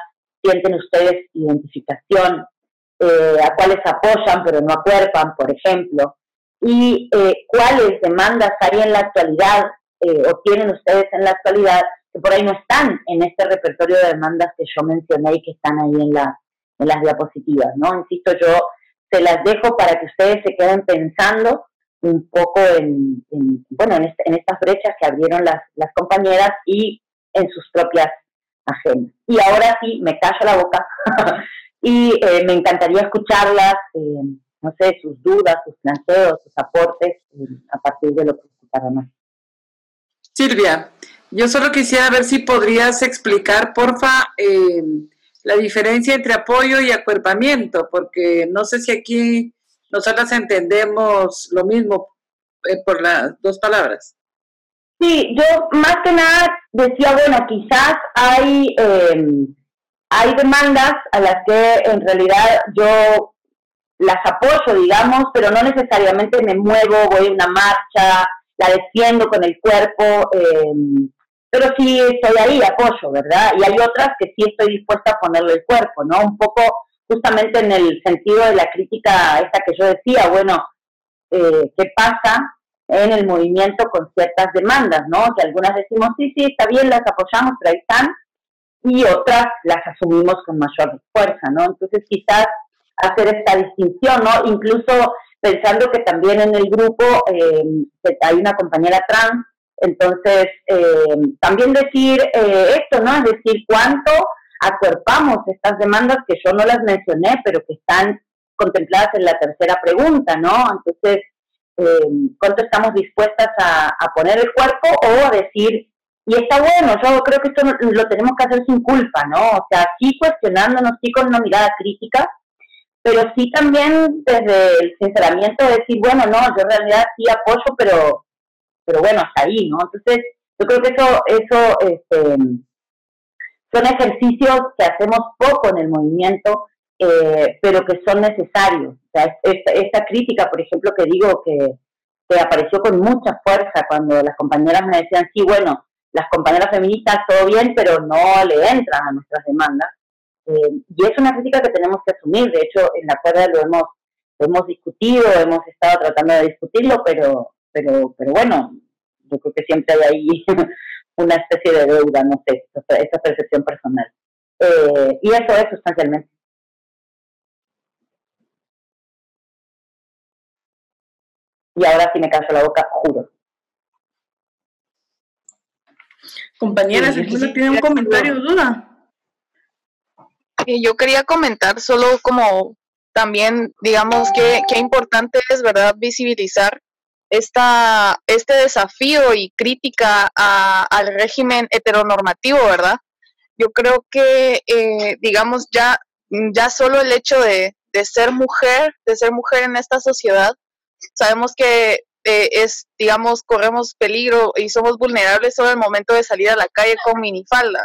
sienten ustedes identificación, eh, a cuáles apoyan pero no acuerpan, por ejemplo, y eh, cuáles demandas hay en la actualidad eh, o tienen ustedes en la actualidad que por ahí no están en este repertorio de demandas que yo mencioné y que están ahí en, la, en las diapositivas, ¿no? Insisto, yo se las dejo para que ustedes se queden pensando un poco en, bueno, en, en, estas brechas que abrieron las, las compañeras y en sus propias agendas. Y ahora sí, me callo la boca y eh, me encantaría escucharlas, eh, no sé, sus dudas, sus planteos, sus aportes eh, a partir de lo que para más. Silvia, yo solo quisiera ver si podrías explicar, porfa, la diferencia entre apoyo y acuerpamiento, porque no sé si aquí nosotras entendemos lo mismo por las dos palabras. Sí, yo más que nada decía, bueno, quizás hay, eh, hay demandas a las que en realidad yo las apoyo, digamos, pero no necesariamente me muevo, voy a una marcha, la defiendo con el cuerpo, eh, pero sí estoy ahí, apoyo, ¿verdad? Y hay otras que sí estoy dispuesta a ponerle el cuerpo, ¿no? Un poco justamente en el sentido de la crítica esta que yo decía, bueno, eh, ¿qué pasa en el movimiento con ciertas demandas, ¿no? Que algunas decimos, sí, sí, está bien, las apoyamos, pero ahí están, y otras las asumimos con mayor fuerza, ¿no? Entonces quizás hacer esta distinción, ¿no? Incluso pensando que también en el grupo eh, hay una compañera trans, entonces eh, también decir eh, esto, ¿no? Es decir, cuánto acuerpamos estas demandas que yo no las mencioné, pero que están contempladas en la tercera pregunta, ¿no? Entonces, eh, cuánto estamos dispuestas a, poner el cuerpo o a decir, y está bueno, yo creo que esto lo tenemos que hacer sin culpa, ¿no? O sea, sí cuestionándonos, sí con una mirada crítica, pero sí también desde el sinceramiento de decir, bueno, no, yo en realidad sí apoyo, pero, pero bueno, hasta ahí, ¿no? Entonces, yo creo que eso, eso este, son ejercicios que hacemos poco en el movimiento, eh, pero que son necesarios. O sea, esta, crítica, por ejemplo, que digo que, apareció con mucha fuerza cuando las compañeras me decían, sí, bueno, las compañeras feministas todo bien, pero no le entran a nuestras demandas. Eh, y es una crítica que tenemos que asumir. De hecho, en la cuerda lo hemos, lo hemos discutido, hemos estado tratando de discutirlo, pero, pero, pero bueno, yo creo que siempre hay ahí una especie de deuda, no sé, esa percepción personal. Eh, y eso es sustancialmente. y ahora sí me canso la boca, juro. Compañera, si usted tiene un comentario o duda. Yo quería comentar solo como también, digamos, que qué importante es, ¿verdad?, visibilizar esta, este desafío y crítica al régimen heteronormativo, ¿verdad? Yo creo que, eh, digamos, ya, ya solo el hecho de, de ser mujer, de ser mujer en esta sociedad, Sabemos que eh, es, digamos, corremos peligro y somos vulnerables solo el momento de salir a la calle con minifalda.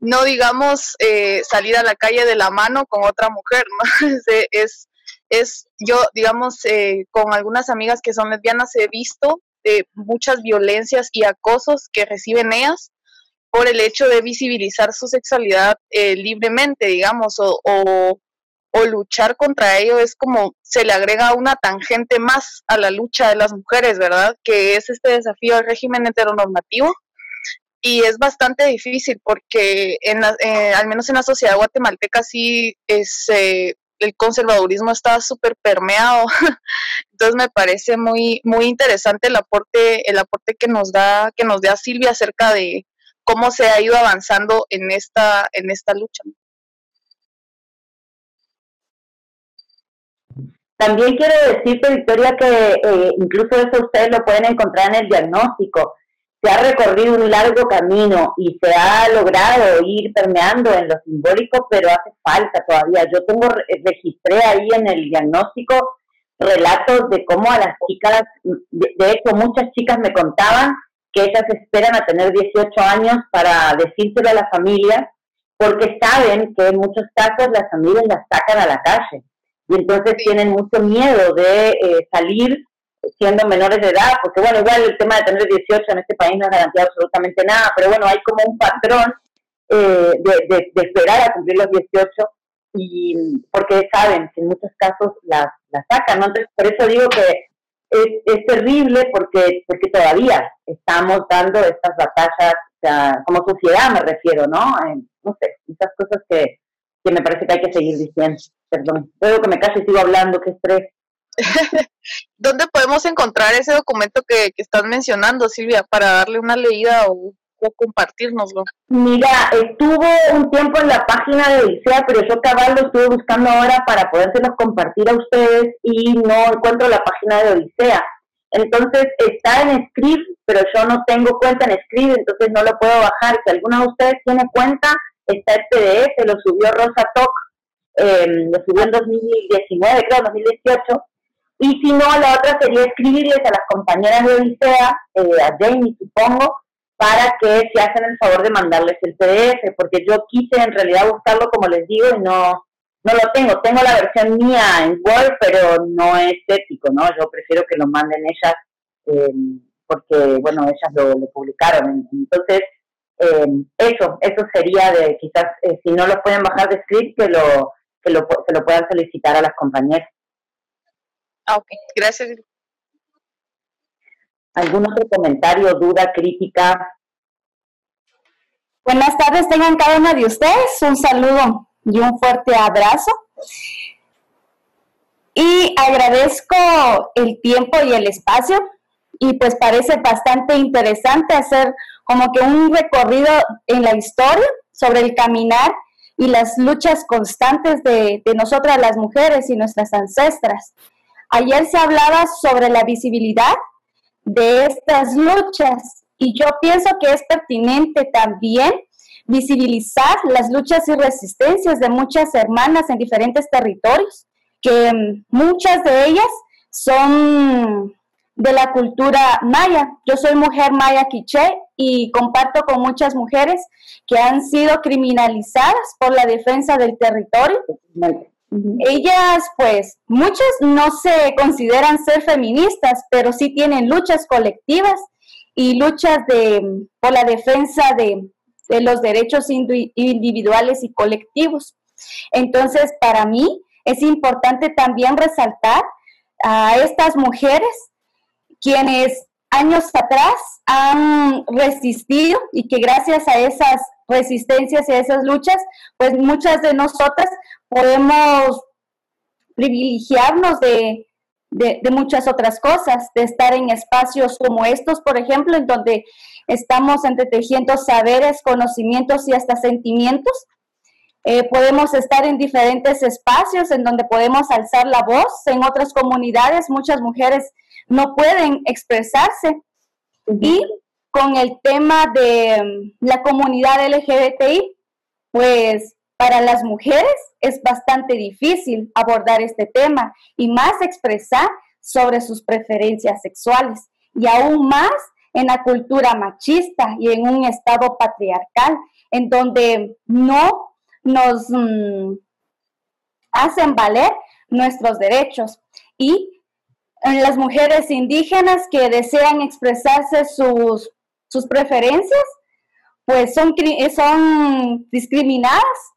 No digamos eh, salir a la calle de la mano con otra mujer, ¿no? es, es, yo, digamos, eh, con algunas amigas que son lesbianas he visto muchas violencias y acosos que reciben ellas por el hecho de visibilizar su sexualidad libremente, digamos, o, o luchar contra ello es como se le agrega una tangente más a la lucha de las mujeres, ¿verdad? Que es este desafío al régimen heteronormativo. Y es bastante difícil porque en eh, al menos en la sociedad guatemalteca sí es, eh, el conservadurismo está súper permeado. Entonces me parece muy, muy interesante el aporte, el aporte que nos da, que nos da Silvia acerca de cómo se ha ido avanzando en esta, en esta lucha. También quiero decirte, Victoria, que eh, incluso eso ustedes lo pueden encontrar en el diagnóstico. Se ha recorrido un largo camino y se ha logrado ir permeando en lo simbólico, pero hace falta todavía. Yo tengo, registré ahí en el diagnóstico relatos de cómo a las chicas, de, de hecho muchas chicas me contaban que ellas esperan a tener 18 años para decírselo a la familia, porque saben que en muchos casos las familias las sacan a la calle y entonces tienen mucho miedo de eh, salir siendo menores de edad, porque bueno, igual el tema de tener 18 en este país no es garantía absolutamente nada, pero bueno, hay como un patrón eh, de, esperar a cumplir los 18 y porque saben que en muchos casos las, las sacan, ¿no? Entonces, por eso digo que es, es terrible porque, porque todavía estamos dando estas batallas, como sociedad me refiero, ¿no? no sé, esas cosas que, que me parece que hay que seguir diciendo. Perdón, luego que me callo y sigo hablando, qué estrés. ¿Dónde podemos encontrar ese documento que, que estás mencionando, Silvia, para darle una leída o, compartirnoslo? Mira, estuvo un tiempo en la página de Odisea, pero yo cabal lo estuve buscando ahora para podérselos compartir a ustedes y no encuentro la página de Odisea. Entonces está en Script, pero yo no tengo cuenta en Script, entonces no lo puedo bajar. Si alguno de ustedes tiene cuenta, está el PDF, lo subió Rosa Toc, eh, lo subió en 2019, creo, 2018. Y si no, la otra sería escribirles a las compañeras de Odisea, eh, a Jamie supongo, para que se hacen el favor de mandarles el PDF, porque yo quise en realidad buscarlo, como les digo, y no, no lo tengo. Tengo la versión mía en Word, pero no es ético, ¿no? Yo prefiero que lo manden ellas, eh, porque, bueno, ellas lo, publicaron. Entonces, eh, eso, eso sería de quizás, eh, si no lo pueden bajar de script, que lo, que lo, se lo puedan solicitar a las compañeras. Ah, ok, gracias. ¿Algún otro comentario, duda, crítica? Buenas tardes, tengan cada una de ustedes. Un saludo y un fuerte abrazo. Y agradezco el tiempo y el espacio y pues parece bastante interesante hacer como que un recorrido en la historia sobre el caminar y las luchas constantes de, de nosotras las mujeres y nuestras ancestras. Ayer se hablaba sobre la visibilidad de estas luchas y yo pienso que es pertinente también visibilizar las luchas y resistencias de muchas hermanas en diferentes territorios, que muchas de ellas son de la cultura maya. Yo soy mujer maya quiché y comparto con muchas mujeres que han sido criminalizadas por la defensa del territorio. Ellas, pues, muchas no se consideran ser feministas, pero sí tienen luchas colectivas y luchas de, por la defensa de, de los derechos individuales y colectivos. Entonces, para mí es importante también resaltar a estas mujeres quienes años atrás han resistido y que gracias a esas resistencias y a esas luchas, pues muchas de nosotras podemos privilegiarnos de, de, muchas otras cosas, de estar en espacios como estos, por ejemplo, en donde estamos entretejiendo saberes, conocimientos y hasta sentimientos. Eh, podemos estar en diferentes espacios en donde podemos alzar la voz. En otras comunidades muchas mujeres no pueden expresarse. Y con el tema de mm, la comunidad LGBTI, pues para las mujeres es bastante difícil abordar este tema y más expresar sobre sus preferencias sexuales y aún más en la cultura machista y en un estado patriarcal en donde no nos mm, hacen valer nuestros derechos. Y en las mujeres indígenas que desean expresarse sus, sus preferencias, pues son, son discriminadas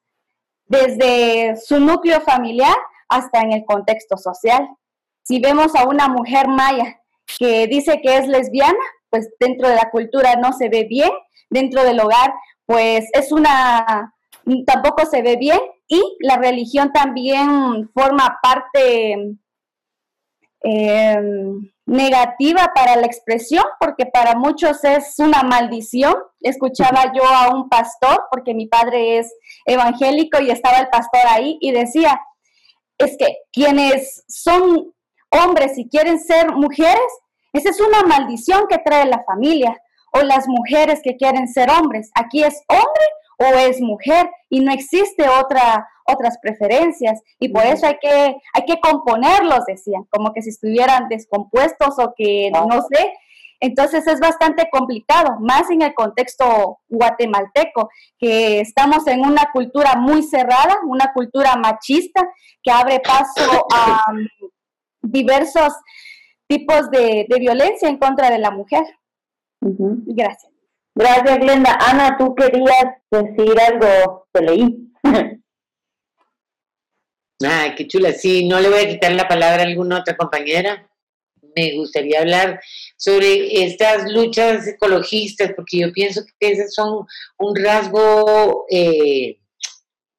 desde su núcleo familiar hasta en el contexto social. Si vemos a una mujer maya que dice que es lesbiana, pues dentro de la cultura no se ve bien, dentro del hogar pues es una, tampoco se ve bien y la religión también forma parte eh, negativa para la expresión, porque para muchos es una maldición. Escuchaba yo a un pastor, porque mi padre es evangélico y estaba el pastor ahí y decía, es que quienes son hombres y quieren ser mujeres, esa es una maldición que trae la familia. O las mujeres que quieren ser hombres. Aquí es hombre o es mujer y no existe otra, otras preferencias. Y por eso hay que, hay que componerlos, decían, como que si estuvieran descompuestos o que no sé. Entonces es bastante complicado, más en el contexto guatemalteco, que estamos en una cultura muy cerrada, una cultura machista que abre paso a diversos tipos de, violencia en contra de la mujer. Gracias. Gracias, Glenda. Ana, tú querías decir algo, te leí. Ay, qué chula. Sí, no le voy a quitar la palabra a alguna otra compañera. Me gustaría hablar sobre estas luchas ecologistas, porque yo pienso que esas son un rasgo eh,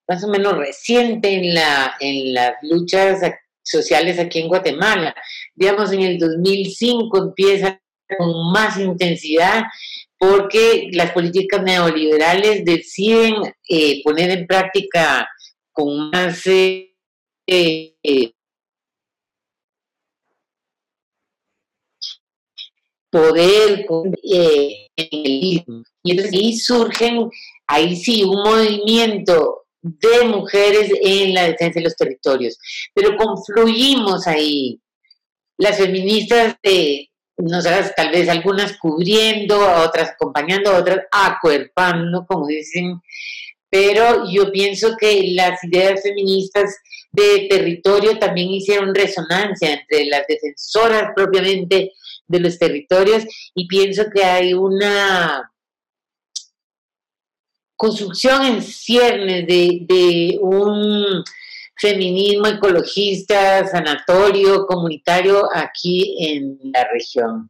más o menos reciente en, la, en las luchas sociales aquí en Guatemala. Digamos, en el 2005 empieza con más intensidad porque las políticas neoliberales deciden eh, poner en práctica con más eh, eh, poder, con, y entonces ahí surgen, ahí sí, un movimiento de mujeres en la defensa de los territorios, pero confluimos ahí. Las feministas de nosotras tal vez algunas cubriendo, otras acompañando, otras acuerpando, como dicen, pero yo pienso que las ideas feministas de territorio también hicieron resonancia entre las defensoras propiamente de los territorios y pienso que hay una construcción en ciernes de, de un feminismo ecologista, sanatorio, comunitario aquí en la región,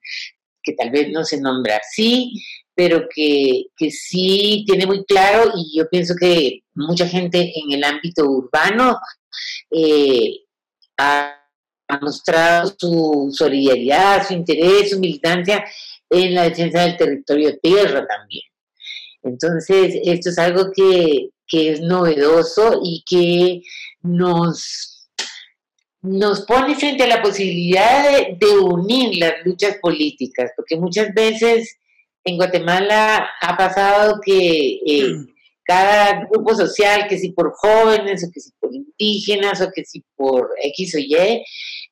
que tal vez no se nombra así, pero que, sí tiene muy claro y yo pienso que mucha gente en el ámbito urbano eh, ha, mostrado su solidaridad, su interés, su militancia en la defensa del territorio tierra también. Entonces, esto es algo que, que es novedoso y que nos, nos pone frente a la posibilidad de, unir las luchas políticas, porque muchas veces en Guatemala ha pasado que eh, mm. cada grupo social, que si por jóvenes, o que si por indígenas, o que si por X o Y,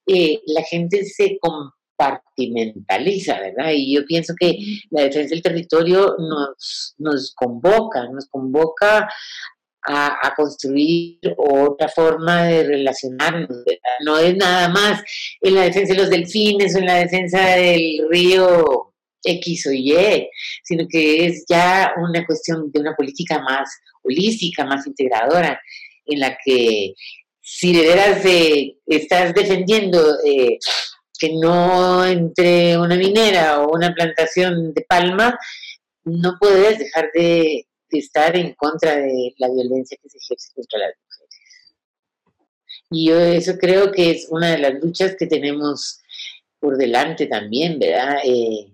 eh, la gente se compartimentaliza, ¿verdad? Y yo pienso que mm. la defensa del territorio nos, nos convoca, nos convoca a, construir otra forma de relacionarnos. No es nada más en la defensa de los delfines o en la defensa del río X o Y, sino que es ya una cuestión de una política más holística, más integradora, en la que si de veras eh, estás defendiendo eh, que no entre una minera o una plantación de palma, no puedes dejar de estar en contra de la violencia que se ejerce contra las mujeres. Y yo eso creo que es una de las luchas que tenemos por delante también, ¿verdad? Eh,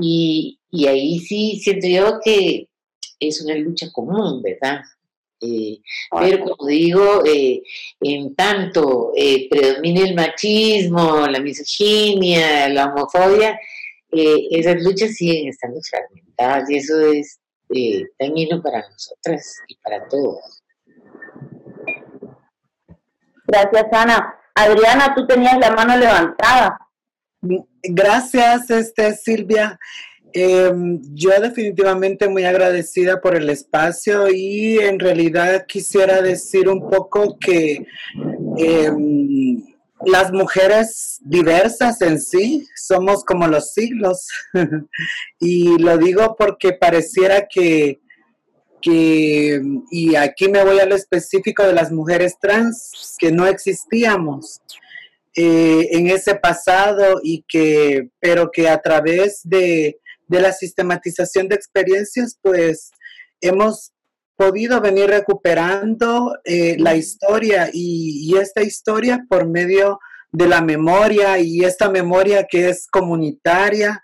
y, ahí sí siento yo que es una lucha común, ¿verdad? Eh, pero como digo, eh, en tanto predomine el machismo, la misoginia, la homofobia, esas luchas siguen estando fragmentadas y eso es eh, para nosotras y para todos. Gracias, Ana. Adriana, tú tenías la mano levantada. Gracias, este, Silvia. Em, yo definitivamente muy agradecida por el espacio y en realidad quisiera decir un poco que em, las mujeres diversas en sí somos como los siglos. y lo digo porque pareciera que, que, y aquí me voy al específico de las mujeres trans, que no existíamos eh, en ese pasado y que, pero que a través de, la sistematización de experiencias, pues hemos podido venir recuperando eh, la historia y, esta historia por medio de la memoria y esta memoria que es comunitaria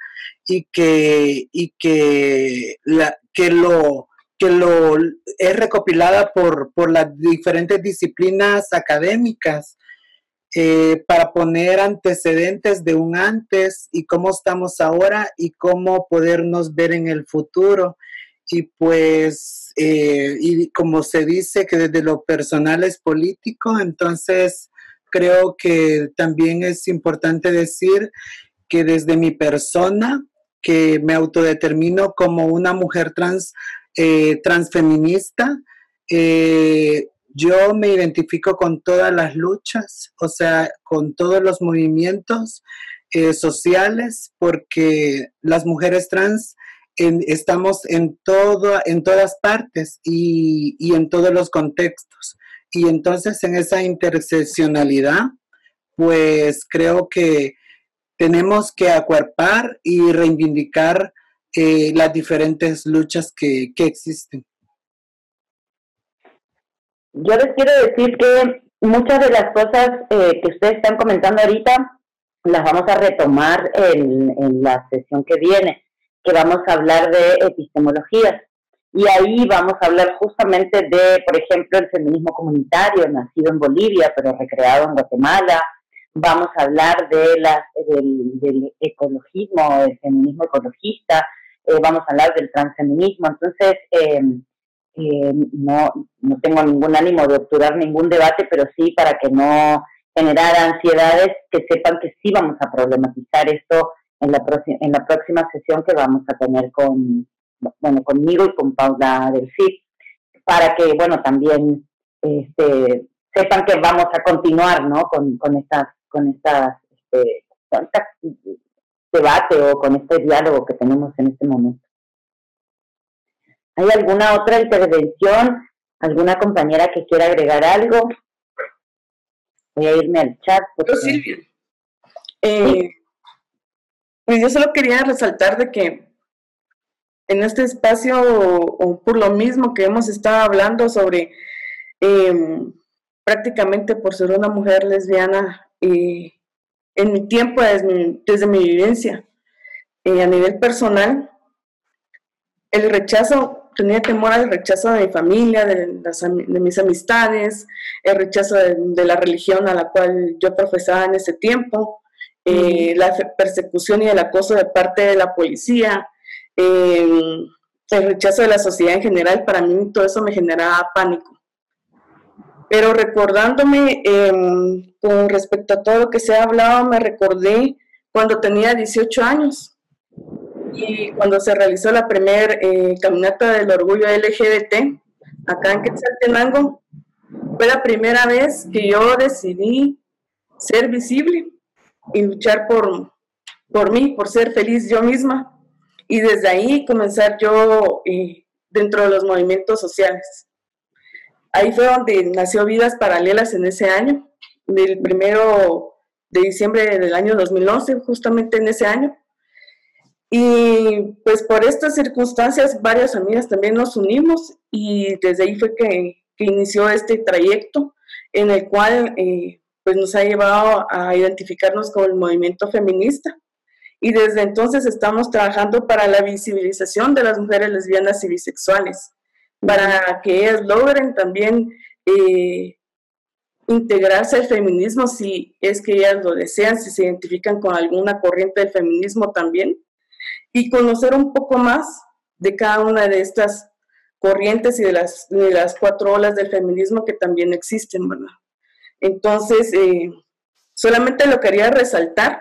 y que, y que, la, que, lo, que lo es recopilada por, por las diferentes disciplinas académicas eh, para poner antecedentes de un antes y cómo estamos ahora y cómo podernos ver en el futuro. Y pues, eh, y como se dice que desde lo personal es político, entonces creo que también es importante decir que desde mi persona, que me autodetermino como una mujer trans, eh, transfeminista, yo me identifico con todas las luchas, o sea, con todos los movimientos sociales, porque las mujeres trans estamos en, todo, en todas partes y, en todos los contextos. Y entonces en esa interseccionalidad, pues creo que tenemos que acuerpar y reivindicar eh, las diferentes luchas que, existen. Yo les quiero decir que muchas de las cosas eh, que ustedes están comentando ahorita las vamos a retomar en, la sesión que viene, que vamos a hablar de epistemologías. Y ahí vamos a hablar justamente de, por ejemplo, el feminismo comunitario, nacido en Bolivia, pero recreado en Guatemala. Vamos a hablar de las, del, ecologismo, del feminismo ecologista. Eh, vamos a hablar del transfeminismo. Entonces, eh, eh, no, no tengo ningún ánimo de obturar ningún debate, pero sí para que no generar ansiedades, que sepan que sí vamos a problematizar esto en la, en la próxima sesión que vamos a tener con, bueno, conmigo y con Paula del CID, para que, bueno, también este, sepan que vamos a continuar, ¿no? Con, con estas, con estas, este, debate o con este diálogo que tenemos en este momento. ¿Hay alguna otra intervención? ¿Alguna compañera que quiera agregar algo? Voy a irme al chat. Yo, Silvia. Eh, pues yo solo quería resaltar de que en este espacio, o, por lo mismo que hemos estado hablando sobre em, prácticamente por ser una mujer lesbiana, y en mi tiempo, desde mi, vivencia, eh, a nivel personal, el rechazo, tenía temor al rechazo de mi familia, de, mis amistades, el rechazo de, la religión a la cual yo profesaba en ese tiempo, eh, la persecución y el acoso de parte de la policía, el rechazo de la sociedad en general, para mí todo eso me generaba pánico. Pero recordándome em, con respecto a todo lo que se ha hablado, me recordé cuando tenía 18 años y cuando se realizó la primera eh, caminata del orgullo LGBT acá en Quetzaltenango, fue la primera vez que yo decidí ser visible y luchar por, por mí, por ser feliz yo misma y desde ahí comenzar yo eh, dentro de los movimientos sociales. Ahí fue donde nació Vidas Paralelas en ese año, del primero de diciembre del año 2011, justamente en ese año. Y pues por estas circunstancias, varias amigas también nos unimos y desde ahí fue que, inició este trayecto en el cual eh, pues nos ha llevado a identificarnos con el movimiento feminista. Y desde entonces estamos trabajando para la visibilización de las mujeres lesbianas y bisexuales, para que ellas logren también eh, integrarse al feminismo si es que ellas lo desean, si se identifican con alguna corriente del feminismo también, y conocer un poco más de cada una de estas corrientes y de las, de las cuatro olas del feminismo que también existen, ¿verdad? Entonces, eh, solamente lo quería resaltar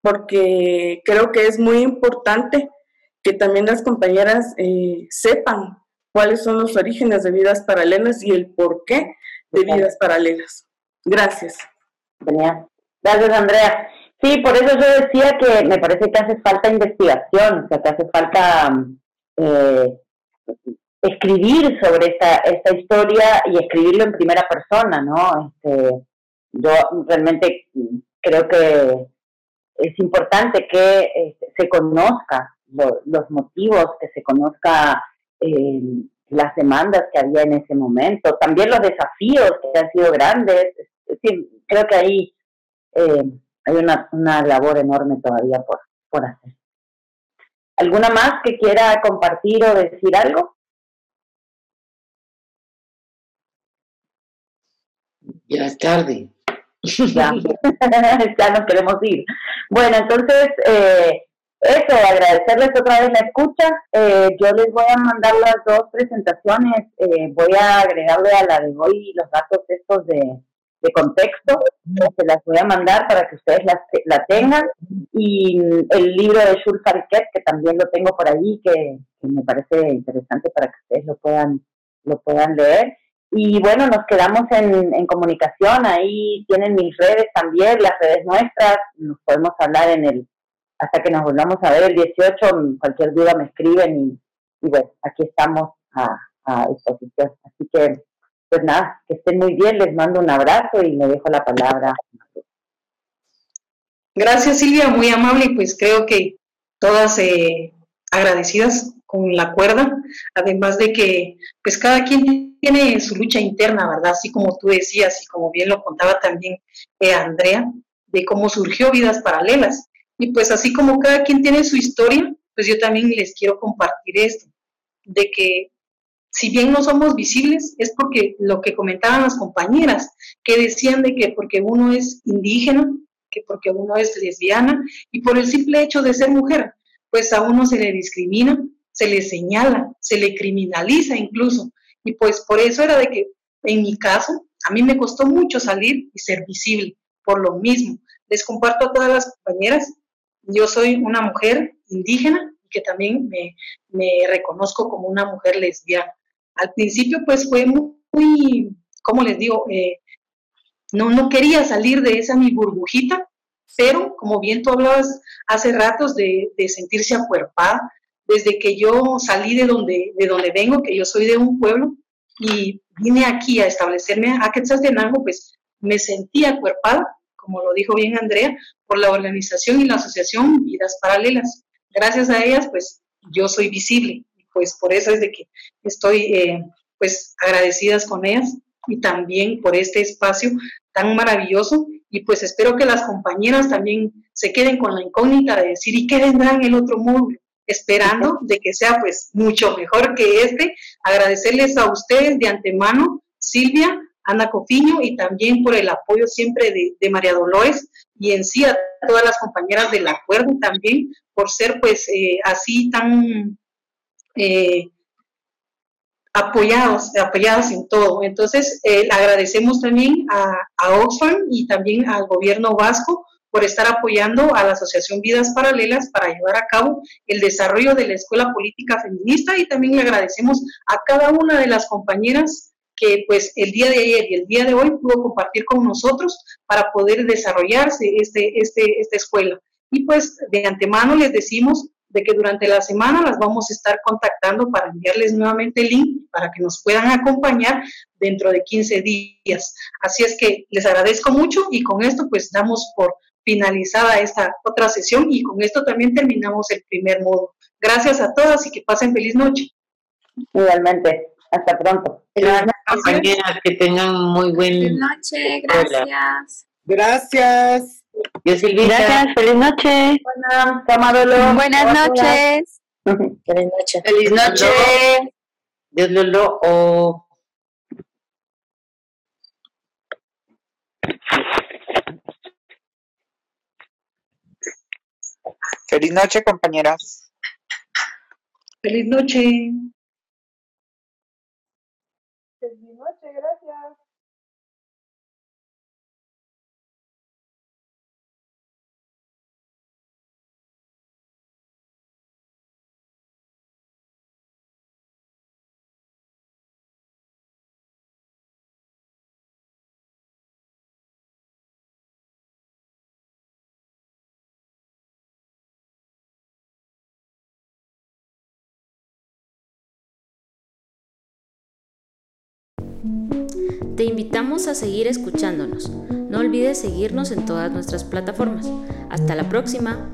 porque creo que es muy importante que también las compañeras eh, sepan cuáles son los orígenes de vidas paralelas y el porqué de vidas paralelas. Gracias. Genial. Gracias, Andrea. Sí, por eso yo decía que me parece que hace falta investigación, o sea, que hace falta eh, escribir sobre esta, esta historia y escribirlo en primera persona, ¿no? Este, yo realmente creo que es importante que este, se conozca los motivos, que se conozca eh, las demandas que había en ese momento, también los desafíos que han sido grandes. creo que ahí eh, hay una, una, labor enorme todavía por, por hacer. ¿Alguna más que quiera compartir o decir algo? Ya es tarde. Ya, ya nos queremos ir. Bueno, entonces, eh, eso, agradecerles otra vez la escucha. Eh, yo les voy a mandar las dos presentaciones. Eh, voy a agregarle a la de hoy los datos estos de, contexto. Se las voy a mandar para que ustedes la, la tengan. Y el libro de Jules Fariquet, que también lo tengo por ahí, que, que me parece interesante para que ustedes lo puedan, lo puedan leer. Y bueno, nos quedamos en, en, comunicación, ahí tienen mis redes también, las redes nuestras, nos podemos hablar en el, hasta que nos volvamos a ver el 18, cualquier duda me escriben y, bueno, aquí estamos a, a disposición. Así que, pues nada, que estén muy bien, les mando un abrazo y me dejo la palabra. Gracias Silvia, muy amable pues creo que todas eh, agradecidas con la cuerda, además de que pues cada quien tiene su lucha interna, ¿verdad? Así como tú decías y como bien lo contaba también eh, Andrea, de cómo surgió Vidas Paralelas. Y pues así como cada quien tiene su historia, pues yo también les quiero compartir esto, de que si bien no somos visibles, es porque lo que comentaban las compañeras, que decían de que porque uno es indígena, que porque uno es lesbiana, y por el simple hecho de ser mujer, pues a uno se le discrimina, se le señala, se le criminaliza incluso. Y pues por eso era de que en mi caso, a mí me costó mucho salir y ser visible, por lo mismo. Les comparto a todas las compañeras, yo soy una mujer indígena que también me, reconozco como una mujer lesbiana. Al principio pues fue muy, ¿cómo les digo? Eh, no, no quería salir de esa mi burbujita, pero como bien tú hablabas hace ratos de, de sentirse acuerpada, desde que yo salí de donde, de donde vengo, que yo soy de un pueblo, y vine aquí a establecerme a Quetzaltenango, pues me sentí acuerpada, como lo dijo bien Andrea, por la organización y la asociación Vidas Paralelas. Gracias a ellas, pues yo soy visible, pues por eso es de que estoy eh, pues agradecidas con ellas y también por este espacio tan maravilloso y pues espero que las compañeras también se queden con la incógnita de decir, ¿y qué vendrá en el otro módulo? esperando de que sea pues mucho mejor que este. Agradecerles a ustedes de antemano, Silvia, Ana Cofiño y también por el apoyo siempre de, María Dolores y en sí a todas las compañeras del acuerdo también por ser pues eh, así tan eh, apoyados, apoyadas en todo. Entonces, eh, agradecemos también a, a Oxfam y también al gobierno vasco por estar apoyando a la Asociación Vidas Paralelas para llevar a cabo el desarrollo de la Escuela Política Feminista y también le agradecemos a cada una de las compañeras que pues el día de ayer y el día de hoy pudo compartir con nosotros para poder desarrollarse este, este, esta escuela. Y pues de antemano les decimos de que durante la semana las vamos a estar contactando para enviarles nuevamente el link para que nos puedan acompañar dentro de 15 días. Así es que les agradezco mucho y con esto pues damos por finalizada esta otra sesión y con esto también terminamos el primer modo. Gracias a todas y que pasen feliz noche. Igualmente, hasta pronto. Compañeras, que tengan muy buen... Gracias. Gracias. Yo Silvia. Gracias, feliz noche. Buenas, Buenas noches. Feliz noche. Feliz noche. Dios lo lo. Oh. Feliz noche, compañeras. Feliz noche. Feliz noche, Te invitamos a seguir escuchándonos. No olvides seguirnos en todas nuestras plataformas. Hasta la próxima.